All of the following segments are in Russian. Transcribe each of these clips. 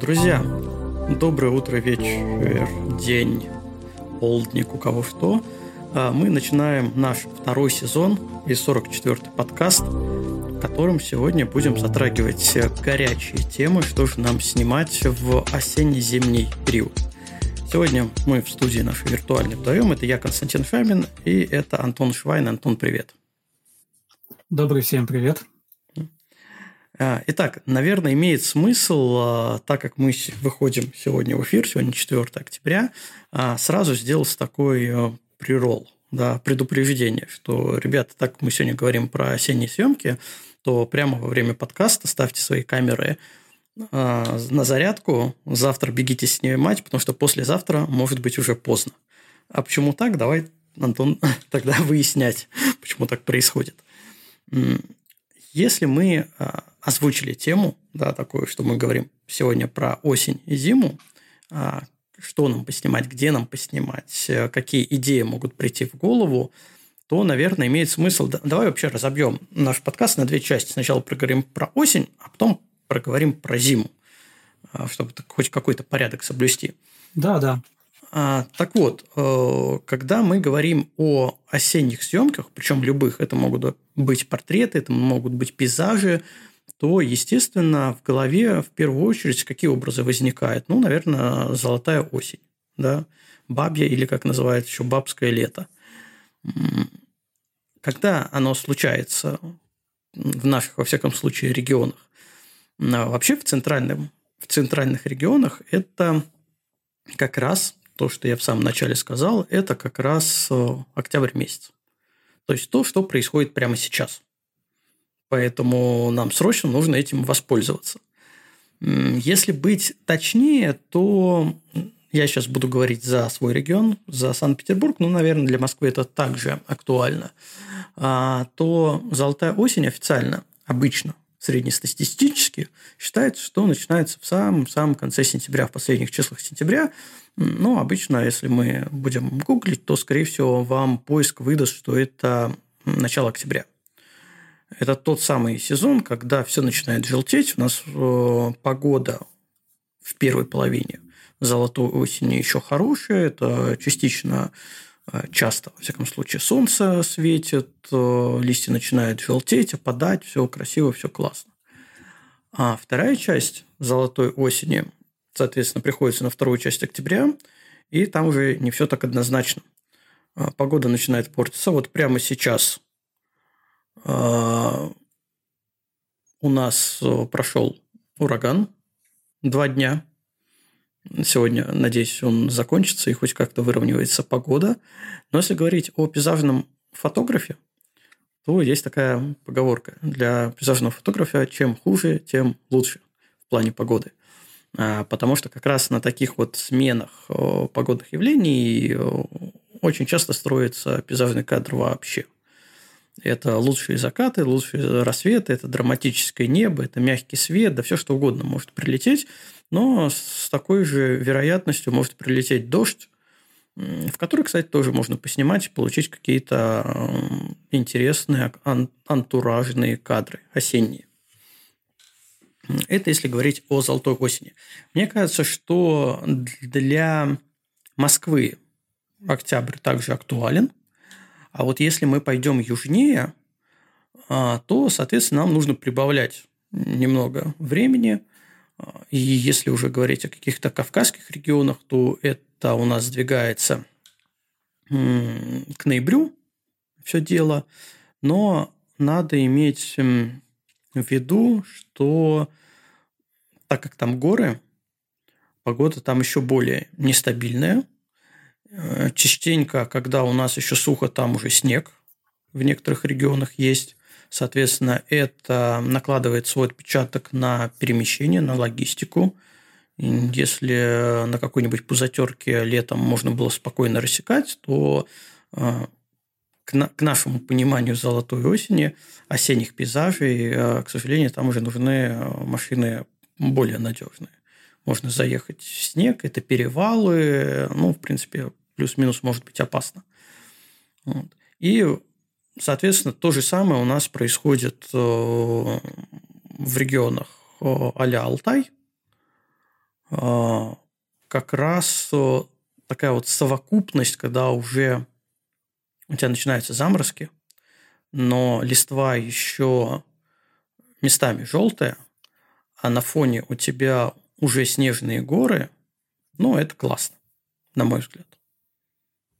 Друзья, доброе утро, вечер, день, полдник, у кого что. А, мы начинаем наш второй сезон и 44-й подкаст, в котором сегодня будем затрагивать горячие темы, что же нам снимать в осенне-зимний период. Сегодня мы в студии нашей виртуальной вдвоем. Это я, Константин Шамин, и это Антон Швайн. Антон, привет. Добрый всем привет. А, итак, наверное, имеет смысл, а, так как мы выходим сегодня в эфир, сегодня 4 октября, а, сразу сделать такой прирол, да, предупреждение, что, ребята, так как мы сегодня говорим про осенние съемки, то прямо во время подкаста ставьте свои камеры на зарядку, завтра бегите снимать, потому что послезавтра может быть уже поздно. А почему так? Давай, Антон, тогда выяснять, почему так происходит. Если мы озвучили тему, да, такую, что мы говорим сегодня про осень и зиму, а, что нам поснимать, где нам поснимать, э, какие идеи могут прийти в голову, то, наверное, имеет смысл... Давай вообще разобьем наш подкаст на две части. Сначала проговорим про осень, а потом проговорим про зиму, а, чтобы хоть какой-то порядок соблюсти. Да, да. А, так вот, э, когда мы говорим о осенних съемках, причем любых, это могут быть портреты, это могут быть пейзажи, то, естественно, в голове в первую очередь какие образы возникают? Ну, наверное, золотая осень, да, бабья или, как называют еще, бабское лето. Когда оно случается в наших, во всяком случае, регионах? Вообще в, центральном, в центральных регионах это как раз то, что я в самом начале сказал, это как раз э, октябрь месяц. То есть то, что происходит прямо сейчас. Поэтому нам срочно нужно этим воспользоваться. Если быть точнее, то я сейчас буду говорить за свой регион, за Санкт-Петербург, ну, наверное, для Москвы это также актуально, а, то золотая осень официально, обычно, среднестатистически, считается, что начинается в самом-самом конце сентября, в последних числах сентября. Ну, обычно, если мы будем гуглить, то, скорее всего, вам поиск выдаст, что это начало октября. Это тот самый сезон, когда все начинает желтеть. У нас э, погода в первой половине золотой осени еще хорошая. Это частично часто, во всяком случае, солнце светит, э, листья начинают желтеть, опадать, все красиво, все классно. А вторая часть золотой осени, соответственно, приходится на вторую часть октября, и там уже не все так однозначно. Погода начинает портиться. Вот прямо сейчас у нас э, прошел ураган два дня. Сегодня, надеюсь, он закончится и хоть как-то выравнивается погода. Но если говорить о пейзажном фотографе, то есть такая поговорка. Для пейзажного фотографа чем хуже, тем лучше в плане погоды. А, потому что как раз на таких вот сменах погодных явлений очень часто строится пейзажный кадр вообще – это лучшие закаты, лучшие рассветы, это драматическое небо, это мягкий свет, да все что угодно может прилететь. Но с такой же вероятностью может прилететь дождь, в который, кстати, тоже можно поснимать и получить какие-то интересные антуражные кадры осенние. Это если говорить о золотой осени. Мне кажется, что для Москвы октябрь также актуален – а вот если мы пойдем южнее, а, то, соответственно, нам нужно прибавлять немного времени. И если уже говорить о каких-то кавказских регионах, то это у нас сдвигается к ноябрю все дело. Но надо иметь в виду, что так как там горы, погода там еще более нестабильная – Э, частенько, когда у нас еще сухо, там уже снег в некоторых регионах есть. Соответственно, это накладывает свой отпечаток на перемещение, на логистику. Если на какой-нибудь пузатерке летом можно было спокойно рассекать, то э, к нашему пониманию золотой осени, осенних пейзажей, э, к сожалению, там уже нужны машины более надежные. Можно заехать в снег, это перевалы, ну, в принципе, плюс-минус может быть опасно. Вот. И, соответственно, то же самое у нас происходит э, в регионах а-ля Алтай, как раз такая вот совокупность, когда уже у тебя начинаются заморозки, но листва еще местами желтая, а на фоне у тебя уже снежные горы, ну, это классно, на мой взгляд.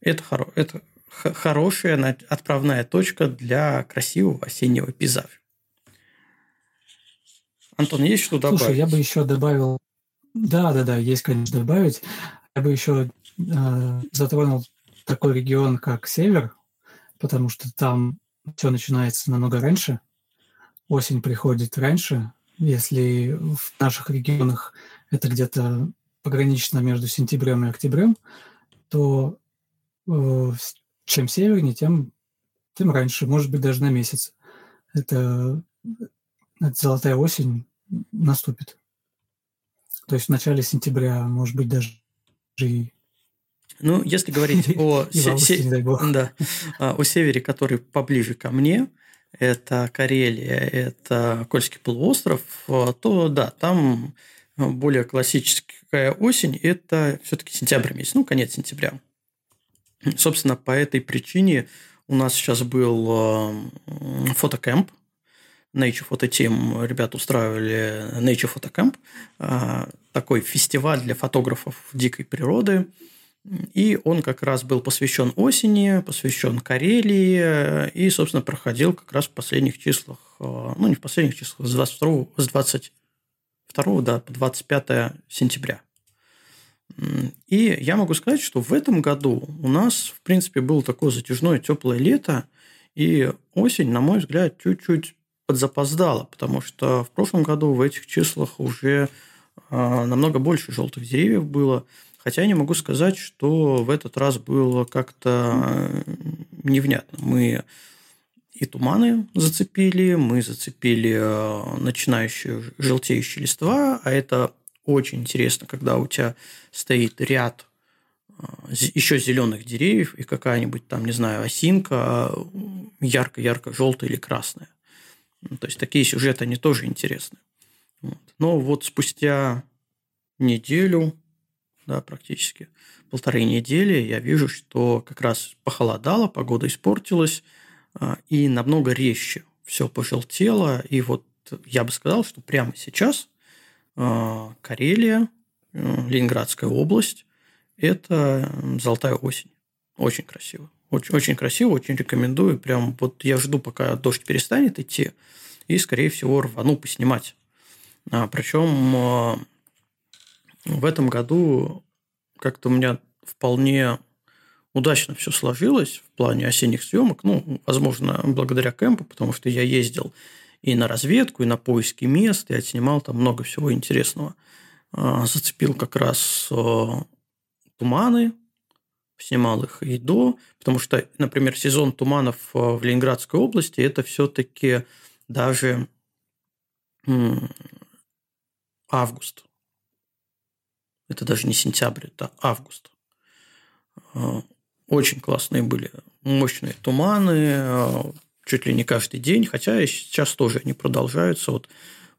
Это, хоро... это хорошая отправная точка для красивого осеннего пейзажа. Антон, есть что добавить? Слушай, я бы еще добавил... Да, да, да, есть, конечно, добавить. Я бы еще э, затронул такой регион, как Север, потому что там все начинается намного раньше. Осень приходит раньше. Если в наших регионах это где-то погранично между сентябрем и октябрем, то э, чем севернее, тем, тем раньше, может быть, даже на месяц. Это, это золотая осень наступит. То есть в начале сентября, может быть, даже и ну, если говорить о, да, а, о севере, который поближе ко мне, это Карелия, это Кольский полуостров, а, то да, там более классическая осень – это все-таки сентябрь месяц, ну, конец сентября. Собственно, по этой причине у нас сейчас был а, фотокэмп, Nature Photo Team ребята устраивали Nature Photo Camp, такой фестиваль для фотографов дикой природы – и он как раз был посвящен осени, посвящен Карелии, и, собственно, проходил как раз в последних числах, э, ну, не в последних числах, с 22, с 22 да, по 25 сентября. И я могу сказать, что в этом году у нас, в принципе, было такое затяжное теплое лето, и осень, на мой взгляд, чуть-чуть подзапоздала, потому что в прошлом году в этих числах уже э, намного больше желтых деревьев было – Хотя я не могу сказать, что в этот раз было как-то невнятно. Мы и туманы зацепили, мы зацепили э, начинающие желтеющие листва, а это очень интересно, когда у тебя стоит ряд э, еще зеленых деревьев и какая-нибудь там, не знаю, осинка ярко-ярко желтая или красная. Ну, то есть такие сюжеты, они тоже интересны. Вот. Но вот спустя неделю да, практически полторы недели, я вижу, что как раз похолодало, погода испортилась, а, и намного резче все пожелтело. И вот я бы сказал, что прямо сейчас а, Карелия, э, Ленинградская область – это золотая осень. Очень красиво. Очень, очень красиво, очень рекомендую. Прям вот я жду, пока дождь перестанет идти, и, скорее всего, рвану поснимать. А, причем в этом году как-то у меня вполне удачно все сложилось в плане осенних съемок. Ну, возможно, благодаря кемпу, потому что я ездил и на разведку, и на поиски мест, и отснимал там много всего интересного. А, зацепил как раз а, туманы, снимал их и до, потому что, например, сезон туманов а, в Ленинградской области – это все-таки даже август. Это даже не сентябрь, это август. А, очень классные были мощные туманы, чуть ли не каждый день, хотя сейчас тоже они продолжаются. Вот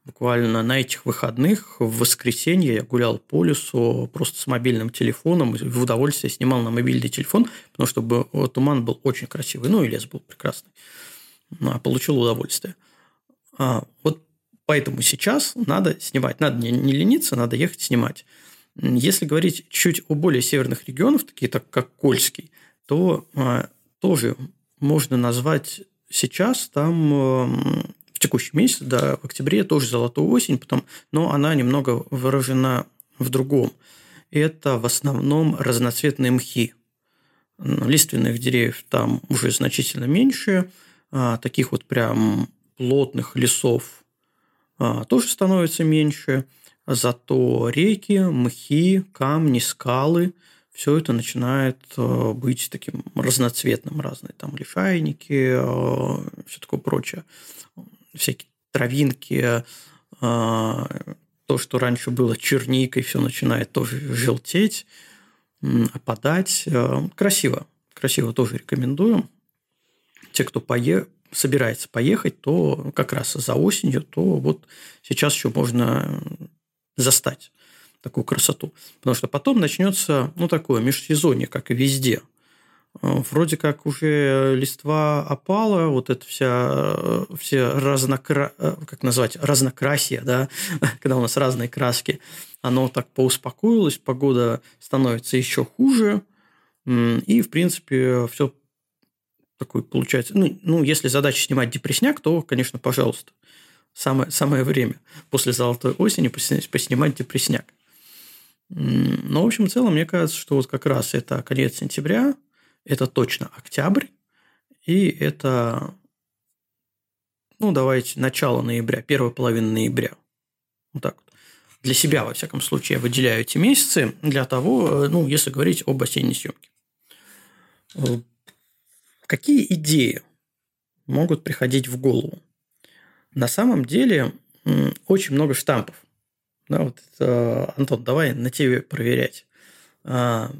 буквально на этих выходных в воскресенье я гулял по лесу просто с мобильным телефоном, в удовольствие снимал на мобильный телефон, потому что туман был очень красивый, ну и лес был прекрасный. А, получил удовольствие. Вот поэтому сейчас надо снимать, надо не лениться, надо ехать снимать. Если говорить чуть о более северных регионах, такие так, как Кольский, то а, тоже можно назвать сейчас там в текущем месяце, да, в октябре тоже золотую осень, потом, но она немного выражена в другом. Это в основном разноцветные мхи. Лиственных деревьев там уже значительно меньше, а таких вот прям плотных лесов а, тоже становится меньше – Зато реки, мхи, камни, скалы – все это начинает э, быть таким разноцветным, разные там лишайники, э, все такое прочее, всякие травинки, э, то, что раньше было черникой, все начинает тоже желтеть, опадать. Красиво, красиво тоже рекомендую. Те, кто пое... собирается поехать, то как раз за осенью, то вот сейчас еще можно застать такую красоту. Потому что потом начнется, ну, такое межсезонье, как и везде. Э, вроде как уже листва опала, вот это вся, все разнокра... Э, как назвать, разнокрасие, да, когда у нас разные краски, оно так поуспокоилось, погода становится еще хуже, и, в принципе, все такое получается. Ну, ну, если задача снимать депресняк, то, конечно, пожалуйста, самое, самое время после золотой осени поснимать депресняк. Но, в общем, в целом, мне кажется, что вот как раз это конец сентября, это точно октябрь, и это, ну, давайте, начало ноября, первая половина ноября. Вот так вот. Для себя, во всяком случае, я выделяю эти месяцы для того, ну, если говорить об осенней съемке. Какие идеи могут приходить в голову? На самом деле очень много штампов. Да, вот это, Антон, давай на тебе проверять. А,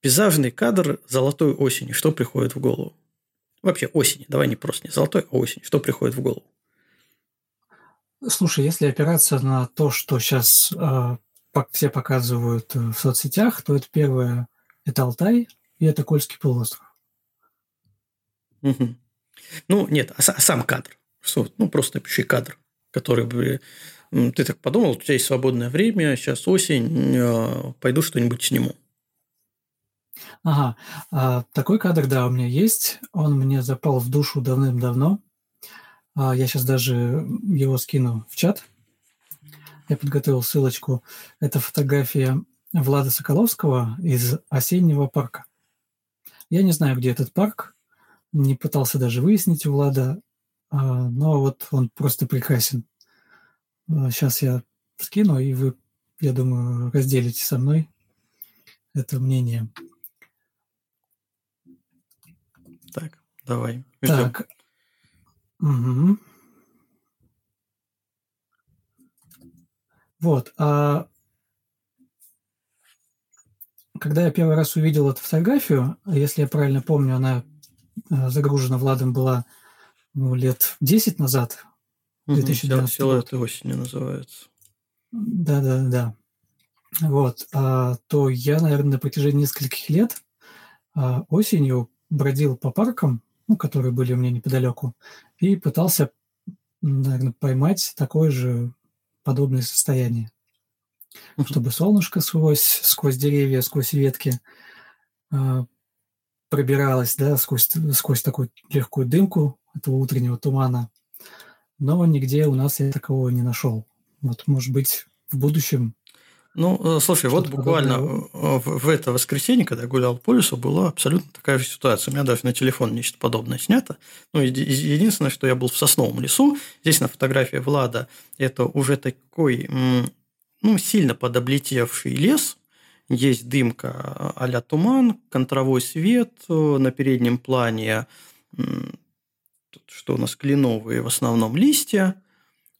пейзажный кадр золотой осени. Что приходит в голову? Вообще осени. Давай не просто не золотой, а осень. Что приходит в голову? Слушай, если опираться на то, что сейчас э, а, все показывают э, в соцсетях, то это первое – это Алтай и это Кольский полуостров. Угу. Ну, нет, а, а сам кадр. Что? Ну, просто пиши кадр, который бы ты так подумал, у тебя есть свободное время, сейчас осень, э, пойду что-нибудь сниму. Ага, а, такой кадр, да, у меня есть. Он мне запал в душу давным-давно. А, я сейчас даже его скину в чат. Я подготовил ссылочку. Это фотография Влада Соколовского из осеннего парка. Я не знаю, где этот парк, не пытался даже выяснить у Влада, а, но вот он просто прекрасен. Сейчас я скину, и вы, я думаю, разделите со мной это мнение. Так, давай. Ждем. Так. Угу. Вот. А когда я первый раз увидел эту фотографию, если я правильно помню, она э, загружена Владом была ну, лет 10 назад, 2012 Сила этой осени называется. Да, да, да. Вот, а, то я, наверное, на протяжении нескольких лет а, осенью бродил по паркам, ну, которые были у меня неподалеку, и пытался, наверное, поймать такое же подобное состояние. Чтобы солнышко сквозь, сквозь деревья, сквозь ветки а, пробиралось, да, сквозь, сквозь такую легкую дымку этого утреннего тумана но нигде у нас я такого не нашел. Вот, может быть, в будущем. Ну, э, слушай, вот буквально подобное. Э, в, это воскресенье, когда я гулял по лесу, была абсолютно такая же ситуация. У меня даже на телефон нечто подобное снято. Ну, единственное, что я был в сосновом лесу. Здесь на фотографии Влада это уже такой, ну, сильно подоблетевший лес. Есть дымка а туман, контровой свет э, на переднем плане что у нас кленовые в основном листья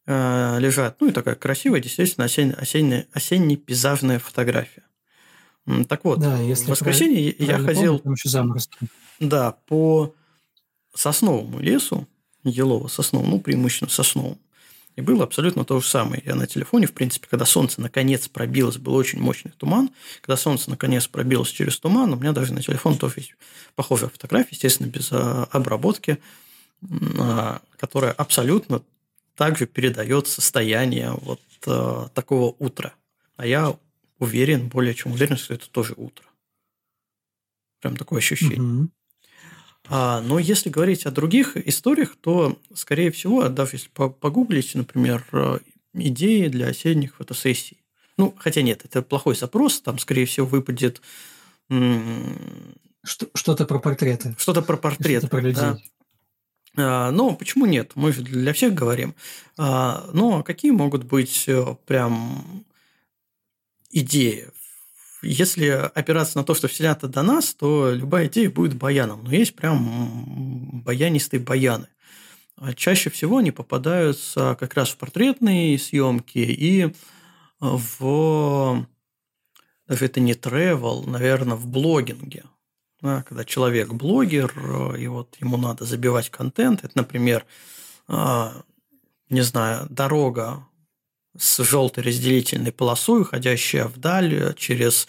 э, лежат. Ну и такая красивая, действительно, осень, осенняя, осенняя пейзажная фотография. Так вот, да, если в воскресенье я ходил да, по сосновому лесу, елово-сосновому, ну, преимущественно сосновому. И было абсолютно то же самое. Я на телефоне, в принципе, когда солнце наконец пробилось, был очень мощный туман. Когда солнце наконец пробилось через туман, у меня даже на телефон тоже есть похожая фотография, естественно, без а, обработки. А, которая абсолютно также передает состояние вот э, такого утра. А я уверен, более чем уверен, что это тоже утро. Прям такое ощущение. Угу. А, но если говорить о других историях, то, скорее всего, даже если погуглить, например, э, идеи для осенних фотосессий. Ну, хотя нет, это плохой запрос, там, скорее всего, выпадет... Что-то про портреты. Что-то про портреты, Что-то про людей. Да. А, но почему нет? Мы для всех говорим. А, но какие могут быть э, прям идеи? Если опираться на то, что снято до нас, то любая идея будет баяном. Но есть прям баянистые баяны. А чаще всего они попадаются как раз в портретные съемки и в даже это не travel, наверное, в блогинге. Да, когда человек блогер, и вот ему надо забивать контент. Это, например, а, не знаю, дорога с желтой разделительной полосой, уходящая вдаль через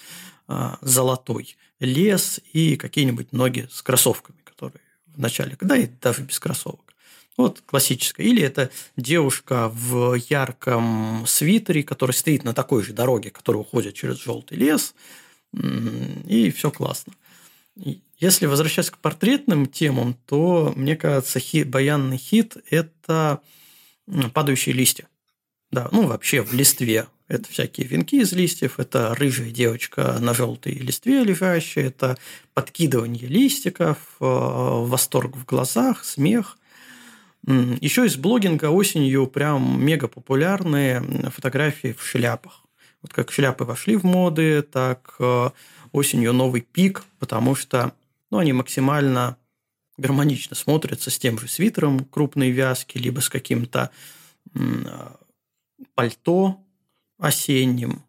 а, золотой лес и какие-нибудь ноги с кроссовками, которые в начале, да и даже без кроссовок. Вот классическая. Или это девушка в ярком свитере, который стоит на такой же дороге, которая уходит через желтый лес, и все классно. Если возвращаться к портретным темам, то, мне кажется, хит, баянный хит – это падающие листья. Да, ну вообще в листве. Это всякие венки из листьев, это рыжая девочка на желтой листве лежащая, это подкидывание листиков, э, восторг в глазах, смех. Еще из блогинга осенью прям мега популярные фотографии в шляпах. Вот как шляпы вошли в моды, так э, осенью новый пик, потому что ну, они максимально гармонично смотрятся с тем же свитером крупной вязки, либо с каким-то пальто осенним.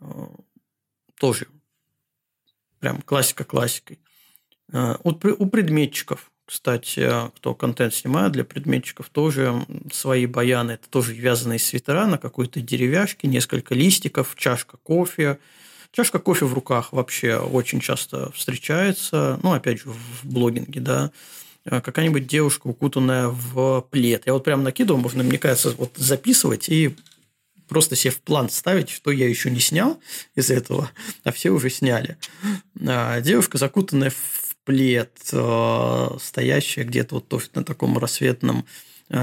Э, тоже прям классика классикой. Э, у предметчиков, кстати, кто контент снимает для предметчиков, тоже свои баяны. Это тоже вязаные свитера на какой-то деревяшке, несколько листиков, чашка кофе. Чашка кофе в руках вообще очень часто встречается. Ну, опять же, в блогинге, да. Э, какая-нибудь девушка, укутанная в плед. Я вот прям накидываю, можно, мне кажется, вот записывать и просто себе в план ставить, что я еще не снял из этого, а все уже сняли. А девушка, закутанная в плед, э, стоящая где-то вот на таком рассветном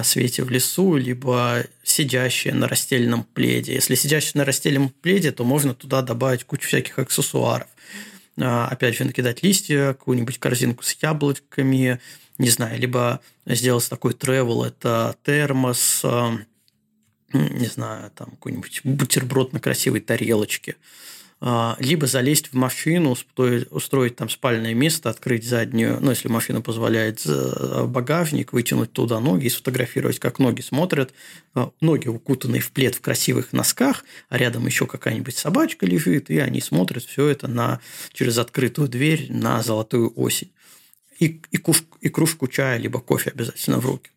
свете в лесу, либо сидящая на растельном пледе. Если сидящая на растельном пледе, то можно туда добавить кучу всяких аксессуаров. А, опять же, накидать листья, какую-нибудь корзинку с яблоками, не знаю, либо сделать такой travel, это термос, э, не знаю, там какой-нибудь бутерброд на красивой тарелочке, а, либо залезть в машину, устроить там спальное место, открыть заднюю, ну, если машина позволяет, багажник, вытянуть туда ноги и сфотографировать, как ноги смотрят, а, ноги укутанные в плед в красивых носках, а рядом еще какая-нибудь собачка лежит, и они смотрят все это на, через открытую дверь на золотую осень. И, и, куш, и кружку чая, либо кофе обязательно в руки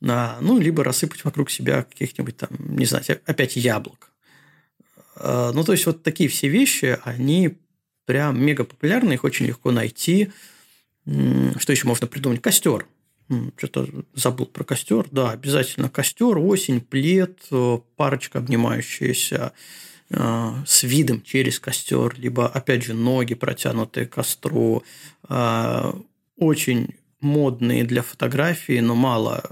ну, либо рассыпать вокруг себя каких-нибудь там, не знаю, опять яблок. А, ну, то есть, вот такие все вещи, они прям мега популярны, их очень легко найти. Что еще можно придумать? Костер. Что-то забыл про костер. Да, обязательно костер, осень, плед, э, парочка обнимающаяся э, с видом через костер, либо, опять же, ноги протянутые к костру. Очень модные для фотографии, но мало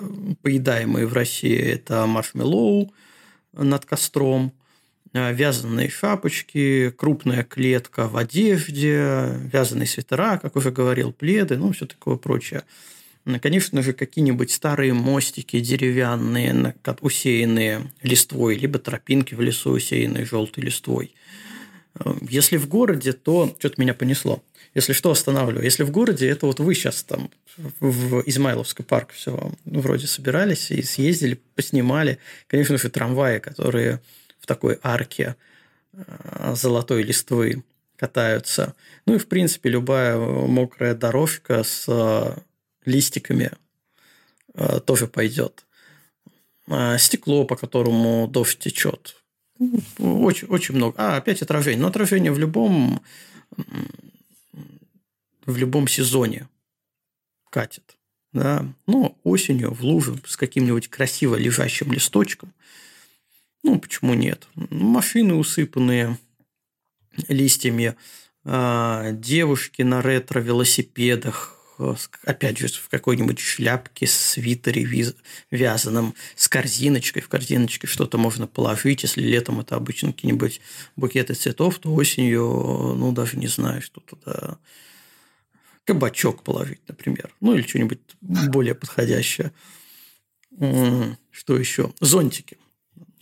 поедаемые в России, это маршмеллоу над костром, э, вязаные шапочки, крупная клетка в одежде, вязаные свитера, как уже говорил, пледы, ну, все такое прочее. Конечно же, какие-нибудь старые мостики деревянные, усеянные листвой, либо тропинки в лесу, усеянные желтой листвой. Э, если в городе, то что-то меня понесло. Если что, останавливаю. Если в городе, это вот вы сейчас там в Измайловский парк все ну, вроде собирались и съездили, поснимали. Конечно же, трамваи, которые в такой арке э, золотой листвы катаются. Ну и, в принципе, любая мокрая дорожка с э, листиками э, тоже пойдет. А стекло, по которому дождь течет. Очень, очень много. А, опять отражение. Но отражение в любом в любом сезоне катит. Да? Но осенью в лужу с каким-нибудь красиво лежащим листочком, ну, почему нет? Машины, усыпанные листьями, а, девушки на ретро-велосипедах, опять же, в какой-нибудь шляпке, свитере вязаном, с корзиночкой. В корзиночке что-то можно положить. Если летом это обычно какие-нибудь букеты цветов, то осенью, ну, даже не знаю, что туда кабачок положить, например. Ну, или что-нибудь более подходящее. Что еще? Зонтики.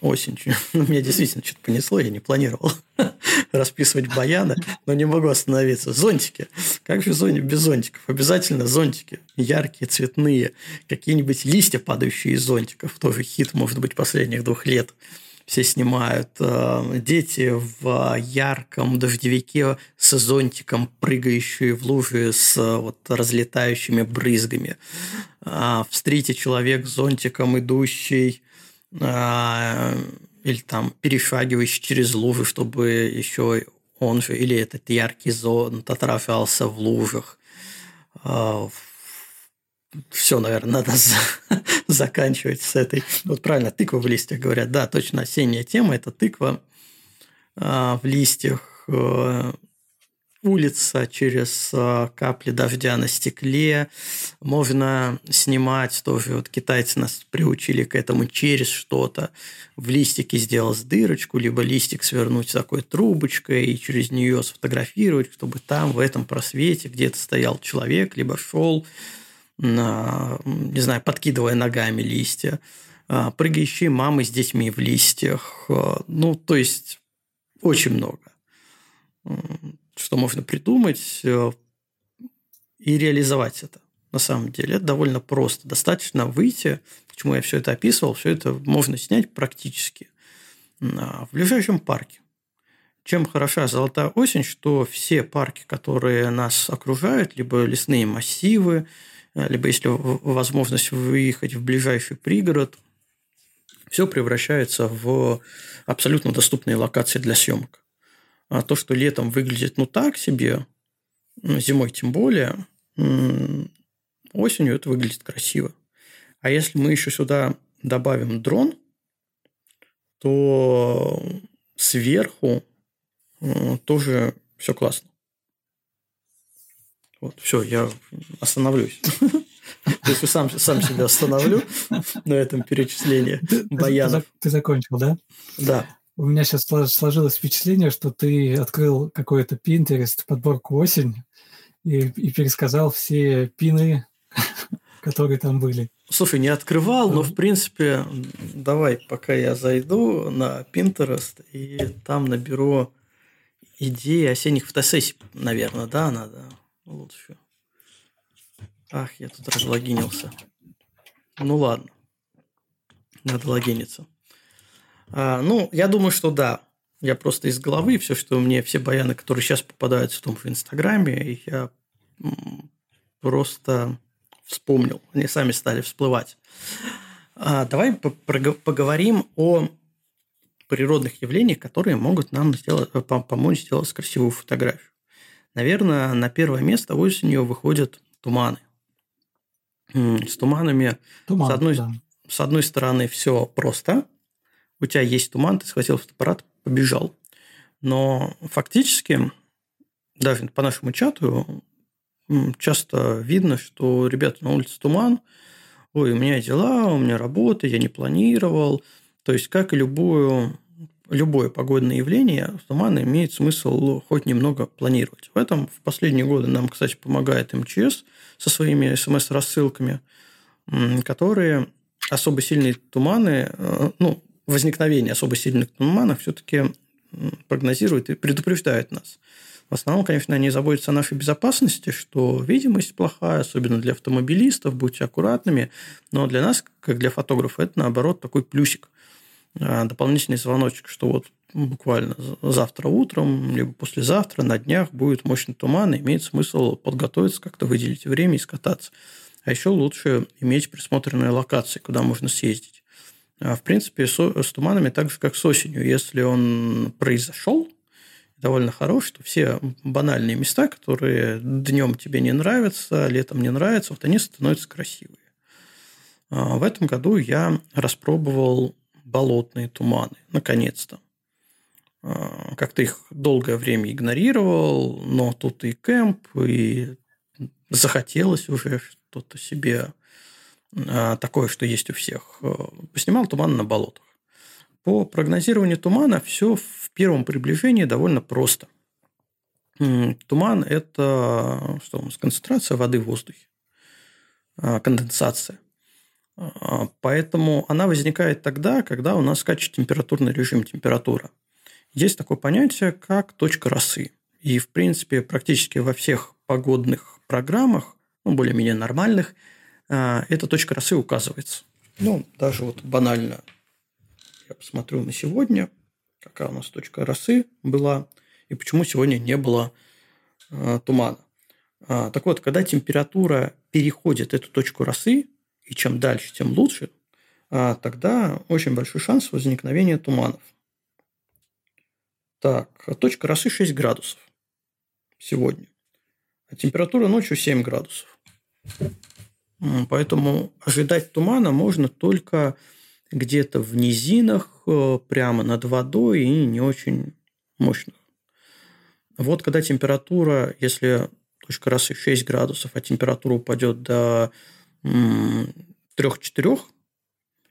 Осень. Ну, меня действительно что-то понесло, я не планировал расписывать баяны, но не могу остановиться. Зонтики. Как же зонтик без зонтиков? Обязательно зонтики. Яркие, цветные. Какие-нибудь листья, падающие из зонтиков. Тоже хит, может быть, последних двух лет. все снимают. Э, дети в ярком дождевике с зонтиком, прыгающие в лужи с вот разлетающими брызгами. А в стрите человек с зонтиком, идущий или там перешагивающий через лужи, чтобы еще он же или этот яркий зонт отражался в лужах. А, все, наверное, надо заканчивать с этой. Вот правильно, тыква в листьях говорят. Да, точно осенняя тема – это тыква а, в листьях, э, улица через а, капли дождя на стекле. Можно снимать тоже. Вот китайцы нас приучили к этому через что-то. В листике сделать дырочку, либо листик свернуть такой трубочкой и через нее сфотографировать, чтобы там в этом просвете где-то стоял человек, либо шел не знаю, подкидывая ногами листья, а, прыгающие мамы с детьми в листьях. А, ну, то есть, очень много. Что можно придумать э, и реализовать это. На самом деле, это довольно просто. Достаточно выйти, почему я все это описывал, все это можно снять практически в ближайшем парке. Чем хороша золотая осень, что все парки, которые нас окружают, либо лесные массивы, а, либо если возможность выехать в ближайший пригород, все превращается в абсолютно доступные локации для съемок. А то, что летом выглядит ну так себе, зимой тем более, осенью это выглядит красиво. А если мы еще сюда добавим дрон, то сверху тоже все классно. Вот, все, я остановлюсь. То есть сам, сам себя остановлю на этом перечислении баянов. Ты закончил, да? Да. У меня сейчас сложилось впечатление, что ты открыл какой-то Pinterest, подборку осень, и, и пересказал все пины, которые там были. Слушай, не открывал, но в принципе, давай, пока я зайду на Pinterest и там наберу идеи осенних фотосессий, наверное, да, надо лучше. Ах, я тут разлогинился. Ну ладно. Надо логиниться. А, ну, я думаю, что да. Я просто из головы все, что мне, все баяны, которые сейчас попадаются в том же Инстаграме, я просто вспомнил. Они сами стали всплывать. А, давай поговорим о природных явлениях, которые могут нам сделать, помочь сделать красивую фотографию. Наверное, на первое место осенью выходят туманы. С туманами, Туман, с, одной, да. с одной стороны, все просто. У тебя есть туман, ты схватил фотоаппарат, побежал. Но фактически, даже по нашему чату, часто видно, что, ребята, на улице туман, ой, у меня дела, у меня работа, я не планировал. То есть, как и любую любое погодное явление, туман имеет смысл хоть немного планировать. В этом в последние годы нам, кстати, помогает МЧС со своими смс-рассылками, которые особо сильные туманы, э, ну, возникновение особо сильных туманов все-таки прогнозируют и предупреждают нас. В основном, конечно, они заботятся о нашей безопасности, что видимость плохая, особенно для автомобилистов, будьте аккуратными. Но для нас, как для фотографа, это, наоборот, такой плюсик. А, дополнительный звоночек, что вот буквально завтра утром, либо послезавтра, на днях будет мощный туман, и имеет смысл подготовиться, как-то выделить время и скататься. А еще лучше иметь присмотренные локации, куда можно съездить. А, в принципе, с туманами так же, как с осенью. Если он произошел, довольно хорош, то все банальные места, которые днем тебе не нравятся, летом не нравятся, вот они становятся красивые. А, в этом году я распробовал болотные туманы, наконец-то. А, как-то их долгое время игнорировал, но тут и кемп, и захотелось уже что-то себе такое, что есть у всех. А, поснимал туман на болотах. По прогнозированию тумана все в первом приближении довольно просто. Туман – это что, концентрация воды в воздухе, конденсация. А, поэтому она возникает тогда, когда у нас скачет температурный режим, температура. Есть такое понятие, как точка росы. И, в принципе, практически во всех погодных программах, ну, более-менее нормальных, а, эта точка росы указывается. Ну, даже вот банально я посмотрю на сегодня, какая у нас точка росы была, и почему сегодня не было э, тумана. А, так вот, когда температура переходит эту точку росы, и чем дальше, тем лучше, а, тогда очень большой шанс возникновения туманов. Так, точка росы 6 градусов сегодня. А температура ночью 7 градусов. Поэтому ожидать тумана можно только где-то в низинах, э, прямо над водой и не очень мощных. Вот когда температура, если точка росы 6 градусов, а температура упадет до 3-4,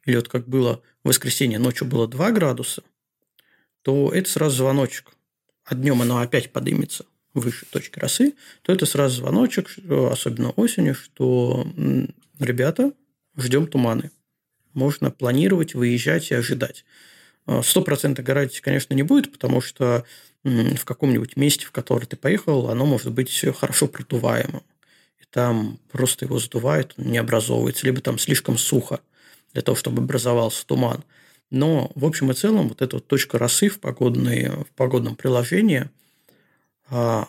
или вот как было в воскресенье, ночью было 2 градуса, то это сразу звоночек. А днем оно опять поднимется выше точки росы, то это сразу звоночек, особенно осенью, что ребята, ждем туманы. Можно планировать, выезжать и ожидать. Сто процентов гарантии, конечно, не будет, потому что в каком-нибудь месте, в которое ты поехал, оно может быть хорошо продуваемым. И там просто его задувает, он не образовывается, либо там слишком сухо для того, чтобы образовался туман. Но в общем и целом вот эта вот точка росы в, погодной, в погодном приложении,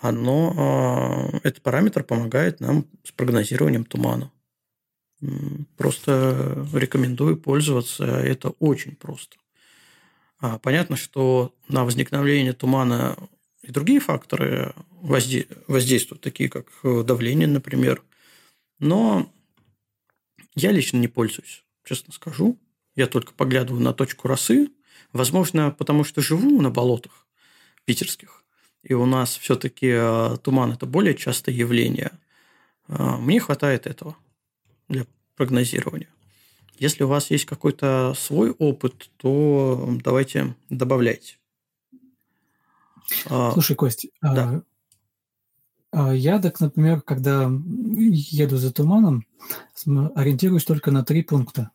оно, а, этот параметр помогает нам с прогнозированием тумана. Просто рекомендую пользоваться, это очень просто. А, понятно, что на возникновение тумана и другие факторы воздействуют, такие как давление, например. Но я лично не пользуюсь, честно скажу. Я только поглядываю на точку росы. Возможно, потому что живу на болотах питерских. И у нас все-таки а, туман – это более частое явление. А, мне хватает этого для прогнозирования. Если у вас есть какой-то свой опыт, то давайте добавляйте. А, Слушай, Кость, да. я так, например, когда еду за туманом, ориентируюсь только на три пункта.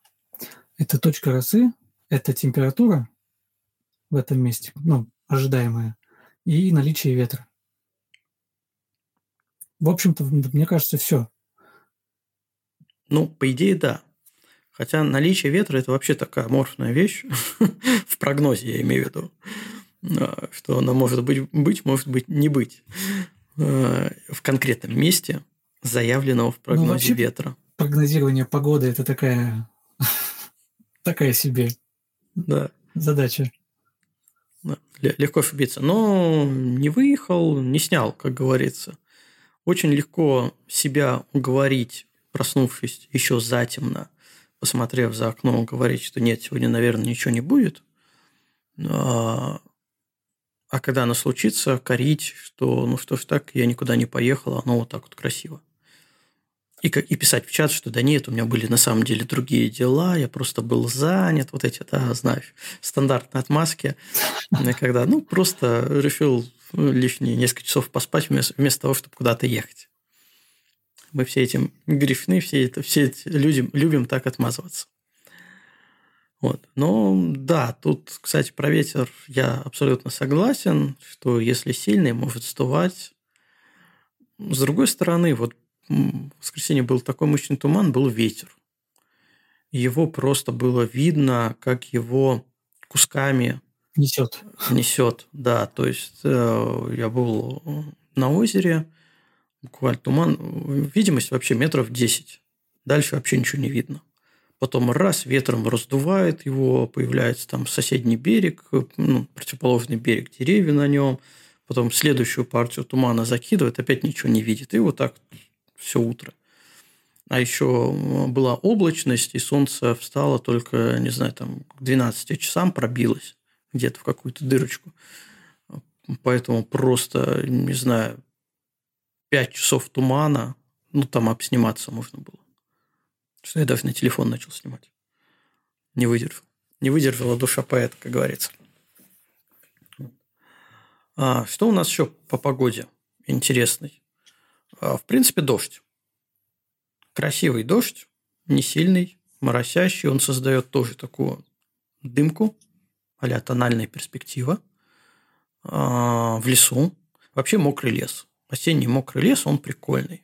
Это точка росы, это температура в этом месте, ну, ожидаемая, и наличие ветра. В общем-то, мне кажется, все. Ну, по идее, да. Хотя наличие ветра – это вообще такая аморфная вещь, в прогнозе я имею в виду, а, что она может быть, быть, может быть не быть а, в конкретном месте заявленного в ну, прогнозе ну, ветра. Прогнозирование погоды – это такая, такая себе да. задача. Легко ошибиться. Но не выехал, не снял, как говорится. Очень легко себя уговорить проснувшись еще затемно, посмотрев за окно, говорить, что нет, сегодня, наверное, ничего не будет. А, а когда оно случится, корить, что ну что ж так, я никуда не поехал, оно вот так вот красиво. И, и писать в чат, что да нет, у меня были на самом деле другие дела, я просто был занят, вот эти, да, знаешь, стандартные отмазки, когда, ну, просто решил лишние несколько часов поспать вместо, вместо того, чтобы куда-то ехать. Мы все этим грешны, все, это, все эти люди любим так отмазываться. Вот. Но да, тут, кстати, про ветер я абсолютно согласен, что если сильный, может сдувать. С другой стороны, вот в воскресенье был такой мощный туман, был ветер. Его просто было видно, как его кусками несет. Несет, да. То есть э, я был на озере, буквально туман, видимость вообще метров 10. Дальше вообще ничего не видно. Потом раз, ветром раздувает его, появляется там соседний берег, ну, противоположный берег, деревья на нем. Потом следующую партию тумана закидывает, опять ничего не видит. И вот так все утро. А еще была облачность, и солнце встало только, не знаю, там к 12 часам пробилось где-то в какую-то дырочку. Поэтому просто, не знаю, 5 часов тумана, ну, там обсниматься можно было. Что я даже на телефон начал снимать. Не выдержал. Не выдержала душа поэта, как говорится. А, что у нас еще по погоде интересный? А, в принципе, дождь. Красивый дождь, не сильный, моросящий. Он создает тоже такую дымку, а тональная перспектива а, в лесу. Вообще мокрый лес осенний мокрый лес, он прикольный.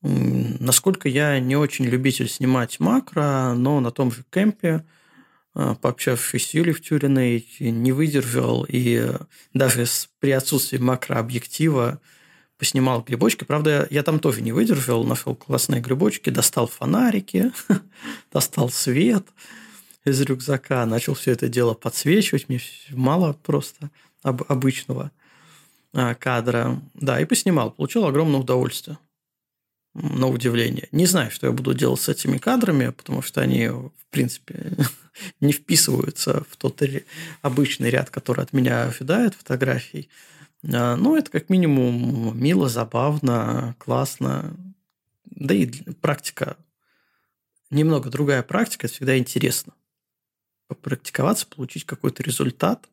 Насколько я не очень любитель снимать макро, но на том же кемпе а, пообщавшись с Юлей Втюриной, не выдержал и даже при отсутствии макрообъектива поснимал грибочки. Правда, я там тоже не выдержал, нашел классные грибочки, достал фонарики, достал свет из рюкзака, начал все это дело подсвечивать. Мне мало просто обычного а, кадра. Да, и поснимал. Получил огромное удовольствие на удивление. Не знаю, что я буду делать с этими кадрами, потому что они, в принципе, не вписываются в тот обычный ряд, который от меня ожидает фотографий. А, ну, это как минимум мило, забавно, классно. Да и практика, немного другая практика, это всегда интересно. Попрактиковаться, получить какой-то результат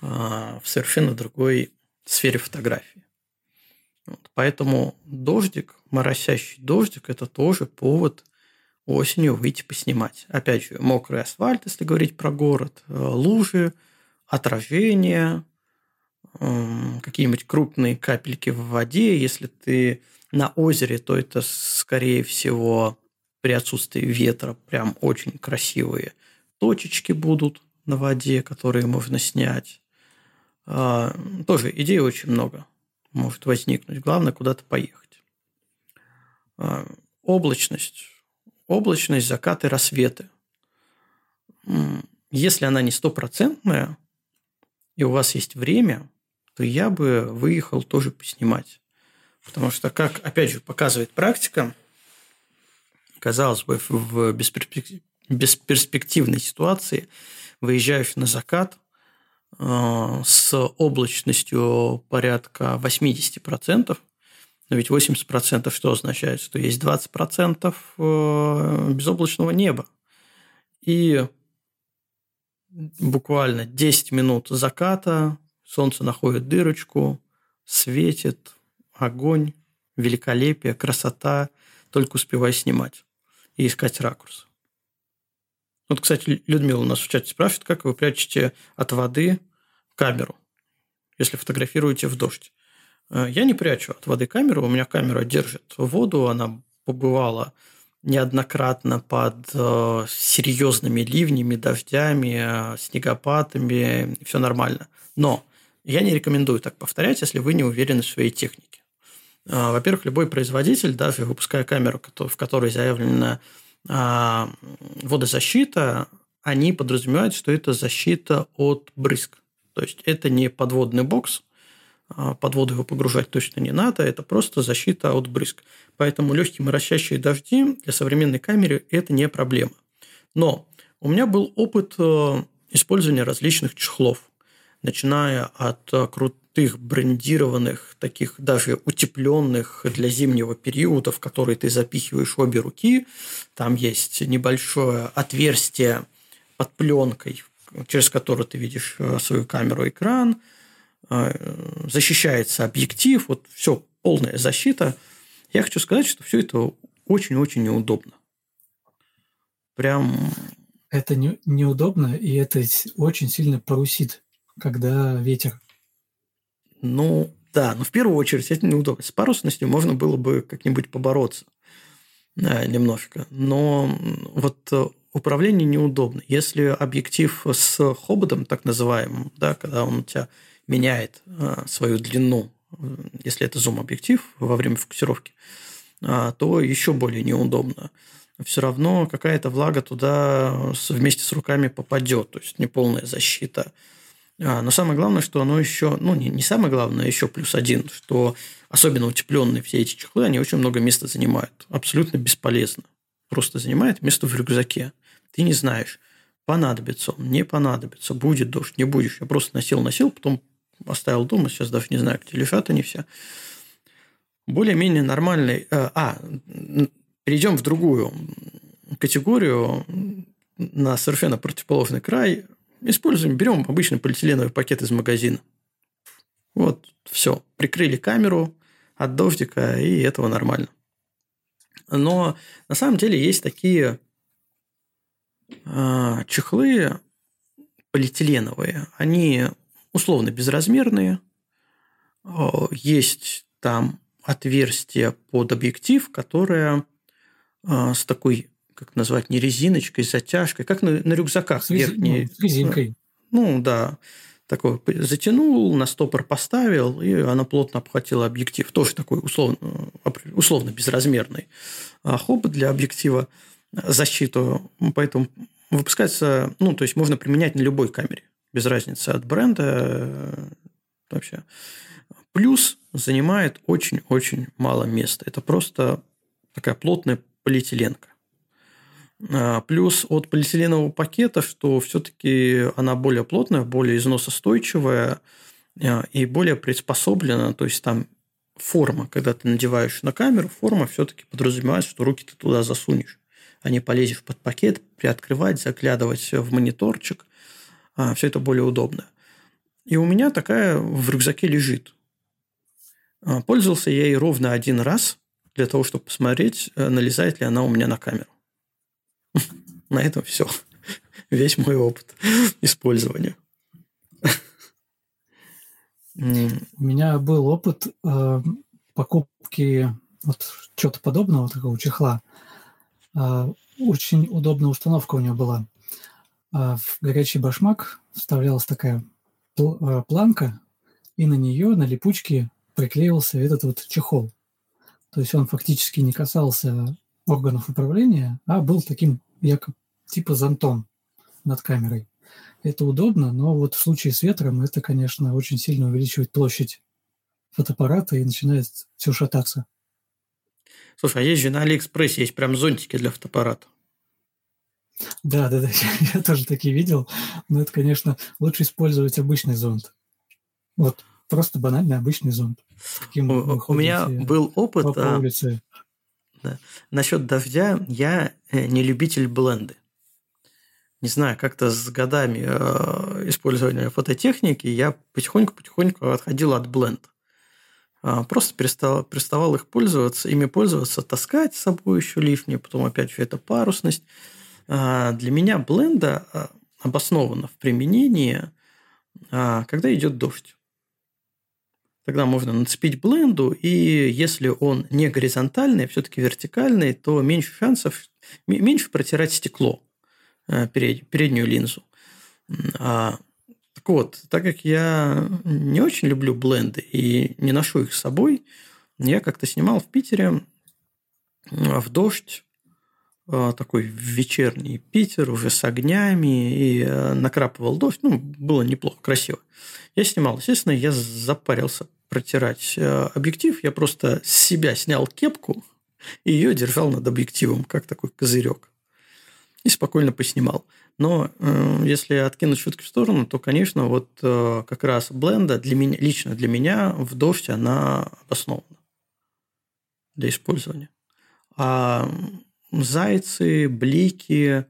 а, в совершенно другой сфере фотографии. Вот. Поэтому дождик, моросящий дождик, это тоже повод осенью выйти поснимать. Опять же, мокрый асфальт, если говорить про город, э, лужи, отражение, какие-нибудь крупные капельки в воде. Если ты на озере, то это, скорее всего, при отсутствии ветра прям очень красивые точечки будут на воде, которые можно снять. А, тоже идей очень много может возникнуть. Главное куда-то поехать. А, облачность. Облачность, закаты, рассветы. Если она не стопроцентная, и у вас есть время, то я бы выехал тоже поснимать. Потому что, как, опять же, показывает практика, казалось бы, в бесперспективной ситуации выезжаешь на закат, Э, с облачностью порядка 80%, но ведь 80% что означает? Что есть 20% э, безоблачного неба. И буквально 10 минут заката, солнце находит дырочку, светит, огонь, великолепие, красота, только успевай снимать и искать ракурс. Вот, кстати, Людмила у нас в чате спрашивает, как вы прячете от воды камеру, если фотографируете в дождь. Э, я не прячу от воды камеру, у меня камера держит воду, она побывала неоднократно под э, серьезными ливнями, дождями, снегопадами, все нормально. Но я не рекомендую так повторять, если вы не уверены в своей технике. Э, во-первых, любой производитель, даже выпуская камеру, в которой заявлена а, водозащита, они подразумевают, что это защита от брызг. То есть это не подводный бокс, а под воду его погружать точно не надо, это просто защита от брызг. Поэтому легкие моросящие дожди для современной камеры – это не проблема. Но у меня был опыт э, использования различных чехлов, начиная от э, крутых брендированных, таких даже утепленных для зимнего периода, в которые ты запихиваешь обе руки. Там есть небольшое отверстие под пленкой, через которую ты видишь э, свою камеру, экран, э, защищается объектив, вот все, полная защита. Я хочу сказать, что все это очень-очень неудобно. Прям... Это не, неудобно, и это очень сильно парусит, когда ветер. Ну, да, но в первую очередь это неудобно. С парусностью можно было бы как-нибудь побороться да, немножко. Но вот управление неудобно. Если объектив с хоботом, так называемым, да, когда он у тебя меняет а, свою длину, если это зум-объектив во время фокусировки, то еще более неудобно. Все равно какая-то влага туда вместе с руками попадет, то есть неполная защита. А, но самое главное, что оно еще, ну не, не самое главное, еще плюс один, что особенно утепленные все эти чехлы, они очень много места занимают. Абсолютно бесполезно. Просто занимает место в рюкзаке. Ты не знаешь, понадобится он, не понадобится, будет дождь, не будешь. Я просто носил-носил, потом оставил дома, сейчас даже не знаю, где лежат они все. Более-менее нормальный... Э, а, перейдем в другую категорию, на совершенно противоположный край. Используем, берем обычный полиэтиленовый пакет из магазина. Вот, все. Прикрыли камеру от дождика, и этого нормально. Но на самом деле есть такие а, чехлы полиэтиленовые, они условно безразмерные, есть там отверстие под объектив, которое а, с такой как назвать, не резиночкой, затяжкой, как на, на рюкзаках с, верхней. Ну, с резинкой. Ну, да. Такой затянул, на стопор поставил, и она плотно обхватила объектив. Тоже такой условно, условно безразмерный а хоп для объектива защиту. Поэтому выпускается, ну, то есть можно применять на любой камере, без разницы от бренда э, вообще. Плюс занимает очень-очень мало места. Это просто такая плотная полиэтиленка. А, плюс от полиэтиленового пакета, что все-таки она более плотная, более износостойчивая а, и более приспособлена. То есть там форма, когда ты надеваешь на камеру, форма все-таки подразумевает, что руки ты туда засунешь, а не полезешь под пакет, приоткрывать, заглядывать в мониторчик. А, все это более удобно. И у меня такая в рюкзаке лежит. Пользовался я ей ровно один раз для того, чтобы посмотреть, э, налезает ли она у меня на камеру. На этом все. Весь мой опыт использования. У меня был опыт э, покупки вот чего-то подобного, такого чехла. Э, очень удобная установка у него была. Э, в горячий башмак вставлялась такая пл- э, планка, и на нее, на липучке, приклеивался этот вот чехол. То есть он фактически не касался органов управления, а был таким якобы типа зонтом над камерой. Это удобно, но вот в случае с ветром это, конечно, очень сильно увеличивает площадь фотоаппарата и начинает все шататься. Слушай, а есть же на Алиэкспрессе есть прям зонтики для фотоаппарата. Да, да, да, я, тоже такие видел. Но это, конечно, лучше использовать обычный зонт. Вот просто банальный обычный зонт. Каким у, у меня был опыт по, по а, улице. Да. Насчет дождя я э, не любитель бленды не знаю, как-то с годами э, использования фототехники я потихоньку-потихоньку отходил от бленда. Э, просто перестал, переставал их пользоваться, ими пользоваться, таскать с собой еще лишнее, потом опять же это парусность. Э, для меня бленда э, обоснована в применении, э, когда идет дождь. Тогда можно нацепить бленду, и если он не горизонтальный, а все-таки вертикальный, то меньше шансов, меньше протирать стекло. Э, перед, переднюю линзу. А, так вот, так как я не очень люблю бленды и не ношу их с собой, я как-то снимал в Питере в дождь такой вечерний Питер уже с огнями и э, накрапывал дождь. Ну, было неплохо, красиво. Я снимал. Естественно, я запарился протирать объектив. Я просто с себя снял кепку и ее держал над объективом, как такой козырек и спокойно поснимал. Но э, если откинуть шутки в сторону, то, конечно, вот э, как раз бленда для меня, лично для меня в дождь она обоснована для использования. А зайцы, блики,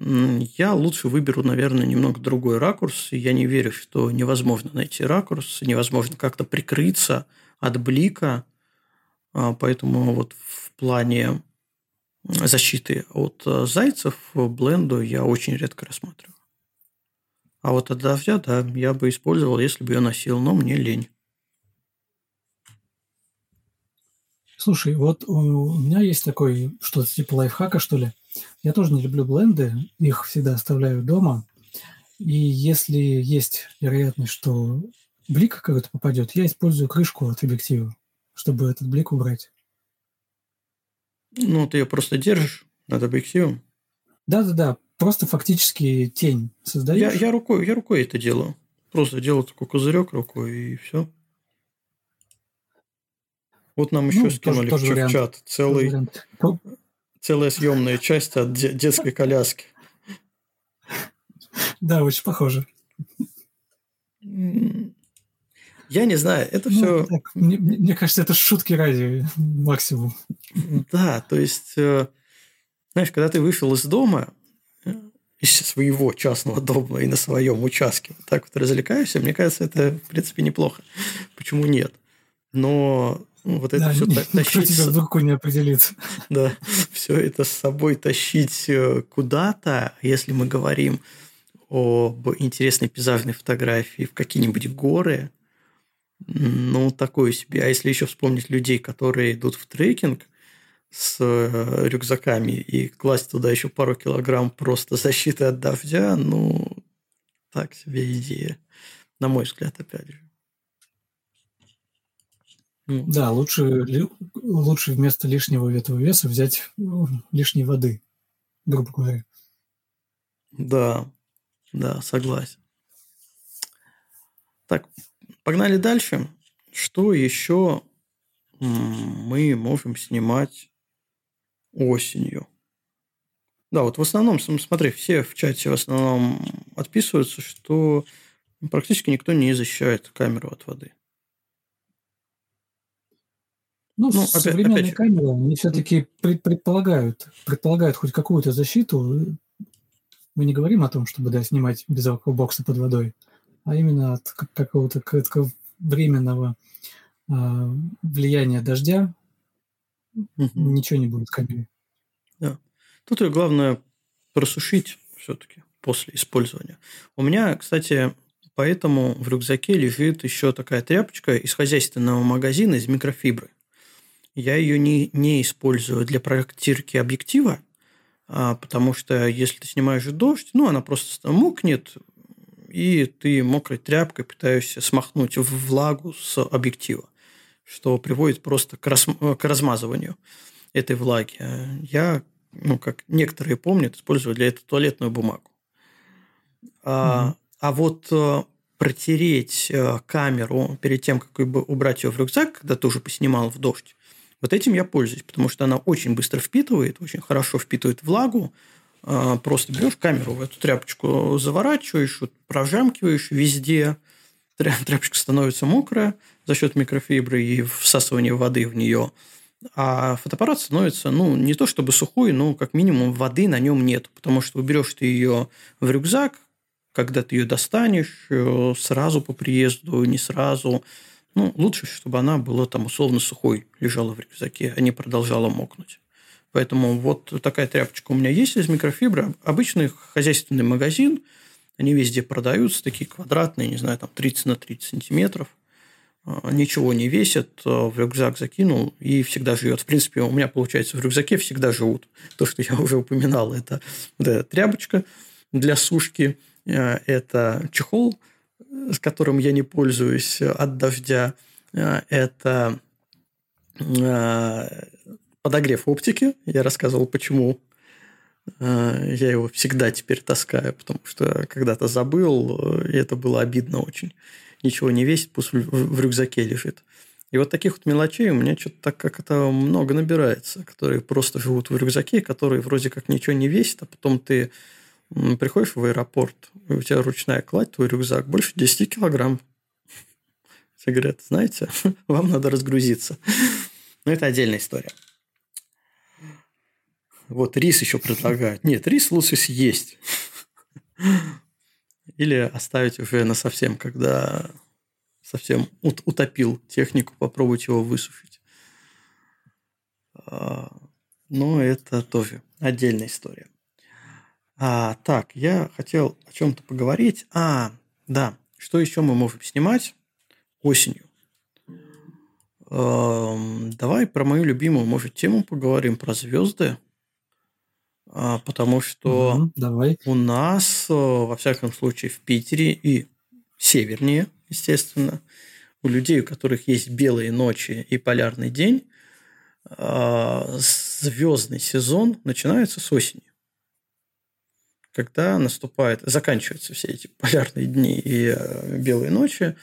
я лучше выберу, наверное, немного другой ракурс. Я не верю, что невозможно найти ракурс, невозможно как-то прикрыться от блика. А, поэтому вот в плане защиты от э, зайцев бленду я очень редко рассматриваю. А вот от дождя, да, я бы использовал, если бы я носил, но мне лень. Слушай, вот у меня есть такой что-то типа лайфхака, что ли. Я тоже не люблю бленды, их всегда оставляю дома. И если есть вероятность, что блик какой-то попадет, я использую крышку от объектива, чтобы этот блик убрать. Ну, ты ее просто держишь над объективом. Да-да-да, просто фактически тень создаешь. Я, я, рукой, я рукой это делаю. Просто делаю такой козырек рукой, и все. Вот нам еще ну, скинули тоже, тоже в чат целый, целая съемная часть от детской коляски. Да, очень похоже. Я не знаю, это ну, все... Так, мне, мне кажется, это шутки ради максимум. Да, то есть, э, знаешь, когда ты вышел из дома, э, из своего частного дома и на своем участке, вот так вот развлекаешься, мне кажется, это, в принципе, неплохо. Почему нет? Но вот это да, все тащить... тебя вдруг не определится. Да, все это с собой тащить э, куда-то, если мы говорим об интересной пейзажной фотографии в какие-нибудь горы, ну, такое себе. А если еще вспомнить людей, которые идут в трекинг, с э, рюкзаками и класть туда еще пару килограмм просто защиты от дождя, ну, так себе идея. На мой взгляд, опять же. Да, лучше, лучше вместо лишнего этого веса взять лишней воды, грубо говоря. Да, да, согласен. Так, погнали дальше. Что еще мы можем снимать осенью? Да, вот в основном, смотри, все в чате в основном отписываются, что практически никто не защищает камеру от воды. Ну, ну современные опять, камеры, они все-таки предполагают, предполагают хоть какую-то защиту. Мы не говорим о том, чтобы да, снимать без бокса под водой, а именно от какого-то временного э, влияния дождя угу. ничего не будет в камере. Да. Тут ее главное просушить все-таки после использования. У меня, кстати, поэтому в рюкзаке лежит еще такая тряпочка из хозяйственного магазина из микрофибры. Я ее не, не использую для проектировки объектива, а, потому что если ты снимаешь дождь, ну, она просто мокнет, и ты мокрой тряпкой пытаешься смахнуть влагу с объектива, что приводит просто к, рас, к размазыванию этой влаги. Я, ну, как некоторые помнят, использую для этого туалетную бумагу. А, mm-hmm. а вот э, протереть э, камеру перед тем, как убрать ее в рюкзак, когда ты уже поснимал в дождь, вот этим я пользуюсь, потому что она очень быстро впитывает, очень хорошо впитывает влагу. А, просто берешь камеру в эту тряпочку, заворачиваешь, вот, прожамкиваешь везде. Тряпочка становится мокрая за счет микрофибры и всасывания воды в нее. А фотоаппарат становится, ну, не то чтобы сухой, но как минимум воды на нем нет. Потому что уберешь ты ее в рюкзак, когда ты ее достанешь, э, сразу по приезду, не сразу – ну, лучше, чтобы она была там условно сухой, лежала в рюкзаке, а не продолжала мокнуть. Поэтому вот такая тряпочка у меня есть из микрофибры. Обычный хозяйственный магазин, они везде продаются, такие квадратные, не знаю, там 30 на 30 сантиметров. А, ничего не весят, а, в рюкзак закинул и всегда живет. В принципе, у меня, получается, в рюкзаке всегда живут. То, что я уже упоминал, это вот тряпочка для сушки, а, это чехол – с которым я не пользуюсь от дождя, э, это э, подогрев оптики. Я рассказывал, почему э, я его всегда теперь таскаю, потому что когда-то забыл, и это было обидно очень. Ничего не весит, пусть в рюкзаке лежит. И вот таких вот мелочей у меня что-то так как это много набирается, которые просто живут в рюкзаке, которые вроде как ничего не весят, а потом ты приходишь в аэропорт, и у тебя ручная кладь, твой рюкзак больше 10 килограмм. Все говорят, знаете, вам надо разгрузиться. Но это отдельная история. Вот рис еще предлагают. Нет, рис лучше съесть. Или оставить уже на совсем, когда совсем утопил технику, попробовать его высушить. А, но это тоже отдельная история. А, так, я хотел о чем-то поговорить. А, да, что еще мы можем снимать осенью? Эм, давай про мою любимую, может, тему поговорим, про звезды. А, потому что угу, давай. у нас, э, во всяком случае, в Питере и севернее, естественно, у людей, у которых есть белые ночи и полярный день, э, звездный сезон начинается с осени когда наступает, заканчиваются все эти полярные дни и э, белые ночи,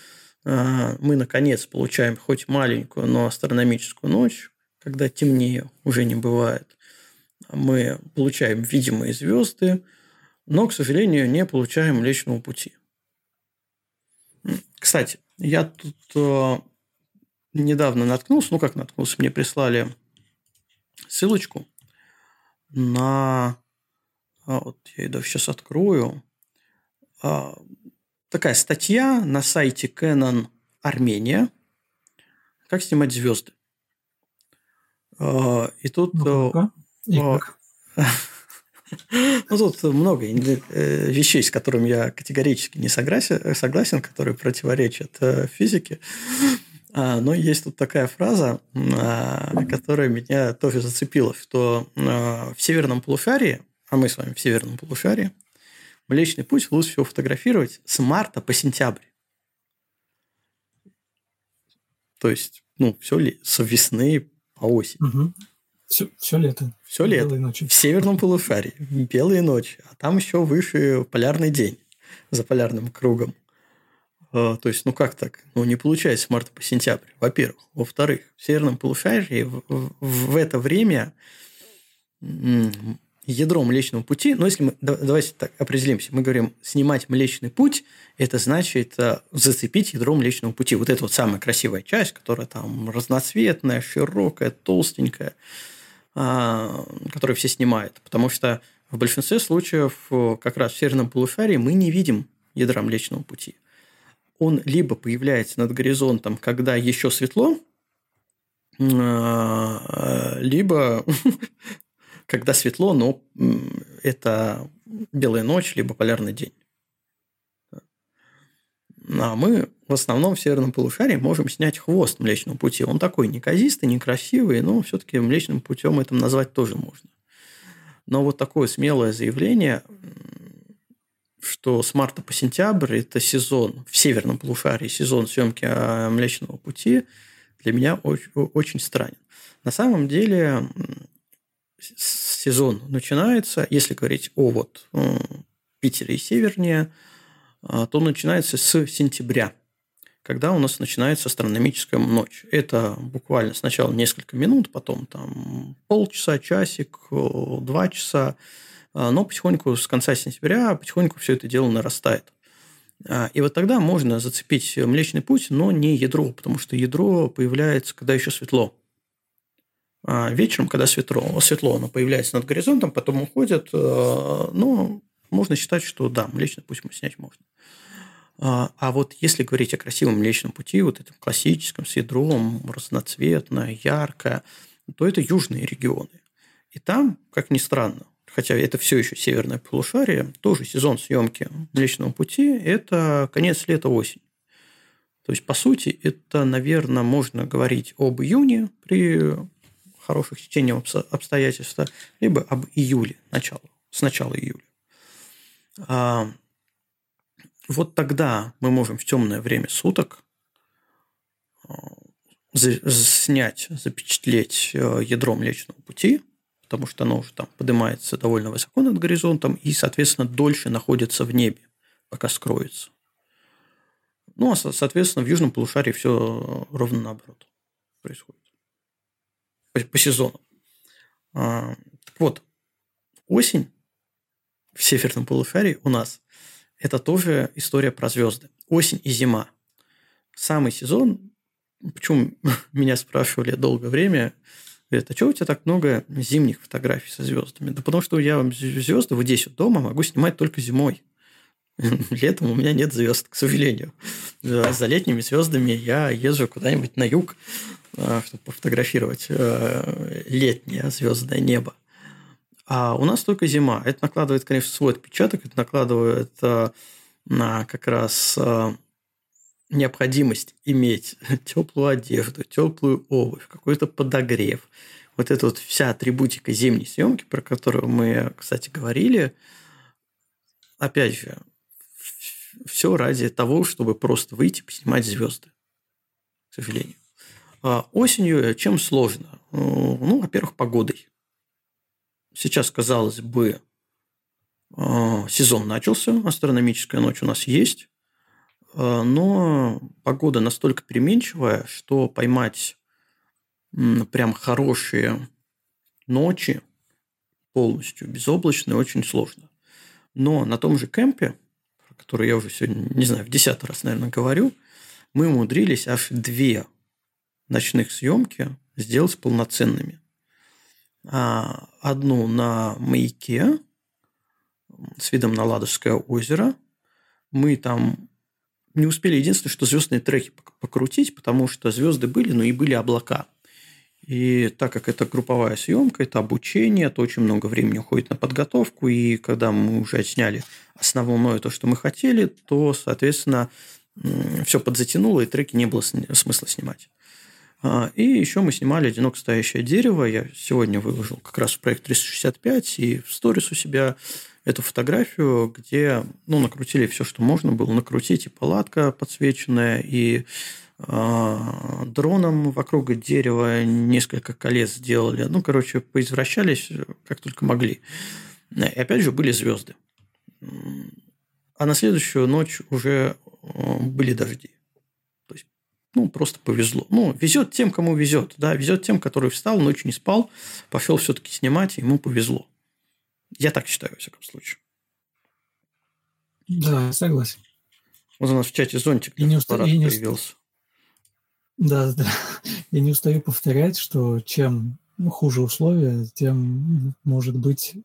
э, мы, наконец, получаем хоть маленькую, но астрономическую ночь, когда темнее уже не бывает. Мы получаем видимые звезды, но, к сожалению, не получаем Млечного Пути. Кстати, я тут э, недавно наткнулся, ну как наткнулся, мне прислали ссылочку на а вот я ее сейчас открою. А, такая статья на сайте Canon Армения. Как снимать звезды. А, и тут... Ну, и как? Ну, тут много э, вещей, с которыми я категорически не согласен, согласен которые противоречат э, физике. Но есть тут такая фраза, которая меня тоже зацепила, что в северном полушарии, а мы с вами в северном полушарии, Млечный путь лучше всего фотографировать с марта по сентябрь. То есть, ну, все ли с весны по осень. Угу. Все, все лето. Все лето. Белые ночи. В северном полушарии. Белые ночи. А там еще выше полярный день за полярным кругом. А, то есть, ну как так? Ну, не получается с марта по сентябрь, во-первых. Во-вторых, в северном полушарии в, в, в это время ядро Млечного Пути, но если мы, давайте так определимся, мы говорим, снимать Млечный Путь, это значит э, зацепить ядро Млечного Пути. Вот это вот самая красивая часть, которая там разноцветная, широкая, толстенькая, а, которую все снимают. Потому что в большинстве случаев э, как раз в северном полушарии мы не видим ядра Млечного Пути. Он либо появляется над горизонтом, когда еще светло, либо когда светло, но это белая ночь, либо полярный день. А мы в основном в северном полушарии можем снять хвост Млечного пути. Он такой неказистый, некрасивый, но все-таки Млечным путем это назвать тоже можно. Но вот такое смелое заявление, что с марта по сентябрь это сезон в северном полушарии, сезон съемки а, Млечного пути, для меня очень, очень странен. На самом деле сезон начинается, если говорить о вот Питере и севернее, а, то начинается с сентября, когда у нас начинается астрономическая ночь. Это буквально сначала несколько минут, потом там полчаса, часик, два часа, а, но потихоньку с конца сентября потихоньку все это дело нарастает. А, и вот тогда можно зацепить Млечный Путь, но не ядро, потому что ядро появляется, когда еще светло. А вечером, когда светло, светло оно появляется над горизонтом, потом уходит, э, ну, можно считать, что да, Млечный путь снять можно. А, а вот если говорить о красивом Млечном пути, вот этом классическом, с ядром, разноцветное, яркое, то это южные регионы. И там, как ни странно, хотя это все еще северное полушарие, тоже сезон съемки Млечного пути – это конец лета, осень. То есть, по сути, это, наверное, можно говорить об июне при хороших течением обстоятельств, либо об июле, начало, с начала июля. А, вот тогда мы можем в темное время суток а, снять, запечатлеть э, ядро Млечного Пути, потому что оно уже там поднимается довольно высоко над горизонтом и, соответственно, дольше находится в небе, пока скроется. Ну, а, соответственно, в южном полушарии все ровно наоборот происходит по, по сезону. А, так вот, осень в северном полушарии у нас – это тоже история про звезды. Осень и зима. Самый сезон, почему меня спрашивали долгое время, говорят, а что у тебя так много зимних фотографий со звездами? Да потому что я звезды вот здесь вот дома могу снимать только зимой. Летом у меня нет звезд, к сожалению. За летними звездами я езжу куда-нибудь на юг, а, чтобы пофотографировать э, летнее звездное небо. А у нас только зима. Это накладывает, конечно, свой отпечаток, это накладывает э, на как раз э, необходимость иметь теплую одежду, теплую обувь, какой-то подогрев. Вот эта вот вся атрибутика зимней съемки, про которую мы, кстати, говорили, опять же, все ради того, чтобы просто выйти поснимать звезды. К сожалению. А осенью чем сложно? Ну, во-первых, погодой. Сейчас, казалось бы, а, сезон начался, астрономическая ночь у нас есть, но погода настолько переменчивая, что поймать прям хорошие ночи полностью безоблачные очень сложно. Но на том же кемпе который я уже сегодня, не знаю, в десятый раз, наверное, говорю, мы умудрились аж две ночных съемки сделать полноценными. А, одну на маяке с видом на Ладожское озеро. Мы там не успели единственное, что звездные треки покрутить, потому что звезды были, но и были облака. И так как это групповая съемка, это обучение, то очень много времени уходит на подготовку. И когда мы уже отсняли основное то, что мы хотели, то, соответственно, все подзатянуло, и треки не было смысла снимать. А, и еще мы снимали «Одиноко стоящее дерево». Я сегодня выложил как раз в проект 365 и в сторис у себя эту фотографию, где ну, накрутили все, что можно было накрутить. И палатка подсвеченная, и дроном вокруг дерева несколько колец сделали. Ну, короче, поизвращались как только могли. И опять же были звезды. А на следующую ночь уже были дожди ну, просто повезло. Ну, везет тем, кому везет. Да, везет тем, который встал, ночью не спал, пошел все-таки снимать, ему повезло. Я так считаю, во всяком случае. Да, согласен. Вот у нас в чате зонтик и не уста... и не появился. Да, да. Я не устаю повторять, что чем хуже условия, тем может быть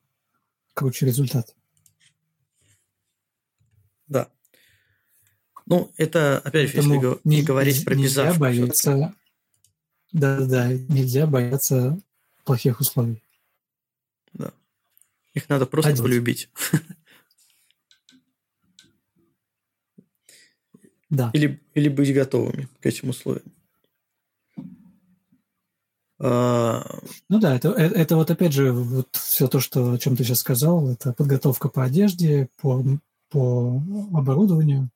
круче результат. Да. Ну, это, опять же, если не, говорить про Нельзя бояться, да, да, нельзя бояться плохих условий. Да. Их надо просто Одеть. полюбить. Да. Или, или быть готовыми к этим условиям. А, ну да, это, это, это вот опять же вот все то, что, о чем ты сейчас сказал, это подготовка по одежде, по, по оборудованию.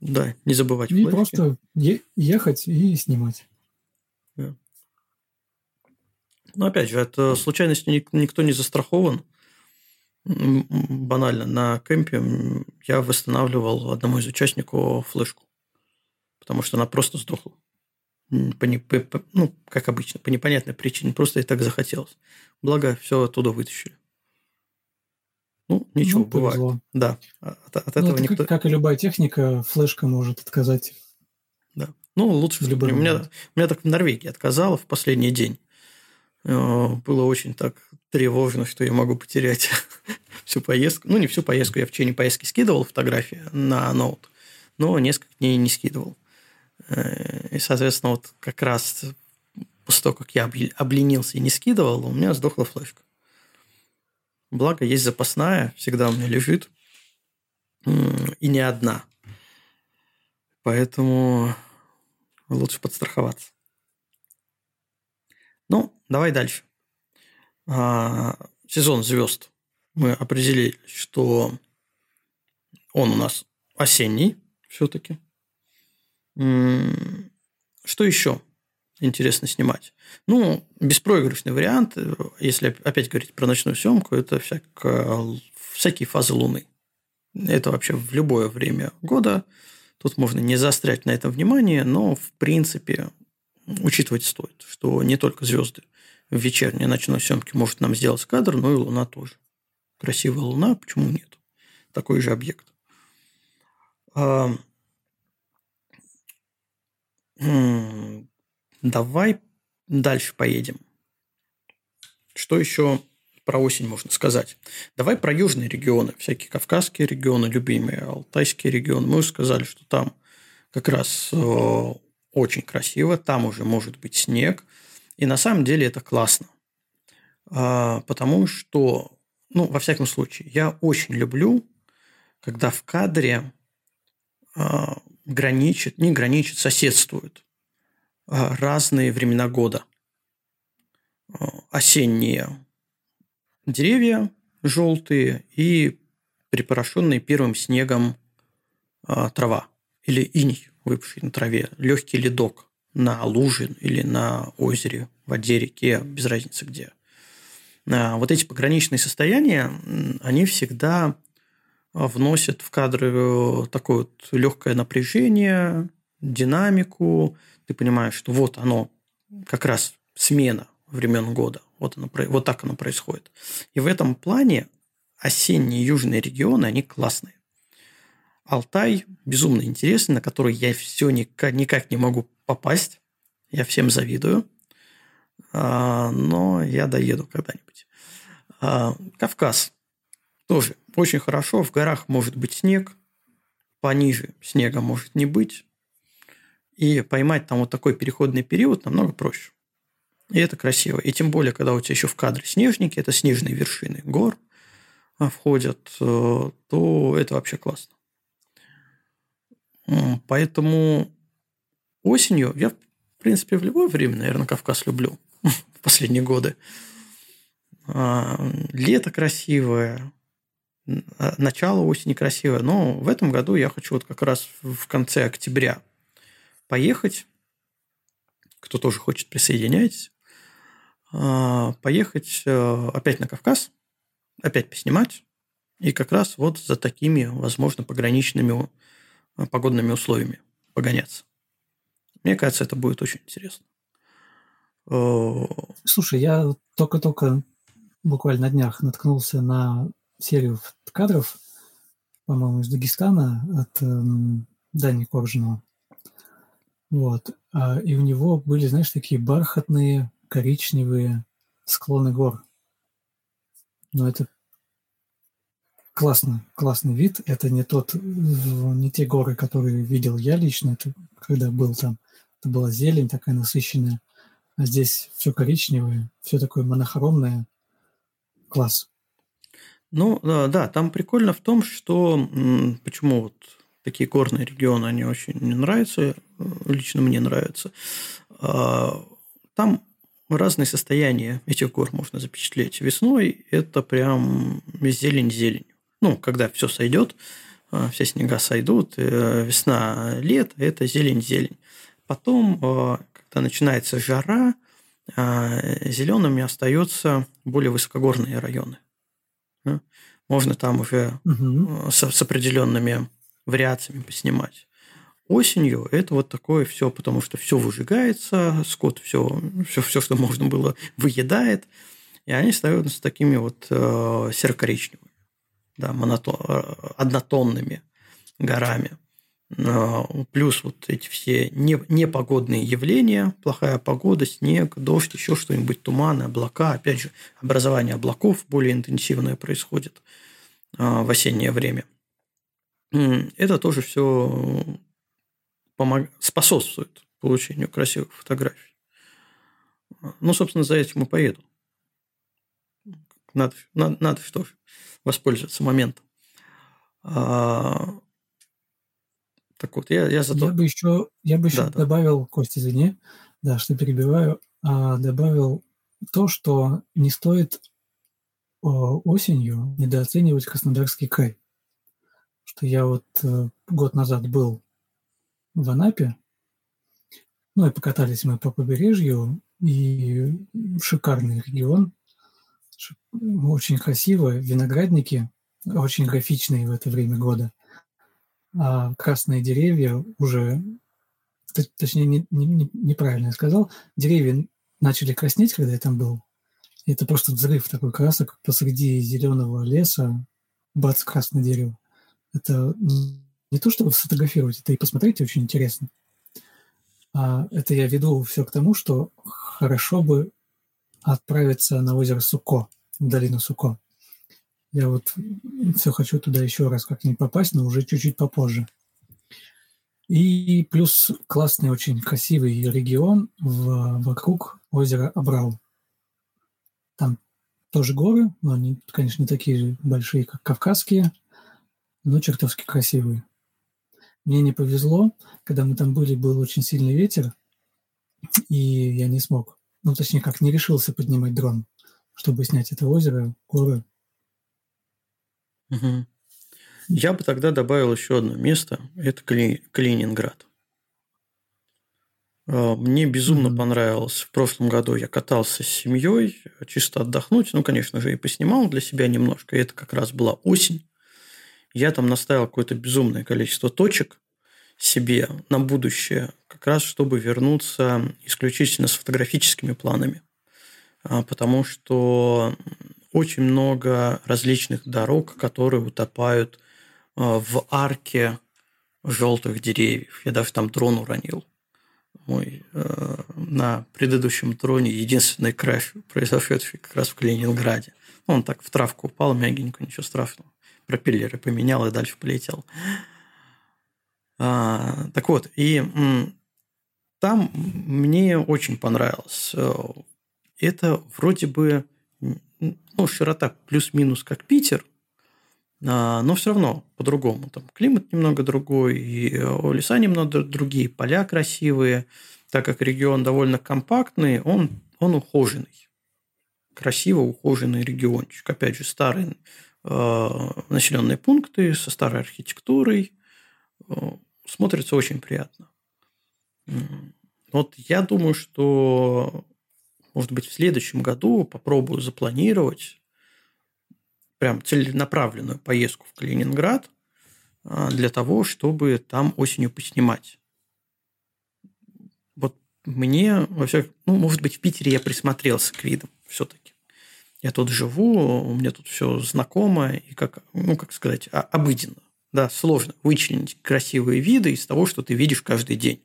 Да, не забывать И флешки. просто е- ехать и снимать. Да. Но опять же, от случайности никто не застрахован. Банально, на кемпе я восстанавливал одному из участников флешку, потому что она просто сдохла. По, не, по, ну, как обычно, по непонятной причине. Просто и так захотелось. Благо, все оттуда вытащили. Ну, ничего, ну, бывает. Повезло. Да. От, от ну, этого это никто... как, как и любая техника, флешка может отказать. Да. Ну, лучше в любом. У меня, у меня так в Норвегии отказало в последний день. Э, было очень так тревожно, что я могу потерять всю поездку. Ну, не всю поездку, я в течение поездки скидывал фотографии на ноут, но несколько дней не скидывал. И, соответственно, вот как раз после того, как я обленился и не скидывал, у меня сдохла флешка. Благо, есть запасная, всегда у меня лежит. И не одна. Поэтому лучше подстраховаться. Ну, давай дальше. А, сезон звезд. Мы определили, что он у нас осенний все-таки. Что еще? интересно снимать. Ну, беспроигрышный вариант, если опять говорить про ночную съемку, это всяко, всякие фазы Луны. Это вообще в любое время года. Тут можно не заострять на этом внимание, но в принципе учитывать стоит, что не только звезды в вечерней ночной съемке может нам сделать кадр, но и Луна тоже. Красивая Луна, почему нет? Такой же объект. А, Давай дальше поедем. Что еще про осень можно сказать? Давай про южные регионы, всякие кавказские регионы, любимые, алтайские регионы. Мы уже сказали, что там как раз э, очень красиво, там уже может быть снег. И на самом деле это классно. Э, потому что, ну, во всяком случае, я очень люблю, когда в кадре э, граничит, не граничит, соседствует а, разные времена года. А, осенние деревья желтые и припорошенные первым снегом а, трава или иней, выпавший на траве, легкий ледок на луже или на озере, в воде, реке, без разницы где. Вот эти пограничные состояния, они всегда вносят в кадры такое вот легкое напряжение, динамику, ты понимаешь, что вот оно, как раз смена времен года, вот, оно, вот так оно происходит. И в этом плане осенние южные регионы, они классные. Алтай безумно интересный, на который я все никак, никак не могу попасть. Я всем завидую. А, но я доеду когда-нибудь. А, Кавказ тоже очень хорошо. В горах может быть снег. Пониже снега может не быть. И поймать там вот такой переходный период намного проще. И это красиво. И тем более, когда у тебя еще в кадре снежники, это снежные вершины гор а, входят, э, то это вообще классно. Поэтому осенью я, в принципе, в любое время, наверное, Кавказ люблю в последние годы. А, лето красивое, начало осени красивое, но в этом году я хочу вот как раз в конце октября поехать. Кто тоже хочет, присоединяйтесь. А, поехать э, опять на Кавказ, опять поснимать, и как раз вот за такими, возможно, пограничными э, погодными условиями погоняться. Мне кажется, это будет очень интересно. Слушай, я только-только буквально на днях наткнулся на серию кадров, по-моему, из Дагестана от эм, Дани Коржинова. Вот. А, и у него были, знаешь, такие бархатные, коричневые склоны гор. Но это классно, классный вид. Это не тот, не те горы, которые видел я лично, это когда был там. Это была зелень такая насыщенная. А здесь все коричневое, все такое монохромное. Класс. Ну, да, да, там прикольно в том, что почему вот такие горные регионы, они очень не нравятся, э, лично мне нравятся. А, там разные состояния этих гор можно запечатлеть. Весной это прям зелень-зелень. Ну, когда все сойдет, а, все снега сойдут, э, весна, лето – это зелень-зелень. Потом, когда начинается жара, зелеными остаются более высокогорные районы. Можно там уже угу. с, с определенными вариациями поснимать. Осенью это вот такое все, потому что все выжигается, скот все, все, все, что можно было, выедает, и они становятся такими вот э, серо-коричневыми, да, монотон, э, однотонными горами. Э, плюс вот эти все не, непогодные явления, плохая погода, снег, дождь, еще что-нибудь, туманы, облака. Опять же, образование облаков более интенсивное происходит в осеннее время. Это тоже все помог... способствует получению красивых фотографий. Ну, собственно, за этим и поеду. Надо, надо, надо что воспользоваться моментом. А, так вот, я, я зато... Я бы еще, я бы еще да, добавил, да. Костя, извини, да, что перебиваю, а, добавил то, что не стоит осенью недооценивать Краснодарский край. Что я вот э, год назад был в Анапе. Ну и покатались мы по побережью, и шикарный регион, очень красиво, виноградники, очень графичные в это время года. А красные деревья уже, точнее, не, не, неправильно я сказал, деревья начали краснеть, когда я там был. Это просто взрыв такой красок посреди зеленого леса, бац, красное дерево. Это не то чтобы сфотографировать, это и посмотреть очень интересно. А это я веду все к тому, что хорошо бы отправиться на озеро Суко, в долину Суко. Я вот все хочу туда еще раз как-нибудь попасть, но уже чуть-чуть попозже. И плюс классный, очень красивый регион в, вокруг озера Абрау. Там тоже горы, но они, конечно, не такие большие, как кавказские, но чертовски красивые. Мне не повезло, когда мы там были, был очень сильный ветер, и я не смог, ну, точнее, как не решился поднимать дрон, чтобы снять это озеро, горы. Угу. Я бы тогда добавил еще одно место, это Кали... Калининград. А, мне безумно mm-hmm. понравилось. В прошлом году я катался с семьей, чисто отдохнуть. Ну, конечно же, и поснимал для себя немножко. И это как раз была осень. Я там наставил какое-то безумное количество точек себе на будущее, как раз чтобы вернуться исключительно с фотографическими планами. А, потому что очень много различных дорог, которые утопают а, в арке желтых деревьев. Я даже там дрон уронил. Мой э, на предыдущем дроне единственный краш, произошедший как раз в Калининграде. Он так в травку упал мягенько, ничего страшного пропеллеры поменял и дальше полетел. А, так вот, и там мне очень понравилось. Э, это вроде бы ну, широта плюс-минус как Питер, но все равно по-другому. Там климат немного другой, и леса немного другие, поля красивые. Так как регион довольно компактный, он, он ухоженный. Красиво ухоженный региончик. Опять же, старые э, населенные пункты со старой архитектурой. Э, смотрится очень приятно. Вот я думаю, что, может быть, в следующем году попробую запланировать прям целенаправленную поездку в Калининград а, для того, чтобы там осенью поснимать. Вот мне, во всяком, ну, может быть, в Питере я присмотрелся к видам все-таки. Я тут живу, у меня тут все знакомо и как, ну, как сказать, обыденно. Да, сложно вычленить красивые виды из того, что ты видишь каждый день.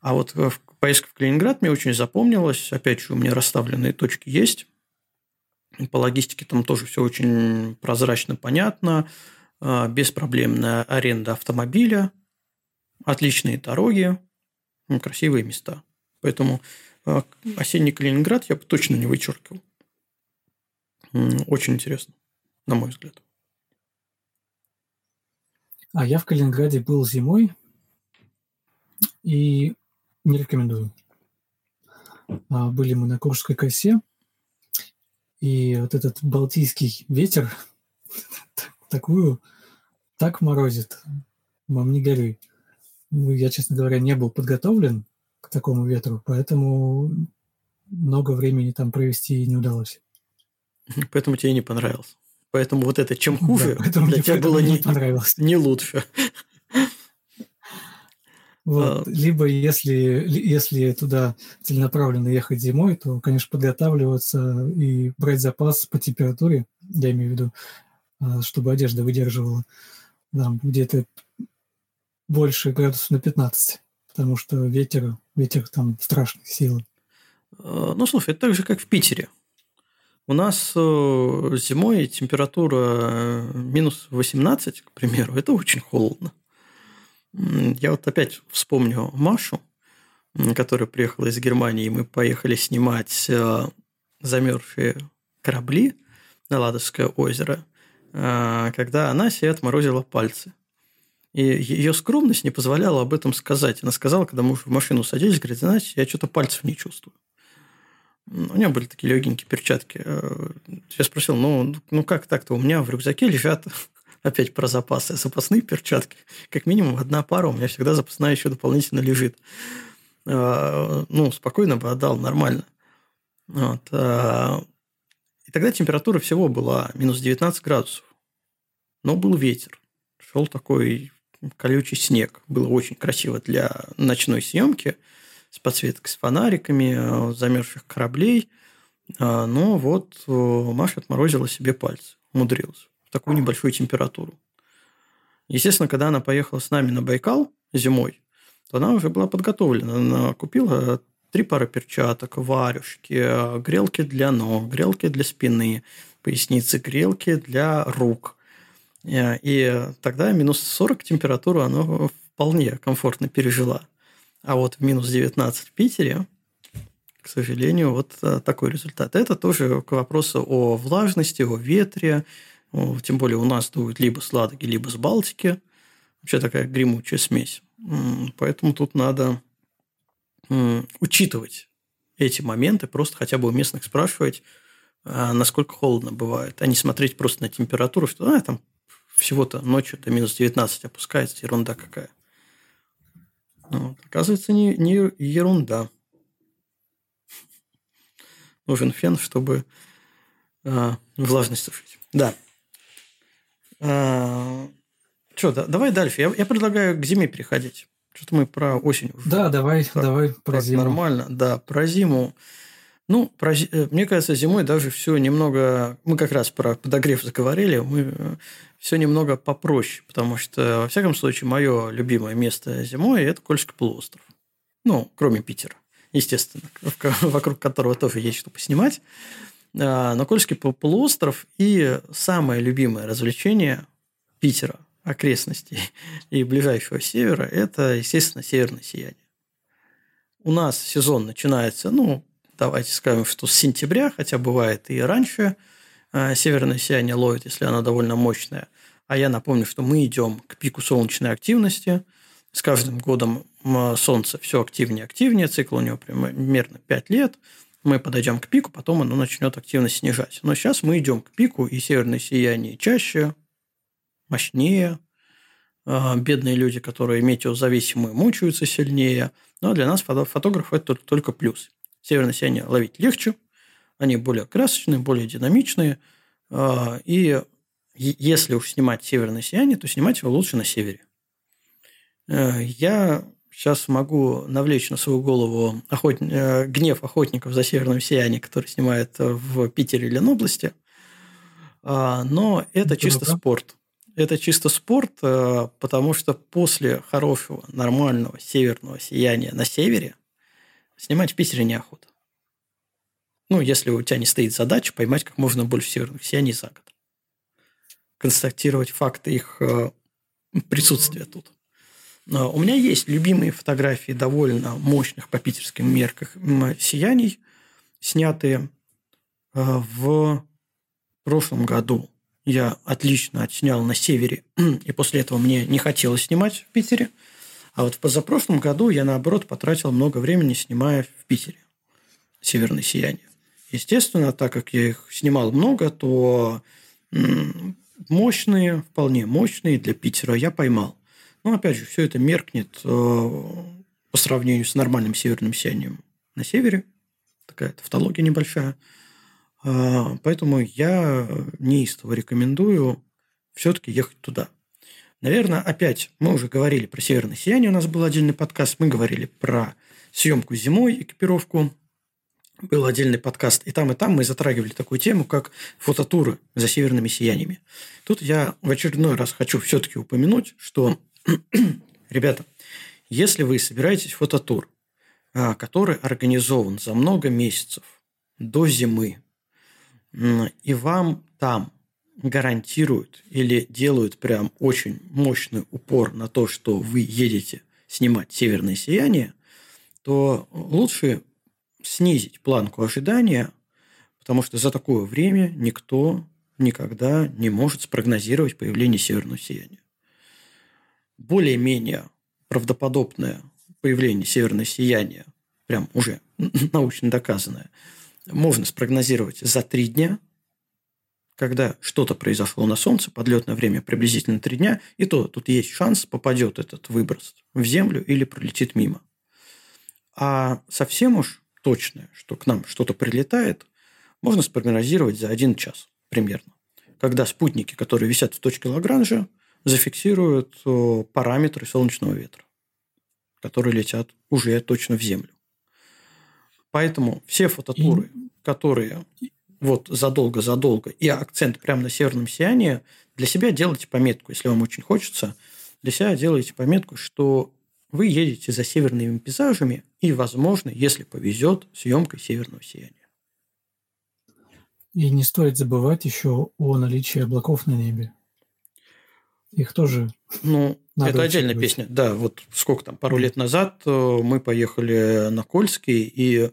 А вот поездка в Калининград мне очень запомнилась. Опять же, у меня расставленные точки есть. По логистике там тоже все очень прозрачно, понятно. А, беспроблемная аренда автомобиля, отличные дороги, красивые места. Поэтому а, осенний Калининград я бы точно не вычеркивал. Очень интересно, на мой взгляд. А я в Калининграде был зимой и не рекомендую. А, были мы на Куршской косе, и вот этот балтийский ветер такую, так морозит, вам не горюй. Ну, я, честно говоря, не был подготовлен к такому ветру, поэтому много времени там провести не удалось. Поэтому тебе не понравилось. Поэтому вот это чем хуже, да, для тебя было не, не, не лучше. Вот. А... Либо если, если туда целенаправленно ехать зимой, то, конечно, подготавливаться и брать запас по температуре, я имею в виду, а, чтобы одежда выдерживала там, где-то больше градусов на 15, потому что ветер, ветер там страшной силы. А, ну, слушай, это так же, как в Питере. У нас э, зимой температура э, минус 18, к примеру, это очень холодно. Я вот опять вспомню Машу, которая приехала из Германии, и мы поехали снимать э, замерзшие корабли на Ладожское озеро, э, когда она себе отморозила пальцы. И ее скромность не позволяла об этом сказать. Она сказала, когда мы в машину садились, говорит, знаете, я что-то пальцев не чувствую. У нее были такие легенькие перчатки. Э, я спросил, ну, ну как так-то? У меня в рюкзаке лежат опять про запасы, запасные перчатки. Как минимум одна пара у меня всегда запасная еще дополнительно лежит. А, ну, спокойно бы отдал, нормально. Вот. А, и тогда температура всего была минус 19 градусов. Но был ветер. Шел такой колючий снег. Было очень красиво для ночной съемки с подсветкой, с фонариками, замерзших кораблей. А, но вот Маша отморозила себе пальцы, умудрилась такую небольшую температуру. Естественно, когда она поехала с нами на Байкал зимой, то она уже была подготовлена. Она купила три пары перчаток, варежки, грелки для ног, грелки для спины, поясницы, грелки для рук. И тогда минус 40 температуру она вполне комфортно пережила. А вот в минус 19 в Питере, к сожалению, вот такой результат. Это тоже к вопросу о влажности, о ветре, тем более у нас дует либо с Ладоги, либо с Балтики. Вообще такая гремучая смесь. Поэтому тут надо учитывать эти моменты, просто хотя бы у местных спрашивать, а, насколько холодно бывает, а не смотреть просто на температуру, что а, там всего-то ночью до минус 19 опускается, ерунда какая. Вот. Оказывается, не, не ерунда. Нужен фен, чтобы а, влажность сушить. Да. А, что, да, давай дальше. Я, я предлагаю к зиме переходить. Что-то мы про осень уже. Да, давай, так, давай про зиму. Нормально, да, про зиму. Ну, про, э, мне кажется, зимой даже все немного... Мы как раз про подогрев заговорили, мы э, все немного попроще, потому что, во всяком случае, мое любимое место зимой – это Кольский полуостров. Ну, кроме Питера, естественно, вокруг которого тоже есть что поснимать. А, на Кольский полуостров и самое любимое развлечение Питера, окрестностей и ближайшего севера – это, естественно, северное сияние. У нас сезон начинается, ну, давайте скажем, что с сентября, хотя бывает и раньше, э, северное сияние ловит, если она довольно мощная. А я напомню, что мы идем к пику солнечной активности. С каждым годом Солнце все активнее и активнее, цикл у него примерно 5 лет. Мы подойдем к пику, потом оно начнет активно снижать. Но сейчас мы идем к пику, и северное сияние чаще, мощнее. А, бедные люди, которые метеозависимые, мучаются сильнее. Но для нас, фотографов, это только плюс. Северное сияние ловить легче, они более красочные, более динамичные. А, и если уж снимать северное сияние, то снимать его лучше на севере. Э, я сейчас могу навлечь на свою голову охот... Э, гнев охотников за северным сиянием, который снимают в Питере или Ленобласти. А, но это да, чисто спорт. Это чисто спорт, э, потому что после хорошего, нормального северного сияния на севере снимать в Питере неохота. Ну, если у тебя не стоит задача поймать как можно больше северных сияний за год. Констатировать факты их э, присутствия тут. Но у меня есть любимые фотографии довольно мощных по питерским меркам сияний, снятые э, в прошлом году. Я отлично отснял на севере, и после этого мне не хотелось снимать в Питере. А вот в позапрошлом году я, наоборот, потратил много времени, снимая в Питере «Северное сияние». Естественно, так как я их снимал много, то мощные, вполне мощные для Питера я поймал. Но, опять же, все это меркнет э, по сравнению с нормальным северным сиянием на севере. Такая тавтология небольшая. Э, поэтому я неистово рекомендую все-таки ехать туда. Наверное, опять мы уже говорили про северное сияние, у нас был отдельный подкаст, мы говорили про съемку зимой, экипировку был отдельный подкаст, и там, и там мы затрагивали такую тему, как фототуры за северными сияниями. Тут я в очередной раз хочу все-таки упомянуть, что, ребята, если вы собираетесь в фототур, а, который организован за много месяцев до зимы, и вам там гарантируют или делают прям очень мощный упор на то, что вы едете снимать «Северное сияние», то лучше снизить планку ожидания, потому что за такое время никто никогда не может спрогнозировать появление северного сияния. Более-менее правдоподобное появление северного сияния, прям уже научно доказанное, можно спрогнозировать за три дня, когда что-то произошло на Солнце, подлетное время приблизительно три дня, и то тут есть шанс, попадет этот выброс в Землю или пролетит мимо. А совсем уж точное, что к нам что-то прилетает, можно спрогнозировать за один час примерно. Когда спутники, которые висят в точке Лагранжа, зафиксируют параметры солнечного ветра, которые летят уже точно в Землю. Поэтому все фототуры, которые вот задолго-задолго, и акцент прямо на северном сиянии, для себя делайте пометку, если вам очень хочется, для себя делайте пометку, что вы едете за северными пейзажами и, возможно, если повезет, съемкой северного сияния. И не стоит забывать еще о наличии облаков на небе. Их тоже. Ну, надо это отдельная песня. Да, вот сколько там, пару лет назад э, мы поехали на Кольский, и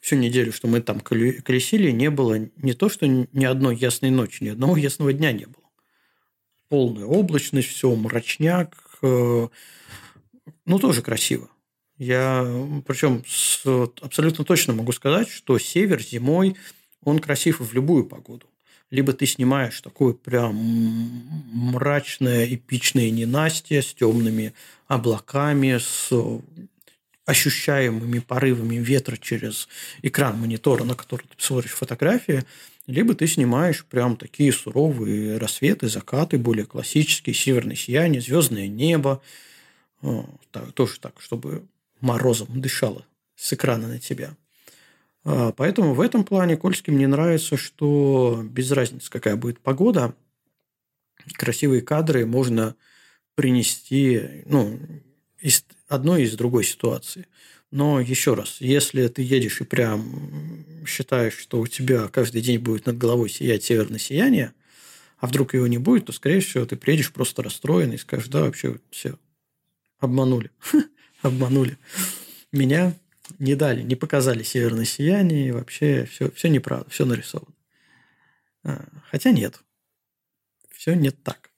всю неделю, что мы там колесили, не было не то, что ни одной ясной ночи, ни одного ясного дня не было. Полная облачность, все, мрачняк, э, ну, тоже красиво. Я, причем с, абсолютно точно могу сказать, что север зимой, он красив в любую погоду. Либо ты снимаешь такое прям мрачное, эпичное ненастье с темными облаками, с ощущаемыми порывами ветра через экран монитора, на который ты смотришь фотографии, либо ты снимаешь прям такие суровые рассветы, закаты, более классические, северное сияние, звездное небо, так, тоже так, чтобы морозом дышало с экрана на тебя. А, поэтому в этом плане Кольский мне нравится, что без разницы, какая будет погода, красивые кадры можно принести ну, из одной из другой ситуации. Но еще раз, если ты едешь и прям считаешь, что у тебя каждый день будет над головой сиять северное сияние, а вдруг его не будет, то, скорее всего, ты приедешь просто расстроенный и скажешь, да, вообще все, Обманули. Обманули. Меня не дали, не показали северное сияние, и вообще все, все неправда, все нарисовано. А, хотя нет. Все не так.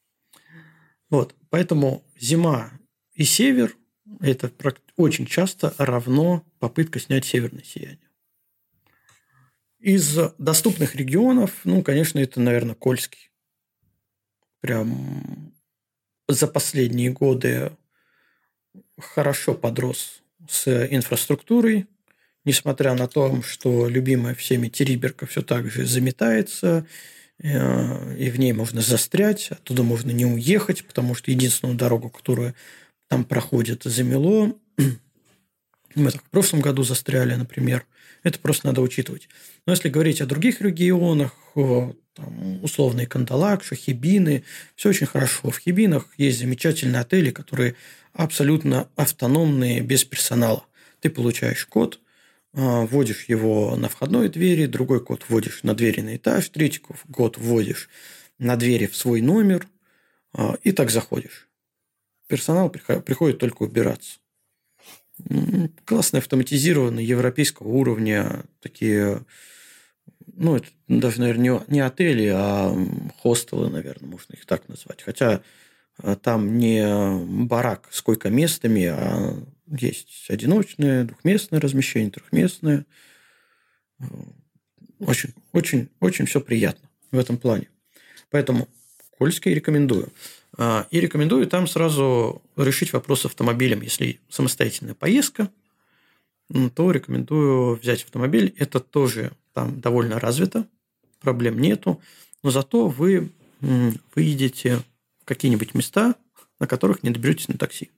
Вот. Поэтому зима и север – это очень часто равно попытка снять северное сияние. Из доступных регионов, ну, конечно, это, наверное, Кольский. Прям за последние годы хорошо подрос с инфраструктурой, несмотря на то, что любимая всеми Териберка все так же заметается, э, и в ней можно застрять, оттуда можно не уехать, потому что единственную дорогу, которая там проходит, замело. Мы в прошлом году застряли, например. Это просто надо учитывать. Но если говорить о других регионах, там, условные Кандалакша, Хибины, все очень хорошо. В Хибинах есть замечательные отели, которые абсолютно автономные, без персонала. Ты получаешь код, а, вводишь его на входной двери, другой код вводишь на двери на этаж, третий код вводишь на двери в свой номер, а, и так заходишь. Персонал приходит только убираться классные автоматизированные европейского уровня такие, ну, это даже, наверное, не, не отели, а хостелы, наверное, можно их так назвать. Хотя а, там не барак с койко-местами, а есть одиночное, двухместное размещение, трехместное. Очень, очень, очень все приятно в этом плане. Поэтому Кольский рекомендую. А, и рекомендую там сразу решить вопрос с автомобилем. Если самостоятельная поездка, то рекомендую взять автомобиль. Это тоже там довольно развито, проблем нету. Но зато вы выедете в какие-нибудь места, на которых не доберетесь на такси.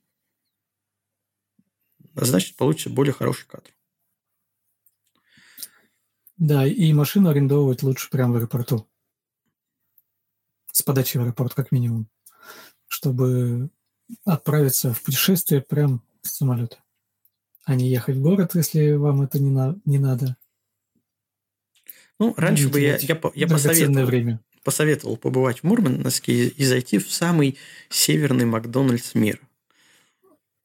А значит, получится более хороший кадр. Да, и машину арендовать лучше прямо в аэропорту. С подачи в аэропорт, как минимум чтобы отправиться в путешествие прям с самолета, а не ехать в город, если вам это не, на, не надо. Ну, раньше бы я, я, я посоветовал, время. посоветовал побывать в Мурманске и зайти в самый северный Макдональдс мира.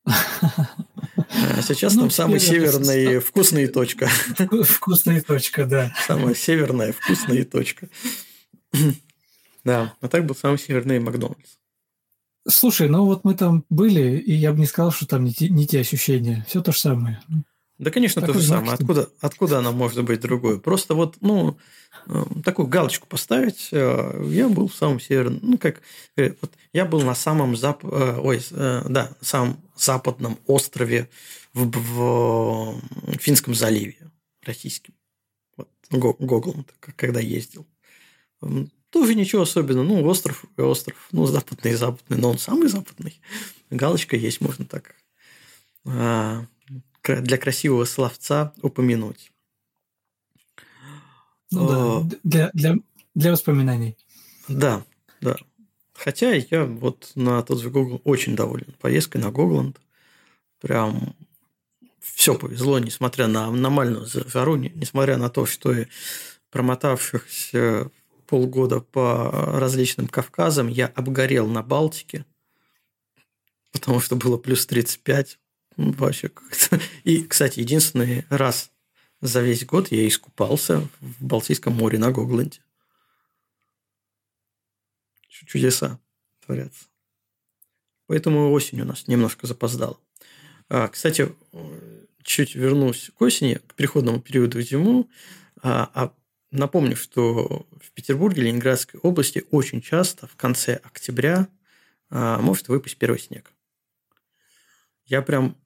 А сейчас там ну, самый северный вкусная точка. Вкусная точка, да. Самая северная вкусная точка. Да, а так был самый северный Макдональдс. Слушай, ну вот мы там были, и я бы не сказал, что там не те, не те ощущения. Все то же самое. Да, конечно, Такой то же самое. Откуда, откуда оно может быть другое? Просто вот, ну, э, такую галочку поставить. Э, я был в самом северном, ну, как, э, вот я был на самом зап... ой, да, самом западном острове в, в Финском заливе российским. Вот, Гоглом, когда ездил. Тоже ничего особенного. Ну, остров и остров. Ну, западный и западный, но он самый западный. Галочка есть, можно так а, для красивого словца упомянуть. Ну да, для, для, для воспоминаний. Да, да. Хотя я вот на тот же Google очень доволен поездкой на Гогланд. Прям все повезло, несмотря на аномальную жару, несмотря на то, что и промотавшихся полгода по различным Кавказам я обгорел на Балтике, потому что было плюс 35. Вообще И, кстати, единственный раз за весь год я искупался в Балтийском море на Гогланде. Чудеса творятся. Поэтому осень у нас немножко запоздала. А, кстати, чуть вернусь к осени, к переходному периоду в зиму. А, а Напомню, что в Петербурге, Ленинградской области очень часто в конце октября а, может выпасть первый снег. Я прям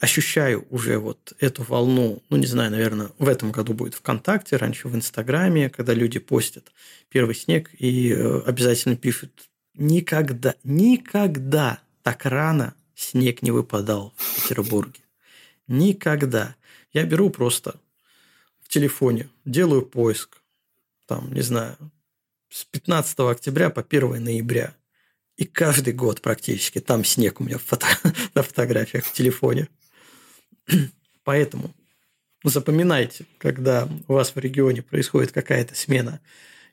ощущаю уже вот эту волну, ну, не знаю, наверное, в этом году будет ВКонтакте, раньше в Инстаграме, когда люди постят первый снег и э, обязательно пишут «Никогда, никогда так рано снег не выпадал в Петербурге. Никогда». Я беру просто телефоне, делаю поиск, там, не знаю, с 15 октября по 1 ноября. И каждый год практически там снег у меня фото... на фотографиях в телефоне. Поэтому запоминайте, когда у вас в регионе происходит какая-то смена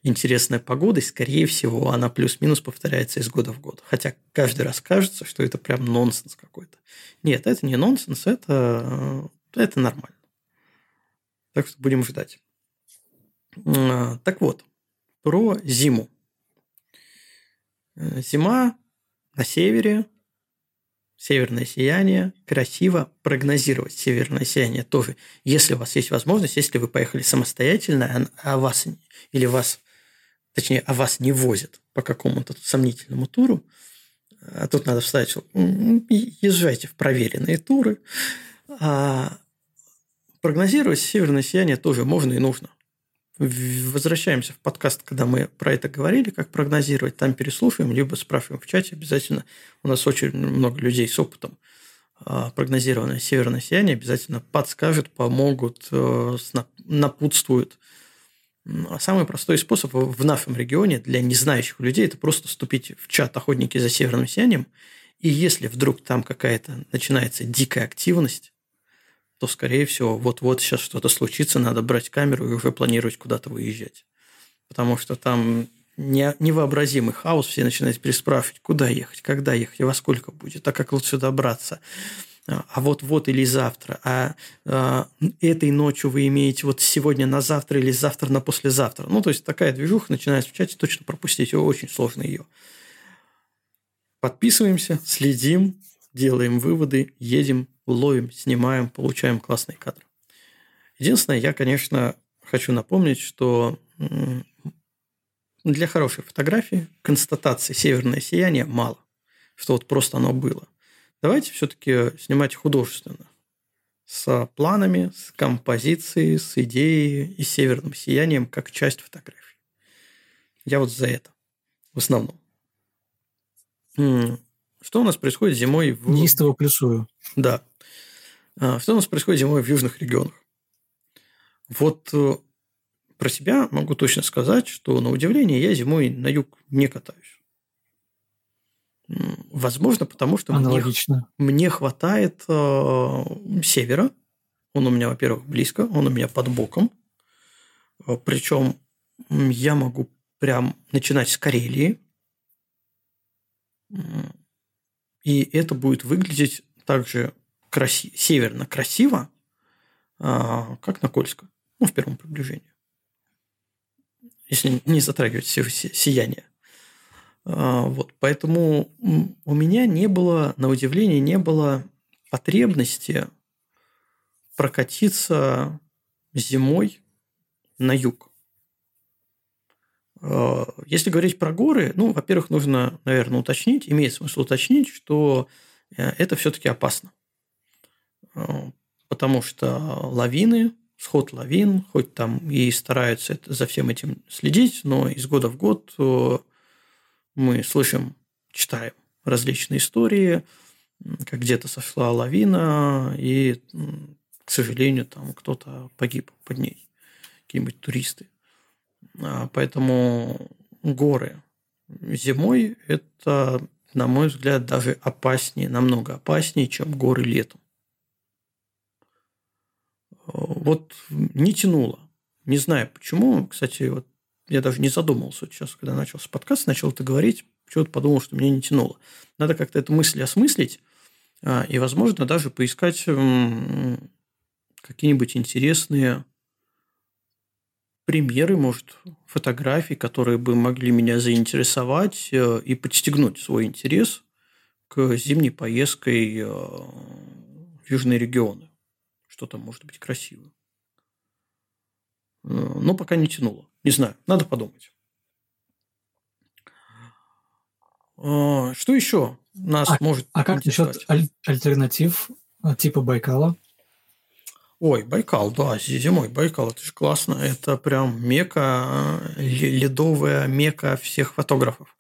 интересной погоды, скорее всего, она плюс-минус повторяется из года в год. Хотя каждый раз кажется, что это прям нонсенс какой-то. Нет, это не нонсенс, это, это нормально. Так что будем ждать. А, так вот, про зиму. Э, зима на севере, северное сияние, красиво прогнозировать северное сияние тоже. Если у вас есть возможность, если вы поехали самостоятельно, а, а вас или вас, точнее, а вас не возят по какому-то сомнительному туру, а тут надо вставить, езжайте в проверенные туры. А прогнозировать северное сияние тоже можно и нужно. Возвращаемся в подкаст, когда мы про это говорили, как прогнозировать, там переслушаем, либо спрашиваем в чате обязательно. У нас очень много людей с опытом а, прогнозирования северное сияние обязательно подскажут, помогут, э, напутствуют. А самый простой способ в нашем регионе для незнающих людей – это просто вступить в чат «Охотники за северным сиянием», и если вдруг там какая-то начинается дикая активность, то, скорее всего, вот-вот сейчас что-то случится, надо брать камеру и уже планировать куда-то выезжать. Потому что там не, невообразимый хаос, все начинают переспрашивать, куда ехать, когда ехать, во сколько будет, а как лучше добраться. А вот-вот или завтра, а, а этой ночью вы имеете вот сегодня на завтра или завтра на послезавтра. Ну, то есть такая движуха начинается в чате, точно пропустить, очень сложно ее. Подписываемся, следим, делаем выводы, едем, ловим, снимаем, получаем классные кадры. Единственное, я, конечно, хочу напомнить, что для хорошей фотографии констатации северное сияние мало, что вот просто оно было. Давайте все-таки снимать художественно, с планами, с композицией, с идеей и северным сиянием как часть фотографии. Я вот за это в основном. Что у нас происходит зимой в... Неистово плюсую. Да. А, что у нас происходит зимой в южных регионах? Вот э, про себя могу точно сказать, что на удивление я зимой на юг не катаюсь. Возможно, потому что Аналогично. Мне, мне хватает э, севера. Он у меня, во-первых, близко, он у меня под боком. Э, Причем я могу прям начинать с Карелии. И это будет выглядеть также краси... северно красиво, а, как на Кольско, ну, в первом приближении. Если не затрагивать сияние. А, вот, поэтому у меня не было, на удивление, не было потребности прокатиться зимой на юг. А, если говорить про горы, ну, во-первых, нужно, наверное, уточнить, имеет смысл уточнить, что э, это все-таки опасно. А, потому что лавины, сход лавин, хоть там и стараются это, за всем этим следить, но из года в год э, мы слышим, читаем различные истории, как где-то сошла лавина, и, к сожалению, там кто-то погиб под ней, какие-нибудь туристы. А, поэтому горы зимой – это, на мой взгляд, даже опаснее, намного опаснее, чем горы летом вот не тянуло. Не знаю почему. Кстати, вот я даже не задумывался вот сейчас, когда начался подкаст, начал это говорить, почему-то подумал, что мне не тянуло. Надо как-то эту мысль осмыслить а, и, возможно, даже поискать какие-нибудь интересные примеры, может, фотографий, которые бы могли меня заинтересовать э, и подстегнуть свой интерес к зимней поездкой э, в южные регионы что там может быть красиво. Э, но пока не тянуло. Не знаю, надо подумать. А, что еще нас а, может А как насчет аль- альтернатив а, типа Байкала? Ой, Байкал, да, зимой Байкал, это же классно. Это прям мека, э, ледовая мека всех фотографов.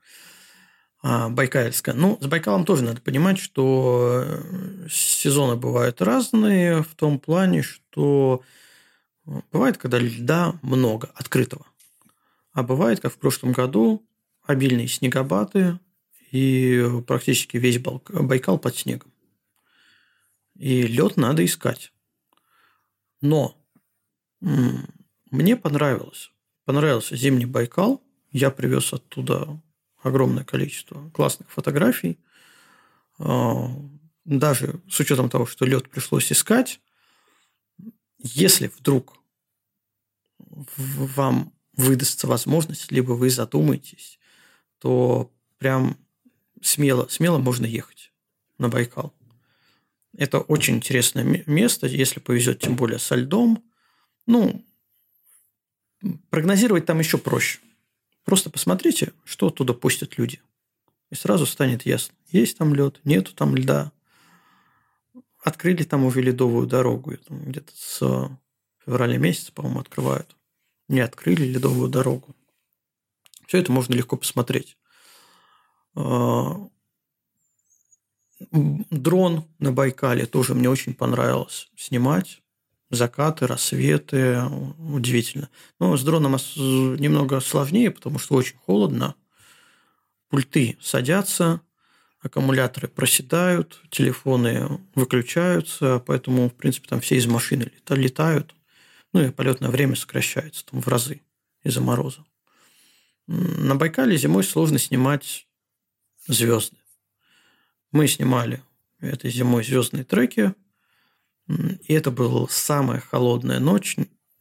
А, Байкальская. Ну, с Байкалом тоже надо понимать, что э, сезоны бывают разные в том плане, что э, бывает, когда льда много, открытого. А бывает, как в прошлом году, обильные снегопады и практически весь Байкал под снегом. И лед надо искать. Но мне понравилось. Понравился зимний Байкал. Я привез оттуда огромное количество классных фотографий. А, даже с учетом того, что лед пришлось искать, если вдруг вам выдастся возможность, либо вы задумаетесь, то прям смело, смело можно ехать на Байкал. Это очень интересное место, если повезет, тем более со льдом. Ну, прогнозировать там еще проще. Просто посмотрите, что оттуда пустят люди. И сразу станет ясно, есть там лед, нету там льда. Открыли там уже ледовую дорогу. Где-то с февраля месяца, по-моему, открывают. Не открыли ледовую дорогу. Все это можно легко посмотреть. А, дрон на Байкале тоже мне очень понравилось снимать. Закаты, рассветы. Удивительно. Но с дроном немного сложнее, потому что очень холодно. Пульты садятся, аккумуляторы проседают, телефоны выключаются, поэтому, в принципе, там все из машины летают. Ну и полетное время сокращается там в разы из-за мороза. На Байкале зимой сложно снимать звезды. Мы снимали этой зимой звездные треки, и это была самая холодная ночь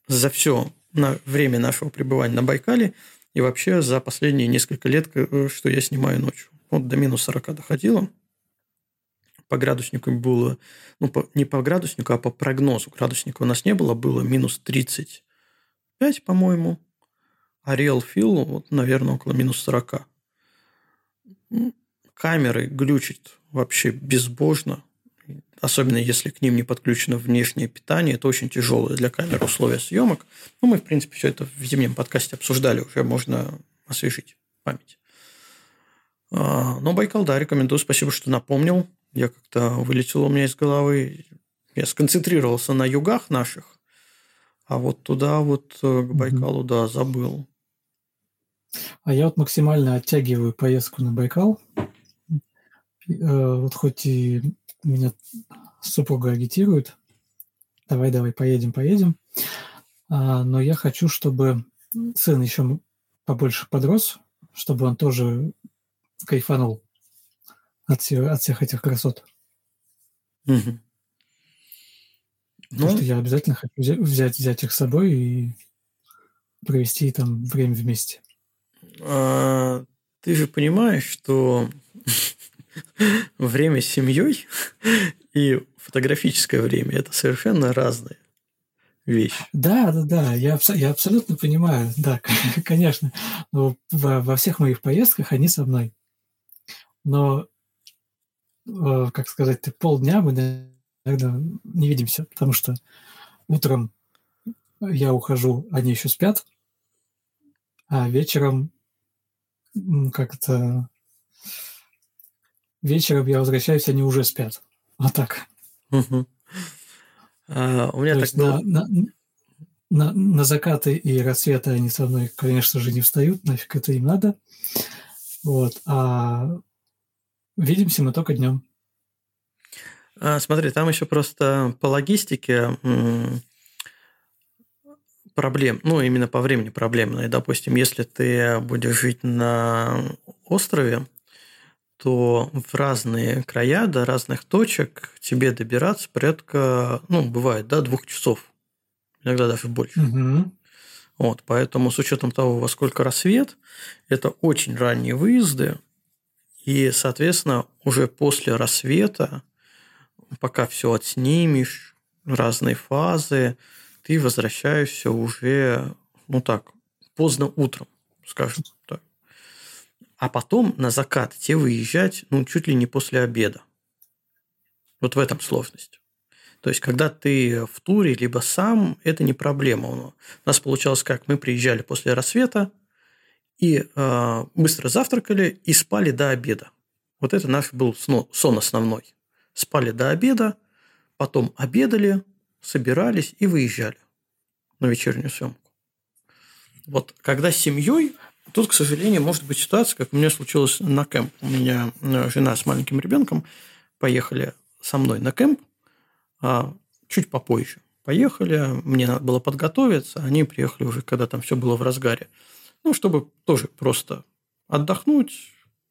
за все время нашего пребывания на Байкале и вообще за последние несколько лет, э, что я снимаю ночью. Вот до минус 40 доходило. По градуснику было, ну, по, не по градуснику, а по прогнозу. Градусника у нас не было, было минус 35, по-моему. А Real Feel, вот, наверное, около минус 40 камеры глючит вообще безбожно, особенно если к ним не подключено внешнее питание. Это очень тяжелое для камеры условия съемок. Ну, мы, в принципе, все это в зимнем подкасте обсуждали, уже можно освежить память. А, но Байкал, да, рекомендую. Спасибо, что напомнил. Я как-то вылетел у меня из головы. Я сконцентрировался на югах наших, а вот туда вот э, к Байкалу, да, забыл. А я вот максимально оттягиваю поездку на Байкал. Э, вот хоть и меня супруга агитирует, давай, давай, поедем, поедем, а, но я хочу, чтобы сын еще побольше подрос, чтобы он тоже кайфанул от, всех, от всех этих красот. Угу. Потому ну, что я обязательно хочу взять, взять их с собой и провести там время вместе. А, ты же понимаешь, что время с семьей и фотографическое время – это совершенно разные вещи. Да, да, да, я, я абсолютно понимаю, да, конечно. Но во, во всех моих поездках они со мной. Но, э, как сказать, ты полдня мы, наверное, не видимся, потому что утром я ухожу, они еще спят, а вечером как это вечером я возвращаюсь, они уже спят. Вот так. Угу. А, у меня То так было... на, на, на, на закаты и рассветы они со мной, конечно же, не встают, нафиг это им надо. Вот. А видимся мы только днем. А, смотри, там еще просто по логистике проблем, ну, именно по времени проблемные. Допустим, если ты будешь жить на острове, то в разные края, до разных точек тебе добираться порядка, ну, бывает, да, двух часов. Иногда даже больше. Угу. Вот, поэтому с учетом того, во сколько рассвет, это очень ранние выезды. И, соответственно, уже после рассвета, пока все отснимешь, разные фазы, ты возвращаешься уже, ну так, поздно утром, скажем так а потом на закат те выезжать, ну, чуть ли не после обеда. Вот в этом сложность. То есть, когда ты в туре, либо сам, это не проблема. У нас получалось как, мы приезжали после рассвета, и э, быстро завтракали и спали до обеда. Вот это наш был сон основной. Спали до обеда, потом обедали, собирались и выезжали на вечернюю съемку. Вот когда с семьей, Тут, к сожалению, может быть ситуация, как у меня случилось на кемп. У меня э, жена с маленьким ребенком поехали со мной на кемп а чуть попозже. Поехали, мне надо было подготовиться, они приехали уже, когда там все было в разгаре. Ну, чтобы тоже просто отдохнуть.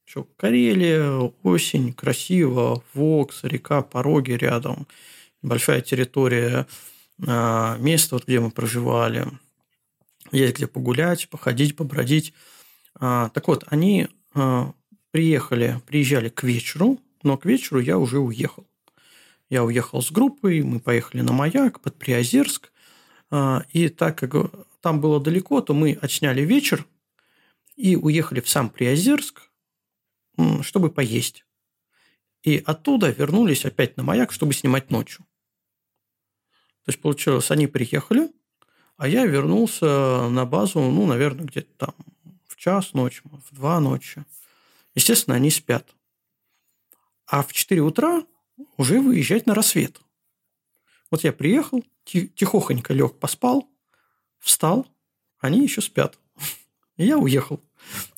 Что, Карелия, осень, красиво, Вокс, река, пороги рядом, большая территория, а, место, вот, где мы проживали – есть где погулять, походить, побродить. А, так вот, они а, приехали, приезжали к вечеру, но к вечеру я уже уехал. Я уехал с группой, мы поехали на маяк под Приозерск. А, и так как там было далеко, то мы отсняли вечер и уехали в сам Приозерск, чтобы поесть. И оттуда вернулись опять на маяк, чтобы снимать ночью. То есть, получилось, они приехали, а я вернулся на базу, ну, наверное, где-то там в час ночи, в два ночи. Естественно, они спят. А в 4 утра уже выезжать на рассвет. Вот я приехал, тихохонько лег, поспал, встал, они еще спят. И я уехал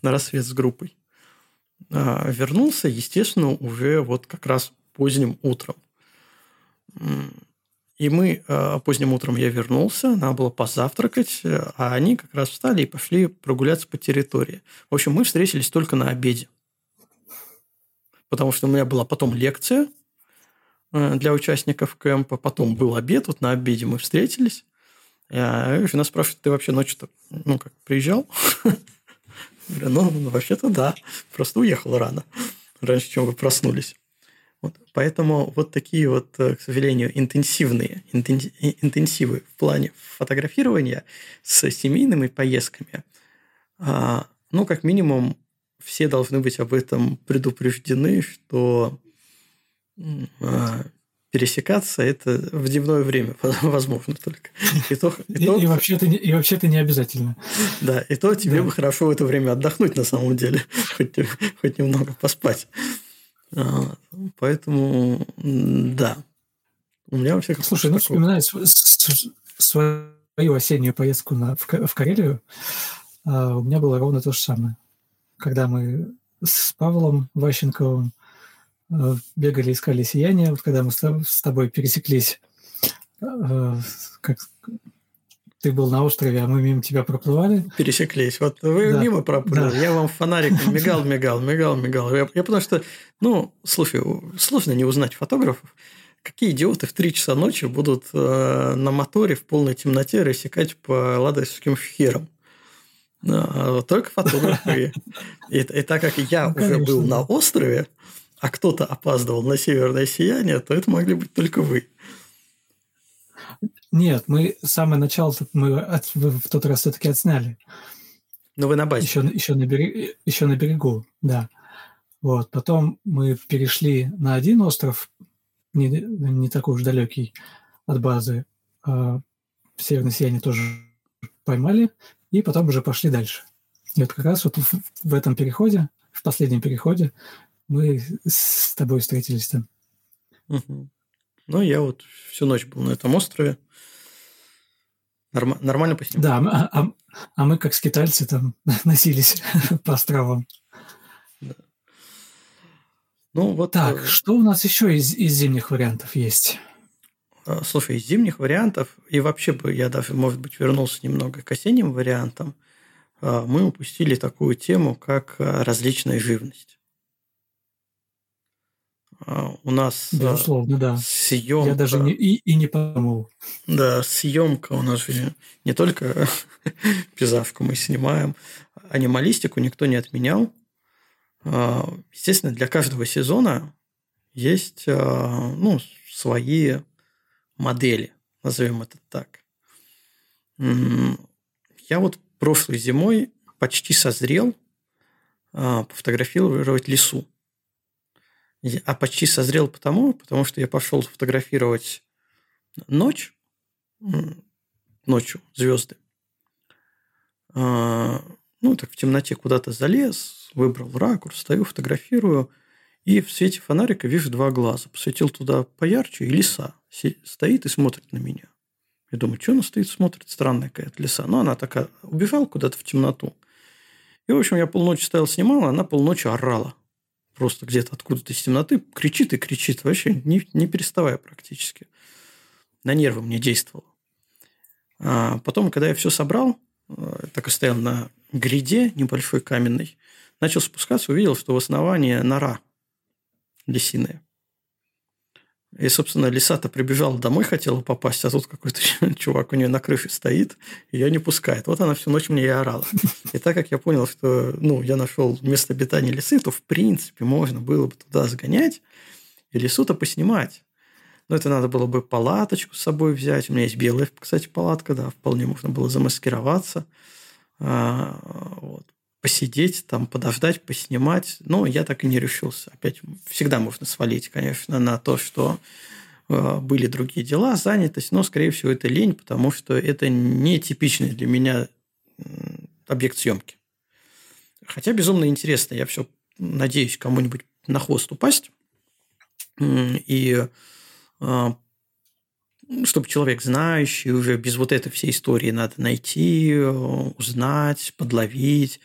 на рассвет с группой. А, вернулся, естественно, уже вот как раз поздним утром. И мы а, поздним утром я вернулся, надо было позавтракать, а они как раз встали и пошли прогуляться по территории. В общем, мы встретились только на обеде. Потому что у меня была потом лекция э, для участников кемпа, потом был обед, вот на обеде мы встретились. И жена спрашивает, ты вообще ночью-то, ну, как, приезжал? Говорю, ну, ну, вообще-то да, просто уехал рано, раньше, чем вы проснулись. Вот, поэтому вот такие вот, э, к сожалению, интенсивные интенсивы в плане фотографирования с семейными поездками, а, ну, как минимум, все должны быть об этом предупреждены, что а, пересекаться это в дневное время возможно только. И, то, и, то, и, вообще-то, и вообще-то не обязательно. Да, и то тебе да. бы хорошо в это время отдохнуть на самом деле, хоть, хоть немного поспать. А, поэтому, да. У меня во всяком Слушай, ну вспоминаю свою осеннюю поездку на, в, в Карелию, а у меня было ровно то же самое. Когда мы с Павлом Ващенковым Э, бегали, искали сияние. Вот когда мы с тобой пересеклись, э, как ты был на острове, а мы мимо тебя проплывали. Пересеклись. Вот вы да. мимо проплыли. Да. Я вам фонариком мигал, мигал, мигал, мигал. Я, я потому что, ну, слушай, сложно не узнать фотографов. Какие идиоты в 3 часа ночи будут э, на моторе в полной темноте рассекать по ладожским шхерам? А, только фотографы. И, и так как я ну, уже был на острове, а кто-то опаздывал на северное сияние, то это могли быть только вы. Нет, мы самое начало мы от, в тот раз все-таки отсняли. Но вы на базе. Еще, еще, на берег, еще на берегу, да. Вот. Потом мы перешли на один остров, не, не такой уж далекий от базы. А северное сияние тоже поймали, и потом уже пошли дальше. И вот как раз вот в, в этом переходе, в последнем переходе, мы с тобой встретились там. Угу. Ну, я вот всю ночь был на этом острове. Норм... Нормально поснимал? Да, а, а, а мы как скитальцы там носились по островам. Да. Ну, вот... Так, э, что у нас еще из, из зимних вариантов есть? А, слушай, из зимних вариантов, и вообще бы я даже, может быть, вернулся немного к осенним вариантам, а, мы упустили такую тему, как а, различная живность. А, у нас Безусловно, да. съемка... Я даже не, и, и не подумал. Да, съемка у нас же не только пейзажку мы снимаем, анималистику никто не отменял. А, естественно, для каждого сезона есть а, ну, свои модели, назовем это так. Я вот прошлой зимой почти созрел пофотографировать лесу. А почти созрел потому, потому что я пошел фотографировать ночь, ночью звезды. А, ну, так в темноте куда-то залез, выбрал ракурс, стою, фотографирую, и в свете фонарика вижу два глаза. Посветил туда поярче, и лиса стоит и смотрит на меня. Я думаю, что она стоит, смотрит, странная какая-то лиса. Но она такая убежала куда-то в темноту. И, в общем, я полночи стоял, снимал, а она полночи орала просто где-то откуда-то из темноты кричит и кричит, вообще не, не переставая практически. На нервы мне действовало. А потом, когда я все собрал, э, так и стоял на гряде небольшой каменной, начал спускаться, увидел, что в основании нора лисиная. И, собственно, лиса-то прибежала домой, хотела попасть, а тут какой-то чувак у нее на крыше стоит, и ее не пускает. Вот она всю ночь мне и орала. И так как я понял, что ну, я нашел место обитания лисы, то, в принципе, можно было бы туда сгонять и лису-то поснимать. Но это надо было бы палаточку с собой взять. У меня есть белая, кстати, палатка, да, вполне можно было замаскироваться. А, вот посидеть, там, подождать, поснимать. Но я так и не решился. Опять всегда можно свалить, конечно, на то, что э, были другие дела, занятость, но, скорее всего, это лень, потому что это не типичный для меня объект съемки. Хотя безумно интересно. Я все надеюсь кому-нибудь на хвост упасть. И э, чтобы человек знающий, уже без вот этой всей истории надо найти, э, узнать, подловить,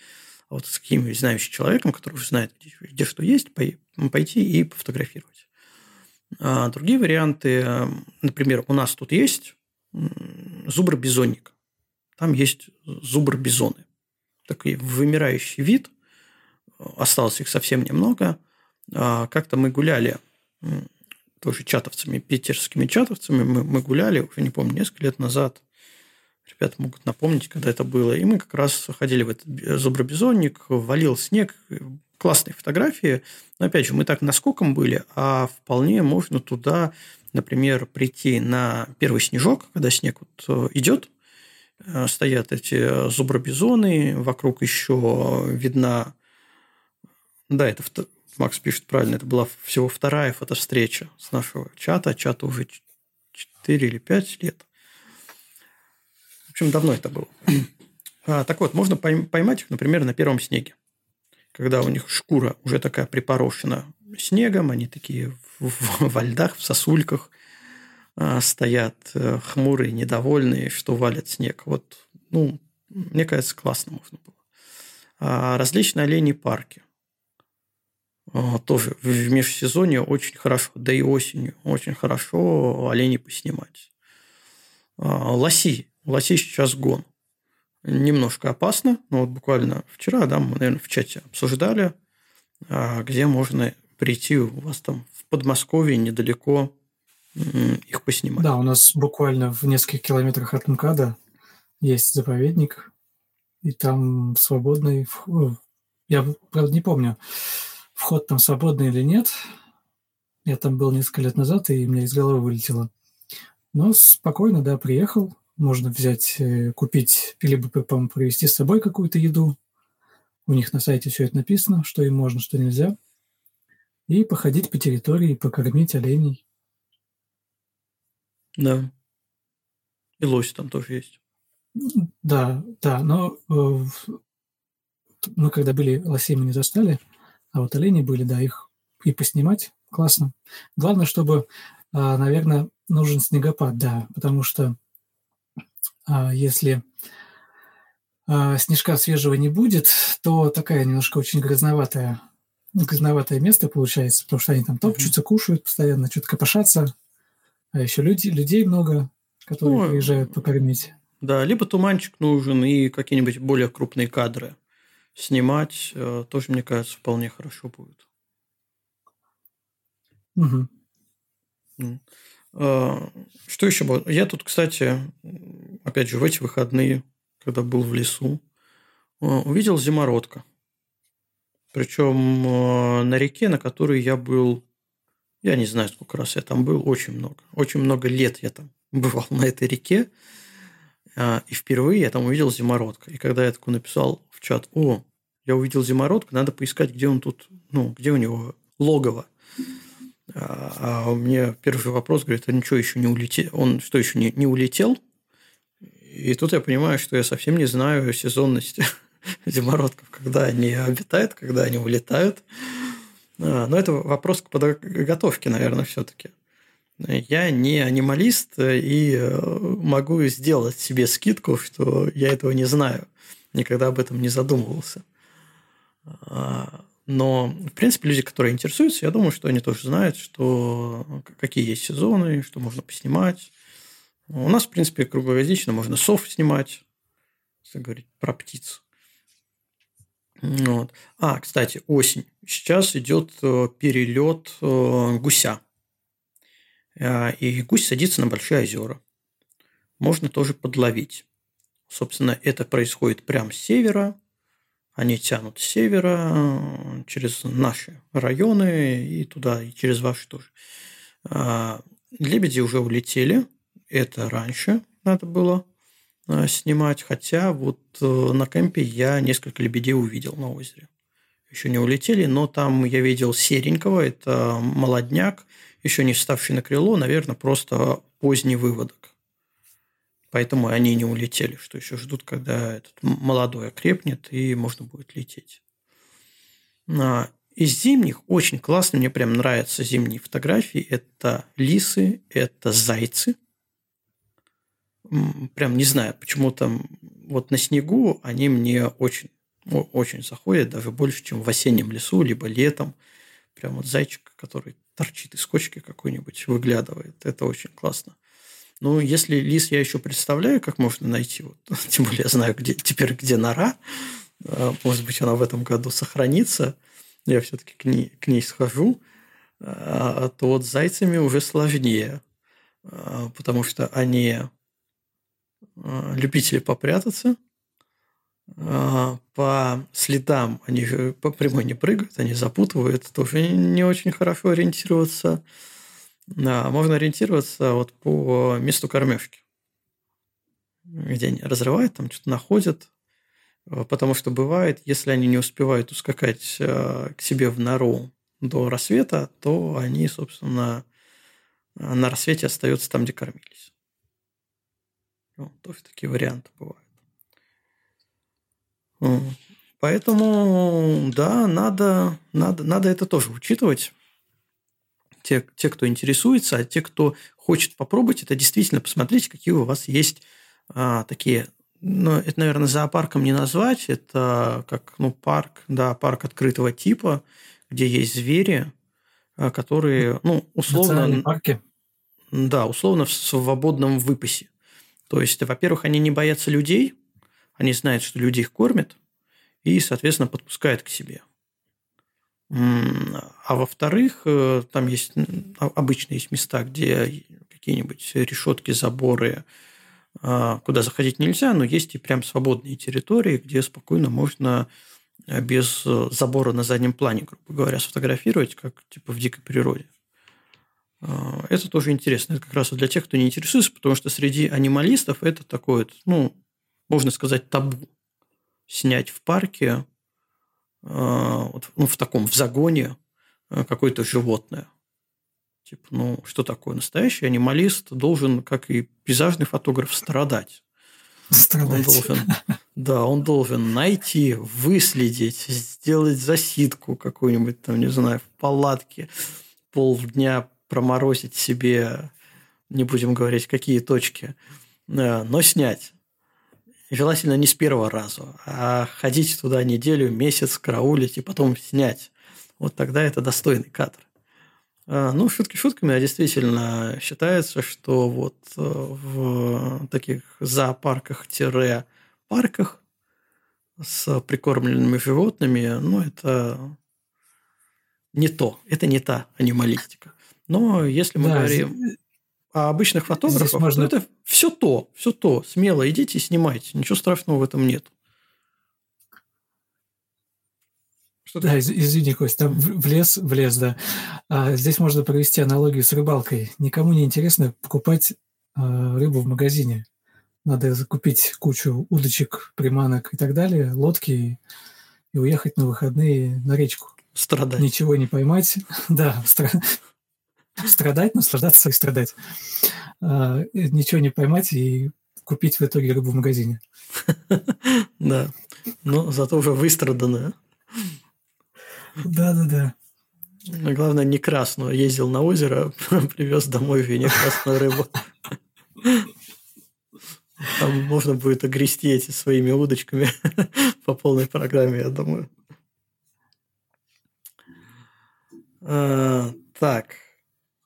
вот с каким-нибудь знающим человеком, который уже знает, где, где что есть, пойти и пофотографировать. А другие варианты, например, у нас тут есть зубр-бизонник. Там есть зубр-бизоны. Такой вымирающий вид. Осталось их совсем немного. А как-то мы гуляли тоже чатовцами, питерскими чатовцами. Мы, мы гуляли, уже не помню, несколько лет назад – Ребята могут напомнить, когда это было. И мы как раз ходили в этот зубробизонник, валил снег, классные фотографии. Но опять же, мы так наскоком были, а вполне можно туда, например, прийти на первый снежок, когда снег вот э, идет, э, стоят эти зубробизоны, вокруг еще видна... Да, это Макс пишет правильно, это была всего вторая фотовстреча с нашего чата. Чату уже 4 или 5 лет общем, давно это было. А, так вот, можно поймать их, например, на первом снеге. Когда у них шкура уже такая припорошена снегом, они такие в, в, во льдах, в сосульках а, стоят а, хмурые, недовольные, что валят снег. Вот, ну, мне кажется, классно можно было. А различные олени парки. А, тоже в межсезонье очень хорошо, да и осенью очень хорошо оленей поснимать. А, лоси Лосей сейчас гон. Немножко опасно, но вот буквально вчера, да, мы, наверное, в чате обсуждали, а, где можно прийти у вас там в Подмосковье недалеко их поснимать. Да, у нас буквально в нескольких километрах от МКАДа есть заповедник, и там свободный... Я, правда, не помню, вход там свободный или нет. Я там был несколько лет назад, и меня из головы вылетело. Но спокойно, да, приехал, можно взять, э, купить, либо, по-моему, привезти с собой какую-то еду. У них на сайте все это написано, что им можно, что нельзя. И походить по территории, покормить оленей. Да. И лось там тоже есть. Да, да, но э, мы когда были лосей мы не застали, а вот олени были, да, их и поснимать классно. Главное, чтобы, а, наверное, нужен снегопад, да, потому что если а, снежка свежего не будет, то такая немножко очень грязноватая, грязноватое место получается, потому что они там топчутся, кушают постоянно, что-то копошатся, а еще люди, людей много, которые ну, приезжают покормить. Да, либо туманчик нужен и какие-нибудь более крупные кадры снимать, э, тоже, мне кажется, вполне хорошо будет. Угу. Что еще было? Я тут, кстати, опять же, в эти выходные, когда был в лесу, а, увидел зимородка. Причем а, на реке, на которой я был, я не знаю, сколько раз я там был, очень много. Очень много лет я там бывал на этой реке. И впервые я там увидел зимородка. И когда я такой написал в чат, о, я увидел зимородка, надо поискать, где он тут, ну, где у него логово. А, а мне первый вопрос говорит, а ничего еще не улетел? Он что, еще не, не улетел? И тут я понимаю, что я совсем не знаю сезонности зимородков, когда они обитают, когда они улетают. А, но это вопрос к подготовке, наверное, все-таки. Я не анималист и э, могу сделать себе скидку, что я этого не знаю. Никогда об этом не задумывался. Но, в принципе, люди, которые интересуются, я думаю, что они тоже знают, что какие есть сезоны, что можно поснимать. У нас, в принципе, круглогодично можно сов снимать, если говорить про птиц. Вот. А, кстати, осень. Сейчас идет э, перелет э, гуся. И гусь садится на большие озера. Можно тоже подловить. Собственно, это происходит прямо с севера. Они тянут с севера э, через наши районы и туда, и через ваши тоже. А, лебеди уже улетели. Это раньше надо было э, снимать. Хотя вот э, на кемпе я несколько лебедей увидел на озере. Еще не улетели, но там я видел серенького. Это молодняк, еще не вставший на крыло. Наверное, просто поздний выводок. Поэтому они не улетели, что еще ждут, когда этот молодой окрепнет и можно будет лететь. А, из зимних очень классно, мне прям нравятся зимние фотографии. Это лисы, это зайцы. Прям не знаю, почему там вот на снегу они мне очень, очень заходят, даже больше, чем в осеннем лесу, либо летом. Прям вот зайчик, который торчит из кочки какой-нибудь, выглядывает. Это очень классно. Ну, если лис я еще представляю, как можно найти, вот, тем более я знаю где, теперь, где нора, а, может быть, она в этом году сохранится, я все-таки к ней, к ней схожу, а, то вот с зайцами уже сложнее, а, потому что они любители попрятаться, по следам они по прямой не прыгают, они запутывают, тоже не очень хорошо ориентироваться. Да, можно ориентироваться вот по месту кормежки, где они разрывают, там что-то находят, э, потому что бывает, если они не успевают ускакать э, к себе в нору до рассвета, то они, собственно, на рассвете остаются там, где кормились. Ну, тоже такие варианты бывают. Поэтому, да, надо, надо, надо это тоже учитывать те, те, кто интересуется, а те, кто хочет попробовать, это действительно посмотрите, какие у вас есть а, такие ну, это, наверное, зоопарком не назвать, это как, ну, парк, да, парк открытого типа, где есть звери, а, которые, ну, условно... парки? Да, условно в свободном выпасе. То есть, во-первых, они не боятся людей, они знают, что люди их кормят, и, соответственно, подпускают к себе. А во-вторых, э, там есть обычно есть места, где какие-нибудь решетки, заборы, а, куда заходить нельзя, но есть и прям свободные территории, где спокойно можно э, без э, забора на заднем плане, грубо говоря, сфотографировать, как типа в дикой природе. А, это тоже интересно. Это как раз для тех, кто не интересуется, потому что среди анималистов это такое, ну, можно сказать, табу. Снять в парке вот, ну, в таком, в загоне а, какое-то животное. Типа, ну, что такое? Настоящий анималист должен, как и пейзажный фотограф, страдать. Страдать. Он должен, да, он должен найти, выследить, сделать засидку какую-нибудь там, не знаю, в палатке, полдня проморозить себе, не будем говорить, какие точки, но снять желательно не с первого раза, а ходить туда неделю, месяц, караулить и потом снять. Вот тогда это достойный кадр. А, ну, шутки шутками, а действительно считается, что вот э, в таких зоопарках-парках с прикормленными животными, ну, это не то, это не та анималистика. Но если мы да, говорим а обычных фотографов, можно... это все то, все то. Смело идите и снимайте. Ничего страшного в этом нет. Что да, из, извини, Кость, там в лес, в лес, да. А здесь можно провести аналогию с рыбалкой. Никому не интересно покупать а, рыбу в магазине. Надо закупить кучу удочек, приманок и так далее, лодки и, и уехать на выходные на речку. Страдать. Ничего не поймать. да, страдать, наслаждаться и страдать. А, ничего не поймать и купить в итоге рыбу в магазине. Да. Но зато уже выстраданная. Да-да-да. Главное, не красную. Ездил на озеро, привез домой в вине красную рыбу. Там можно будет огрести эти своими удочками по полной программе, я думаю. А, так.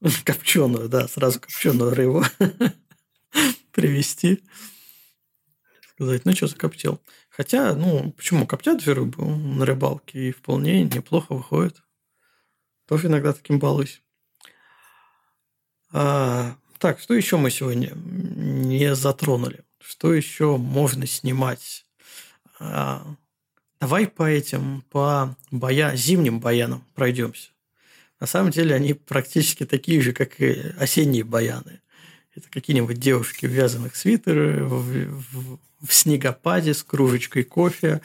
Копченую, да, сразу копченую рыбу привезти. Сказать, ну, что закоптил. Хотя, ну, почему? Коптят же рыбу на рыбалке и вполне неплохо выходит. Тоже иногда таким балуюсь. А, так, что еще мы сегодня не затронули? Что еще можно снимать? А, давай по этим, по боя, зимним баянам пройдемся. На самом деле они практически такие же, как и осенние баяны. Это какие-нибудь девушки в вязаных свитерах, в, в, в снегопаде с кружечкой кофе.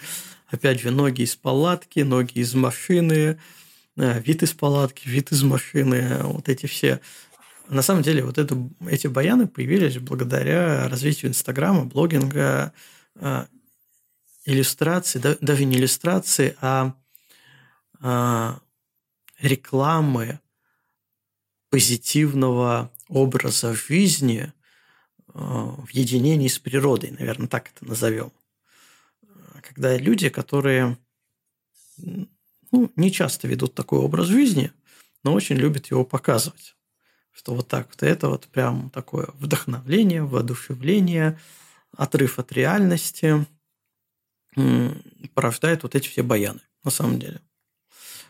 Опять же, ноги из палатки, ноги из машины, э, вид из палатки, вид из машины. Вот эти все на самом деле вот это, эти баяны появились благодаря развитию Инстаграма, блогинга, э, иллюстрации, даже не иллюстрации, а, а рекламы позитивного образа жизни э, в единении с природой, наверное, так это назовем. Когда люди, которые ну, не часто ведут такой образ жизни, но очень любят его показывать. Что вот так вот это вот прям такое вдохновление, воодушевление, отрыв от реальности порождает вот эти все баяны, на самом деле.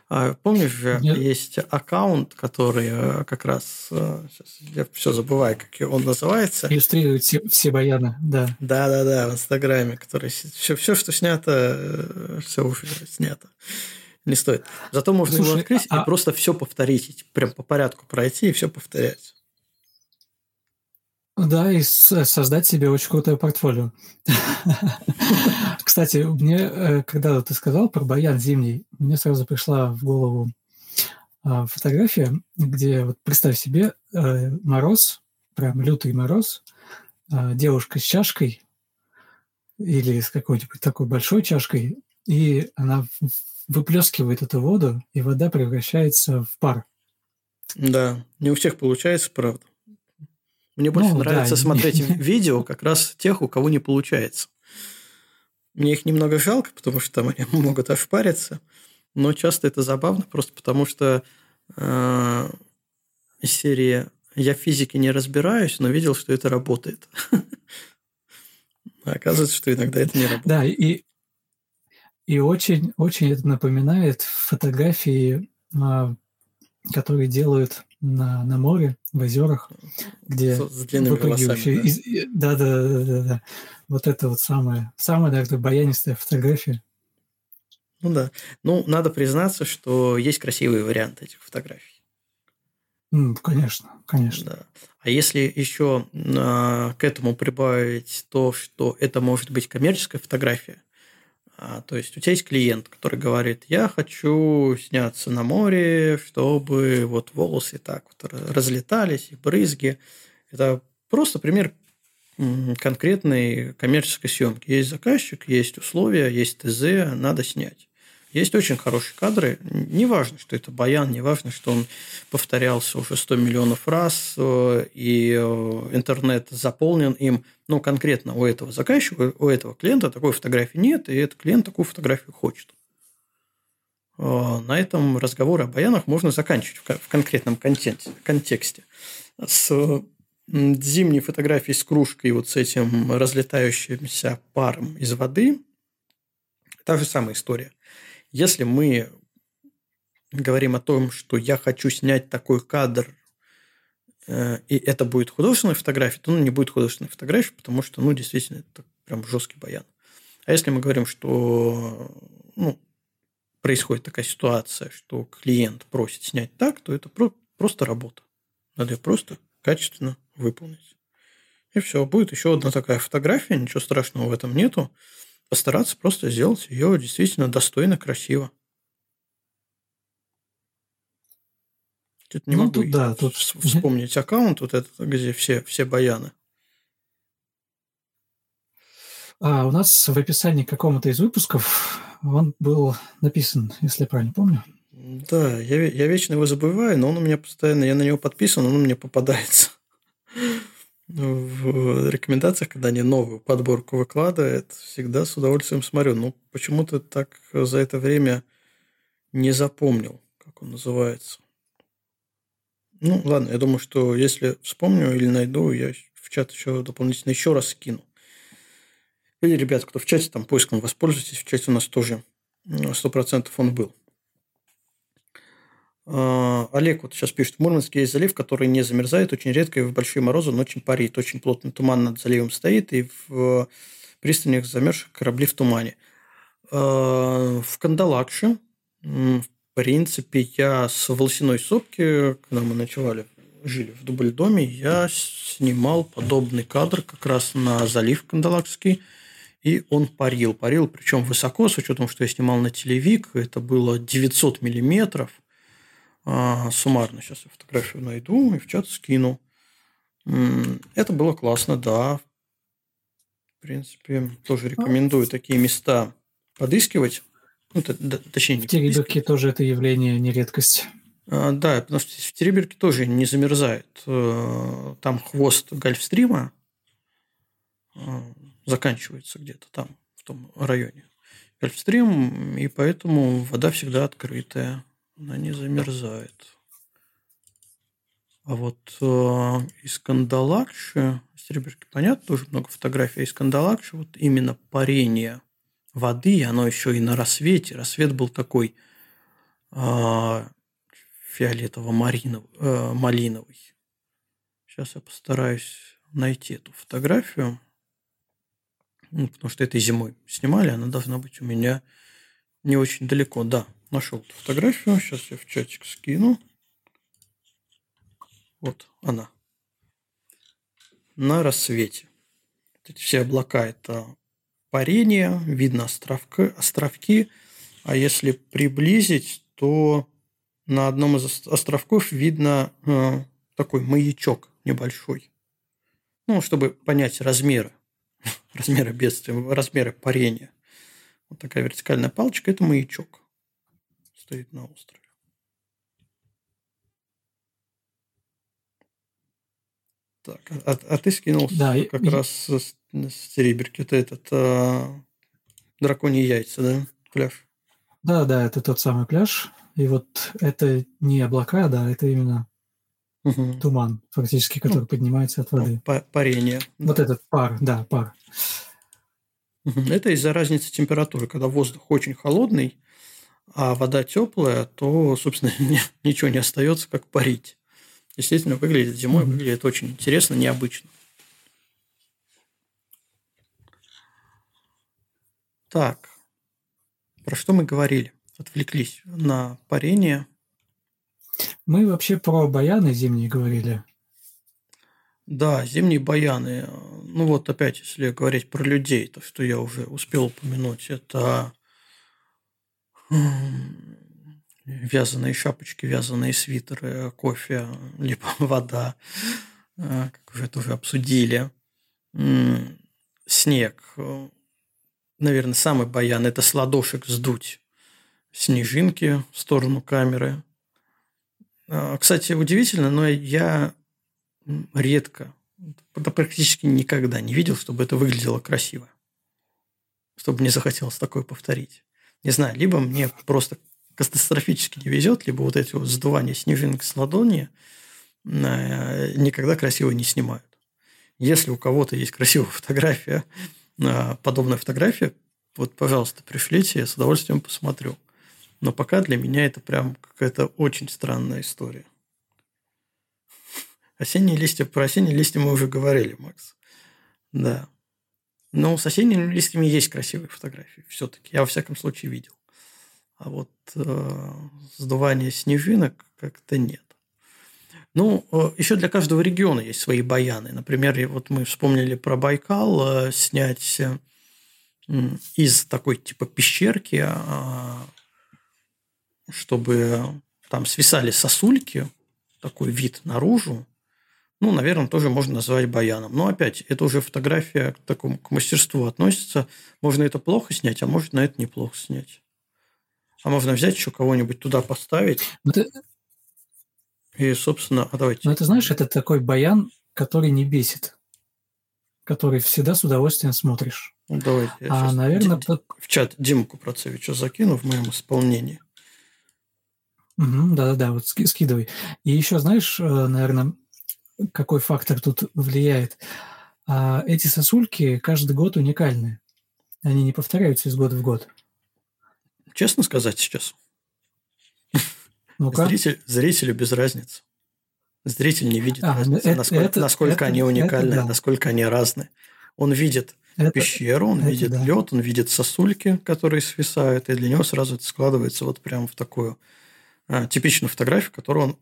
А помнишь же, Нет. есть аккаунт, который э, как раз, сейчас э, я все забываю, как он называется. Иллюстрирует все, все баяны, да. Да-да-да, в Инстаграме, который все, все, что снято, э, все уже снято. Не стоит. Зато можно Слушай, его открыть а... и просто все повторить, прям по порядку пройти и все повторять. Да, и создать себе очень крутое портфолио. Кстати, мне, э, когда ты сказал про баян зимний, мне сразу пришла в голову а, фотография, где, вот представь себе, э, мороз, прям лютый мороз, а, девушка с чашкой или с какой-нибудь такой большой чашкой, и она выплескивает эту воду, и вода превращается в пар. Да, не у всех получается, правда. Мне больше ну, нравится да, смотреть видео как раз тех, у кого не получается. Мне их немного жалко, потому что там они могут ошпариться, но часто это забавно, просто потому что э, серия «Я в физике не разбираюсь, но видел, что это работает». Оказывается, что иногда это не работает. Да, и, и очень, очень это напоминает фотографии, а, которые делают на, на море, в озерах, где с, с выпрыгивающие... Да? Из... Да, да, да, да, да. Вот это вот самая, самая, наверное, баянистая фотография. Ну да. Ну, надо признаться, что есть красивые варианты этих фотографий. Mm, конечно, конечно. Да. А если еще а, к этому прибавить то, что это может быть коммерческая фотография, то есть у тебя есть клиент, который говорит, я хочу сняться на море, чтобы вот волосы так вот разлетались, и брызги. Это просто пример конкретной коммерческой съемки. Есть заказчик, есть условия, есть ТЗ, надо снять. Есть очень хорошие кадры. Не важно, что это баян, не важно, что он повторялся уже 100 миллионов раз, э, и э, интернет заполнен им. Но конкретно у этого заказчика, у этого клиента такой фотографии нет, и этот клиент такую фотографию хочет. Э, на этом разговор о баянах можно заканчивать в конкретном контексте. С зимней фотографией с кружкой, вот с этим разлетающимся паром из воды, та же самая история – если мы говорим о том, что я хочу снять такой кадр, э, и это будет художественная фотография, то ну, не будет художественной фотографии, потому что, ну, действительно, это прям жесткий баян. А если мы говорим, что ну, происходит такая ситуация, что клиент просит снять так, то это про- просто работа. Надо ее просто качественно выполнить. И все, будет еще одна такая фотография, ничего страшного в этом нету постараться просто сделать ее действительно достойно, красиво. Тут не ну, могу тут, да, тут... вспомнить аккаунт вот этот, где все, все баяны. А у нас в описании какому-то из выпусков он был написан, если я правильно помню. Да, я, я вечно его забываю, но он у меня постоянно, я на него подписан, он мне попадается в рекомендациях, когда они новую подборку выкладывают, всегда с удовольствием смотрю. Но почему-то так за это время не запомнил, как он называется. Ну, ладно, я думаю, что если вспомню или найду, я в чат еще дополнительно еще раз скину. Или, ребят, кто в чате там поиском воспользуйтесь, в чате у нас тоже сто процентов он был. А, Олег вот сейчас пишет, в Мурманске есть залив, который не замерзает, очень редко и в большие морозы, но очень парит. Очень плотный туман над заливом стоит, и в пристанях замерзших корабли в тумане. А, в Кандалакше, в принципе, я с волосяной сопки, когда мы ночевали, жили в дубль-доме, я снимал подобный кадр как раз на залив Кандалакский, и он парил. Парил, причем высоко, с учетом, что я снимал на телевик, это было 900 миллиметров – а, суммарно. Сейчас я фотографию найду и в чат скину. Это было классно, да. В принципе, тоже рекомендую такие места подыскивать. Ну, точнее, в Териберке тоже это явление не редкость. А, да, потому что в Териберке тоже не замерзает. Э, там хвост гольфстрима э, заканчивается где-то там, в том районе. Гольфстрим, и поэтому вода всегда открытая она не замерзает. А вот э, из Кандалакши, Серебряки, понятно, тоже много фотографий, а из Кандалакши вот именно парение воды, оно еще и на рассвете. Рассвет был такой э, фиолетово-малиновый. Э. Сейчас я постараюсь найти эту фотографию. Ну, потому что этой зимой снимали, она должна быть у меня не очень далеко. Да, нашел эту фотографию. Сейчас я в чатик скину. Вот она. На рассвете. Эти все облака – это парение, видно островка, островки. А если приблизить, то на одном из островков видно э, такой маячок небольшой. Ну, чтобы понять размеры, размеры бедствия, размеры парения. Вот такая вертикальная палочка – это маячок стоит на острове. Так, а, а ты скинул да, как и... раз с, с Териберки этот а, драконьи яйца, да, пляж? Да, да, это тот самый пляж. И вот это не облака, да, это именно угу. туман, фактически, который ну, поднимается от воды. Ну, парение. Вот да. этот пар, да, пар. Это из-за разницы температуры. Когда воздух очень холодный, а вода теплая, то, собственно, ничего не остается, как парить. Естественно, выглядит зимой, выглядит очень интересно, необычно. Так, про что мы говорили? Отвлеклись на парение. Мы вообще про баяны зимние говорили. Да, зимние баяны. Ну вот опять, если говорить про людей, то, что я уже успел упомянуть, это вязаные шапочки, вязаные свитеры, кофе, либо вода, а, как уже тоже обсудили. Снег. Наверное, самый баян – это с ладошек сдуть снежинки в сторону камеры. А, кстати, удивительно, но я редко, да практически никогда не видел, чтобы это выглядело красиво. Чтобы мне захотелось такое повторить. Не знаю, либо мне просто катастрофически не везет, либо вот эти вот сдувания снежинок с ладони э, никогда красиво не снимают. Если у кого-то есть красивая фотография, э, подобная фотография, вот, пожалуйста, пришлите, я с удовольствием посмотрю. Но пока для меня это прям какая-то очень странная история. Осенние листья, про осенние листья мы уже говорили, Макс. Да. Но с осенними листьями есть красивые фотографии все-таки. Я во всяком случае видел. А вот э, сдувание снежинок как-то нет. Ну, э, еще для каждого региона есть свои баяны. Например, вот мы вспомнили про Байкал, э, снять э, из такой типа пещерки, э, чтобы там свисали сосульки, такой вид наружу, ну, наверное, тоже можно назвать баяном. Но опять, это уже фотография к такому к мастерству относится. Можно это плохо снять, а может на это неплохо снять. А можно взять еще кого-нибудь туда поставить. Ну, ты... И, собственно, а давайте. Ну, это знаешь, это такой баян, который не бесит, который всегда с удовольствием смотришь. Ну, давайте. а, наверное, Ди- под... в чат Диму Купрацевича закину в моем исполнении. Угу, да-да-да, вот скидывай. И еще, знаешь, э, наверное, какой фактор тут влияет. А эти сосульки каждый год уникальны. Они не повторяются из года в год. Честно сказать сейчас? ну Зритель, зрителю без разницы. Зритель не видит а, разницы, это, насколько, это, насколько это, они уникальны, это, да. насколько они разные. Он видит это, пещеру, он это, видит да. лед, он видит сосульки, которые свисают, и для него сразу это складывается вот прямо в такую а, типичную фотографию, которую он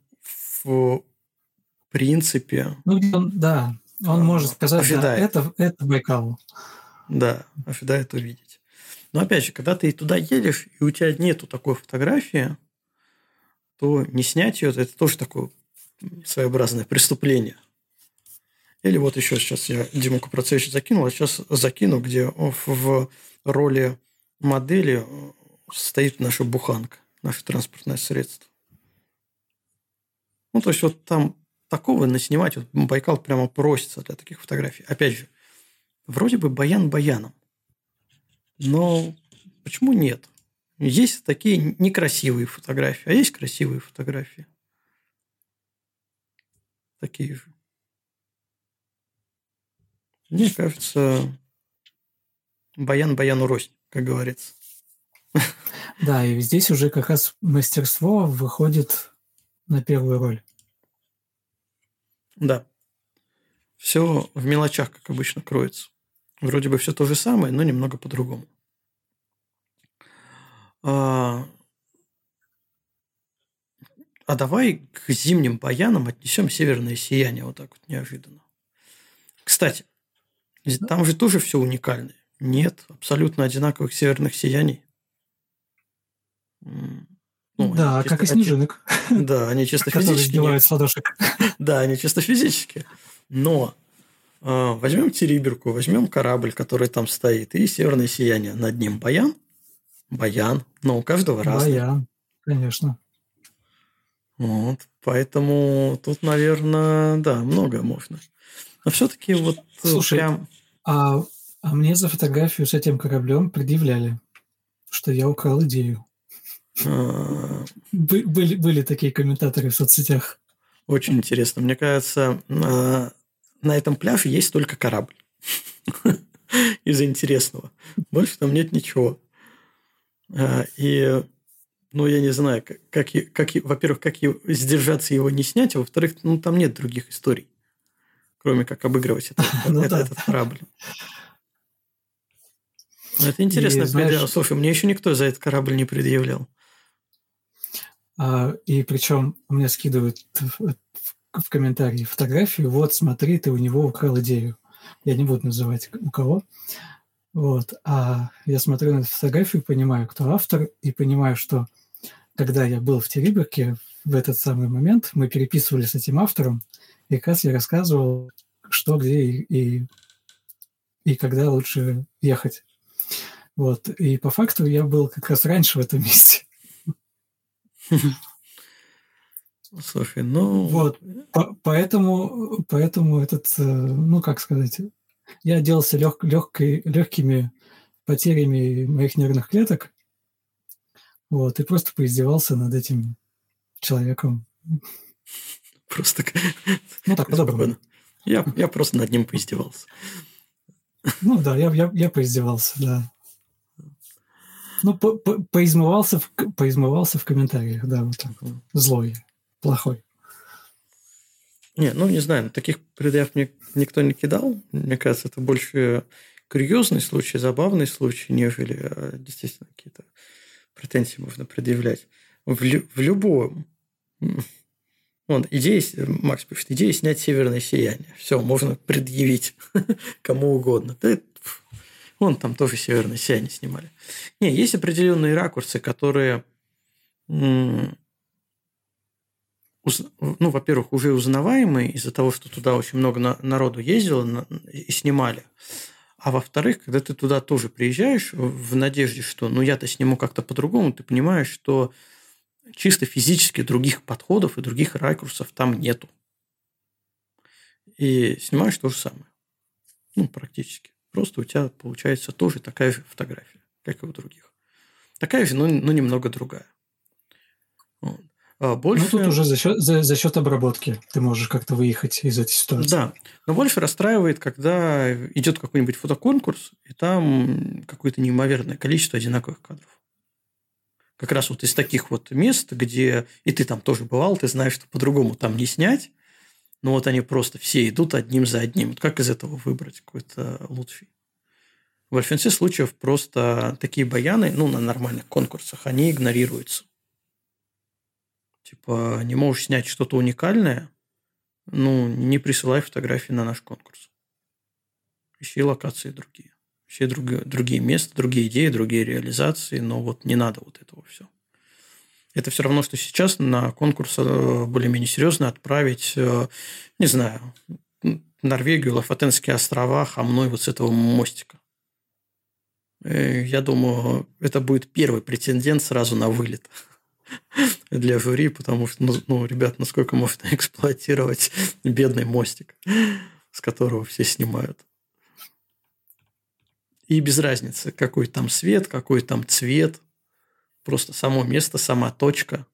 в принципе... Ну, он, да, он а, может сказать, ожидает. да, это, это Байкал. Да, ожидает увидеть. Но опять же, когда ты туда едешь, и у тебя нету такой фотографии, то не снять ее, это тоже такое своеобразное преступление. Или вот еще сейчас я Диму Купроцевича закинул, а сейчас закину, где в роли модели стоит наша буханка, наше транспортное средство. Ну, то есть, вот там такого наснимать, вот Байкал прямо просится для таких фотографий. Опять же, вроде бы баян баяном, но почему нет? Есть такие некрасивые фотографии, а есть красивые фотографии такие же. Мне кажется, баян баяну рознь, как говорится. Да, и здесь уже как раз мастерство выходит на первую роль. Да. Все в мелочах, как обычно, кроется. Вроде бы все то же самое, но немного по-другому. А, а давай к зимним баянам отнесем северное сияние вот так вот неожиданно. Кстати, там же тоже все уникальное. Нет абсолютно одинаковых северных сияний. Ну, да, как чисто, и снежинок. Да, они чисто физические. с ладошек. Да, они чисто физические. Но э, возьмем Териберку, возьмем корабль, который там стоит, и северное сияние. Над ним баян. Баян. Но у каждого разный. Баян, конечно. Вот, поэтому тут, наверное, да, много можно. Но все-таки вот э, Слушай, прям... а, а мне за фотографию с этим кораблем предъявляли, что я украл идею. Были, были такие комментаторы в соцсетях. Очень интересно. Мне кажется, на, на этом пляже есть только корабль. Из интересного. Больше там нет ничего. А, и ну, я не знаю, как, как, как во-первых, как сдержаться его не снять, а во-вторых, ну, там нет других историй, кроме как обыгрывать этот, ну, этот, этот корабль. Это интересно, знаешь, Слушай, мне еще никто за этот корабль не предъявлял. А, и причем мне скидывают в, комментарии фотографию, вот смотри, ты у него украл идею. Я не буду называть у кого. Вот. А я смотрю на эту фотографию, понимаю, кто автор, и понимаю, что когда я был в Териберке, в этот самый момент мы переписывали с этим автором, и как раз я рассказывал, что, где и, и, и когда лучше ехать. Вот. И по факту я был как раз раньше в этом месте. Слушай, ну... Вот, по поэтому, поэтому этот, э, ну, как сказать, я отделался лег, легкой, легкими потерями моих нервных клеток, вот, и просто поиздевался над этим человеком. Просто... Ну, так, по-доброму. Я, я просто над ним поиздевался. Ну да, я, я, я поиздевался, да. Ну, по, по, поизмывался, в, поизмывался в комментариях, да, вот так. Злой, плохой. Не, ну не знаю, таких предъяв мне никто не кидал. Мне кажется, это больше курьезный случай, забавный случай, нежели а, действительно какие-то претензии можно предъявлять. В, лю- в любом. Вон, идея, Макс пишет, идея снять северное сияние. Все, можно предъявить кому угодно. Да, вон там тоже северное сияние снимали. Не, есть определенные ракурсы, которые, ну, во-первых, уже узнаваемые из-за того, что туда очень много народу ездило и снимали. А во-вторых, когда ты туда тоже приезжаешь в надежде, что ну я-то сниму как-то по-другому, ты понимаешь, что чисто физически других подходов и других ракурсов там нету. И снимаешь то же самое. Ну, практически. Просто у тебя получается тоже такая же фотография, как и у других. Такая же, но, но немного другая. Вот. А больше... Ну, тут уже за счет, за, за счет обработки ты можешь как-то выехать из этой ситуации. Да, но больше расстраивает, когда идет какой-нибудь фотоконкурс, и там какое-то неимоверное количество одинаковых кадров. как раз вот из таких вот мест, где и ты там тоже бывал, ты знаешь, что по-другому там не снять, но вот они просто все идут одним за одним. Вот как из этого выбрать какой-то лучший? В большинстве случаев просто такие баяны, ну, на нормальных конкурсах, они игнорируются. Типа, не можешь снять что-то уникальное, ну, не присылай фотографии на наш конкурс. Ищи локации другие все другие, другие места, другие идеи, другие реализации, но вот не надо вот этого все. Это все равно, что сейчас на конкурс э, более-менее серьезно отправить, э, не знаю, Норвегию, Лафатенские острова, а мной вот с этого мостика. Э, я думаю, это будет первый претендент сразу на вылет для жюри, потому что, ну, ну ребят, насколько можно эксплуатировать бедный мостик, с которого все снимают. И без разницы, какой там свет, какой там цвет. Просто само место, сама точка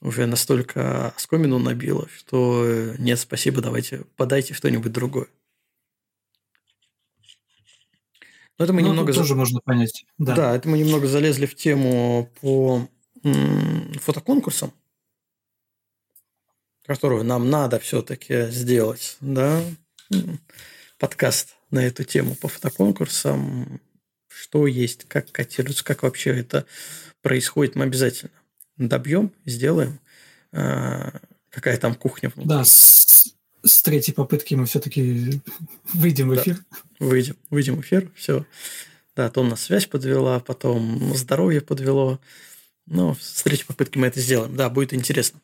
уже настолько оскомину набила, что э, нет, спасибо, давайте подайте что-нибудь другое. Но это мы ну, немного... тоже можно понять. Да. да, это мы немного залезли в тему по фотоконкурсам, которую нам надо все-таки сделать, да, подкаст на эту тему по фотоконкурсам. Что есть, как котируется, как вообще это происходит, мы обязательно добьем, сделаем. А, какая там кухня внутри. Да, с, с третьей попытки мы все-таки выйдем в эфир. Выйдем, выйдем в эфир, все. Да, то у нас связь подвела, потом здоровье подвело. Ну, с третьей попытки мы это сделаем. Да, будет интересно.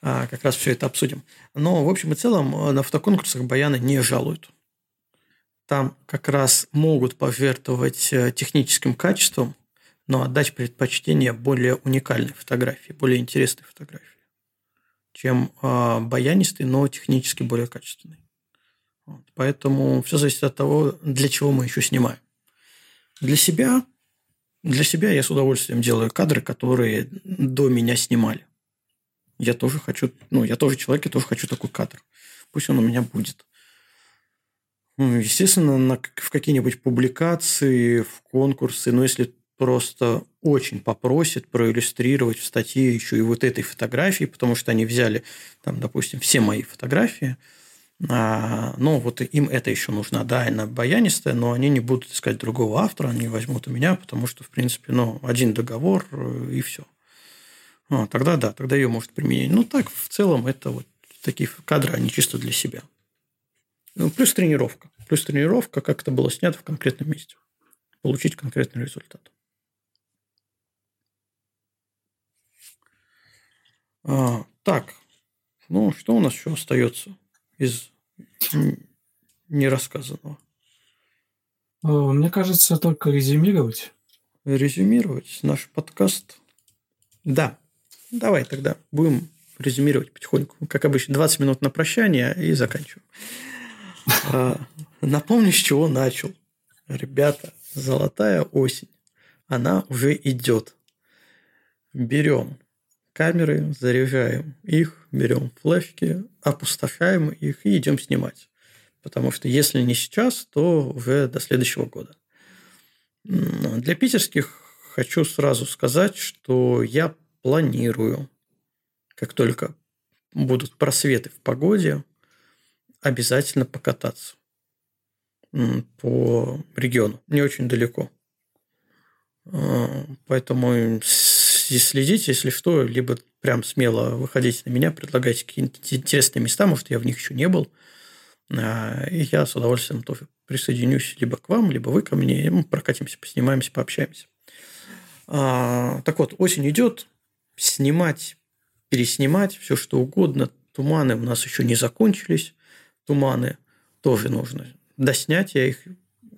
А, как раз все это обсудим. Но, в общем и целом, на фотоконкурсах баяны не жалуют там как раз могут пожертвовать э, техническим качеством, но отдать предпочтение более уникальной фотографии, более интересной фотографии, чем э, баянистый, но технически более качественный. Вот. Поэтому все зависит от того, для чего мы еще снимаем. Для себя, для себя я с удовольствием делаю кадры, которые до меня снимали. Я тоже хочу, ну, я тоже человек, я тоже хочу такой кадр. Пусть он у меня будет. Ну, естественно, на, в какие-нибудь публикации, в конкурсы, но если просто очень попросят проиллюстрировать в статье еще и вот этой фотографии, потому что они взяли, там, допустим, все мои фотографии, а, ну, вот им это еще нужно, да, она баянистая, но они не будут искать другого автора, они возьмут у меня, потому что, в принципе, ну, один договор э, и все. А, тогда да, тогда ее может применить. Ну, так, в целом, это вот такие кадры, они чисто для себя. Ну, плюс тренировка. Плюс тренировка, как это было снято в конкретном месте. Получить конкретный результат. А, так, ну, что у нас еще остается из нерассказанного? Мне кажется, только резюмировать. Резюмировать наш подкаст. Да, давай тогда будем резюмировать потихоньку. Как обычно, 20 минут на прощание и заканчиваем. А, напомню, с чего начал. Ребята, золотая осень. Она уже идет. Берем камеры, заряжаем их, берем флешки, опустошаем их и идем снимать. Потому что если не сейчас, то уже до следующего года. Для питерских хочу сразу сказать, что я планирую, как только будут просветы в погоде, обязательно покататься по региону. Не очень далеко. А, поэтому следите, если что, либо прям смело выходите на меня, предлагайте какие-нибудь интересные места, может, я в них еще не был. А, и я с удовольствием тоже присоединюсь либо к вам, либо вы ко мне, и мы прокатимся, поснимаемся, пообщаемся. А, так вот, осень идет, снимать, переснимать, все что угодно. Туманы у нас еще не закончились туманы тоже нужно доснять. Я их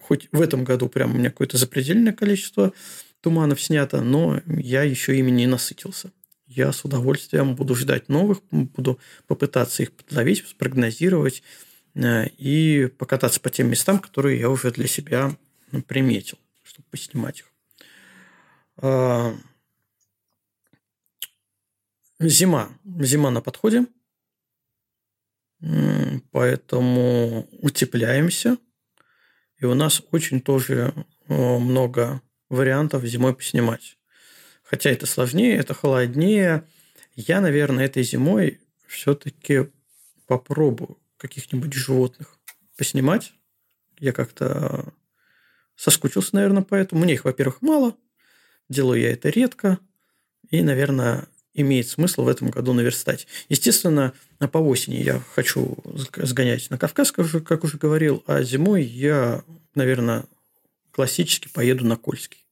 хоть в этом году прям у меня какое-то запредельное количество туманов снято, но я еще ими не насытился. Я с удовольствием буду ждать новых, буду попытаться их подловить, спрогнозировать э, и покататься по тем местам, которые я уже для себя приметил, чтобы поснимать их. А, зима. Зима на подходе. Поэтому утепляемся. И у нас очень тоже много вариантов зимой поснимать. Хотя это сложнее, это холоднее. Я, наверное, этой зимой все-таки попробую каких-нибудь животных поснимать. Я как-то соскучился, наверное, поэтому. Мне их, во-первых, мало. Делаю я это редко. И, наверное, имеет смысл в этом году наверстать. Естественно, по осени я хочу сгонять на Кавказ, как уже говорил, а зимой я, наверное, классически поеду на Кольский.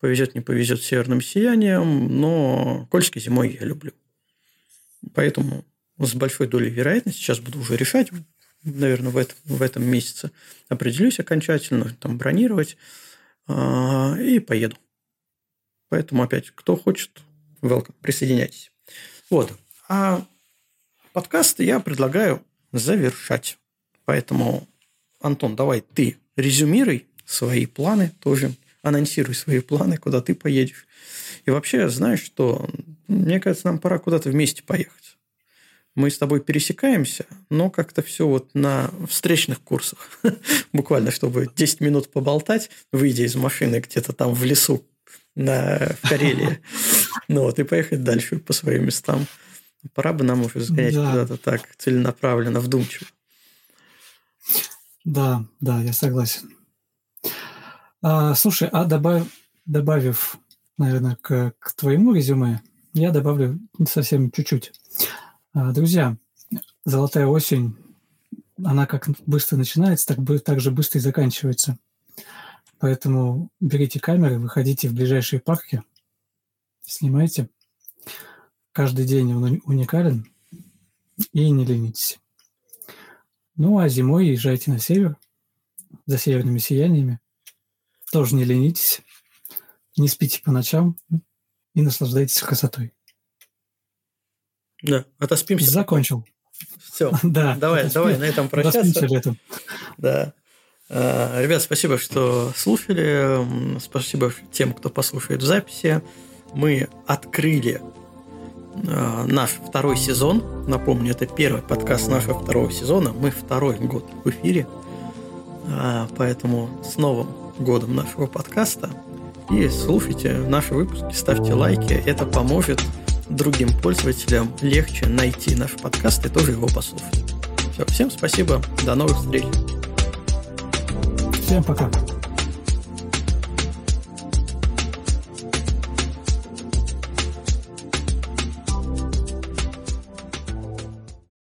Повезет, не повезет северным сиянием, но Кольский зимой я люблю. Поэтому с большой долей вероятности сейчас буду уже решать, наверное, в этом, в этом месяце определюсь окончательно, там бронировать а, и поеду. Поэтому опять, кто хочет, welcome, присоединяйтесь. Вот. А подкаст я предлагаю завершать. Поэтому, Антон, давай ты резюмируй свои планы тоже, анонсируй свои планы, куда ты поедешь. И вообще, знаешь, что, мне кажется, нам пора куда-то вместе поехать. Мы с тобой пересекаемся, но как-то все вот на встречных курсах. Буквально, чтобы 10 минут поболтать, выйдя из машины где-то там в лесу на, в Карелии. Ну вот, и поехать дальше по своим местам. Пора бы нам уже сгонять да. куда-то так целенаправленно, вдумчиво. Да, да, я согласен. А, слушай, а добав, добавив, наверное, к, к твоему резюме, я добавлю совсем чуть-чуть. А, друзья, золотая осень, она как быстро начинается, так, так же быстро и заканчивается. Поэтому берите камеры, выходите в ближайшие парки, снимайте. Каждый день он уникален и не ленитесь. Ну, а зимой езжайте на север за северными сияниями. Тоже не ленитесь, не спите по ночам и наслаждайтесь красотой. Да, отоспимся. Закончил. Все, да, давай, давай на этом прощаться. летом. Да. А, ребят, спасибо, что слушали. Спасибо тем, кто послушает в записи. Мы открыли а, наш второй сезон. Напомню, это первый подкаст нашего второго сезона. Мы второй год в эфире. А, поэтому с Новым годом нашего подкаста. И слушайте наши выпуски, ставьте лайки. Это поможет другим пользователям легче найти наш подкаст и тоже его послушать. Все, всем спасибо. До новых встреч. Всем пока.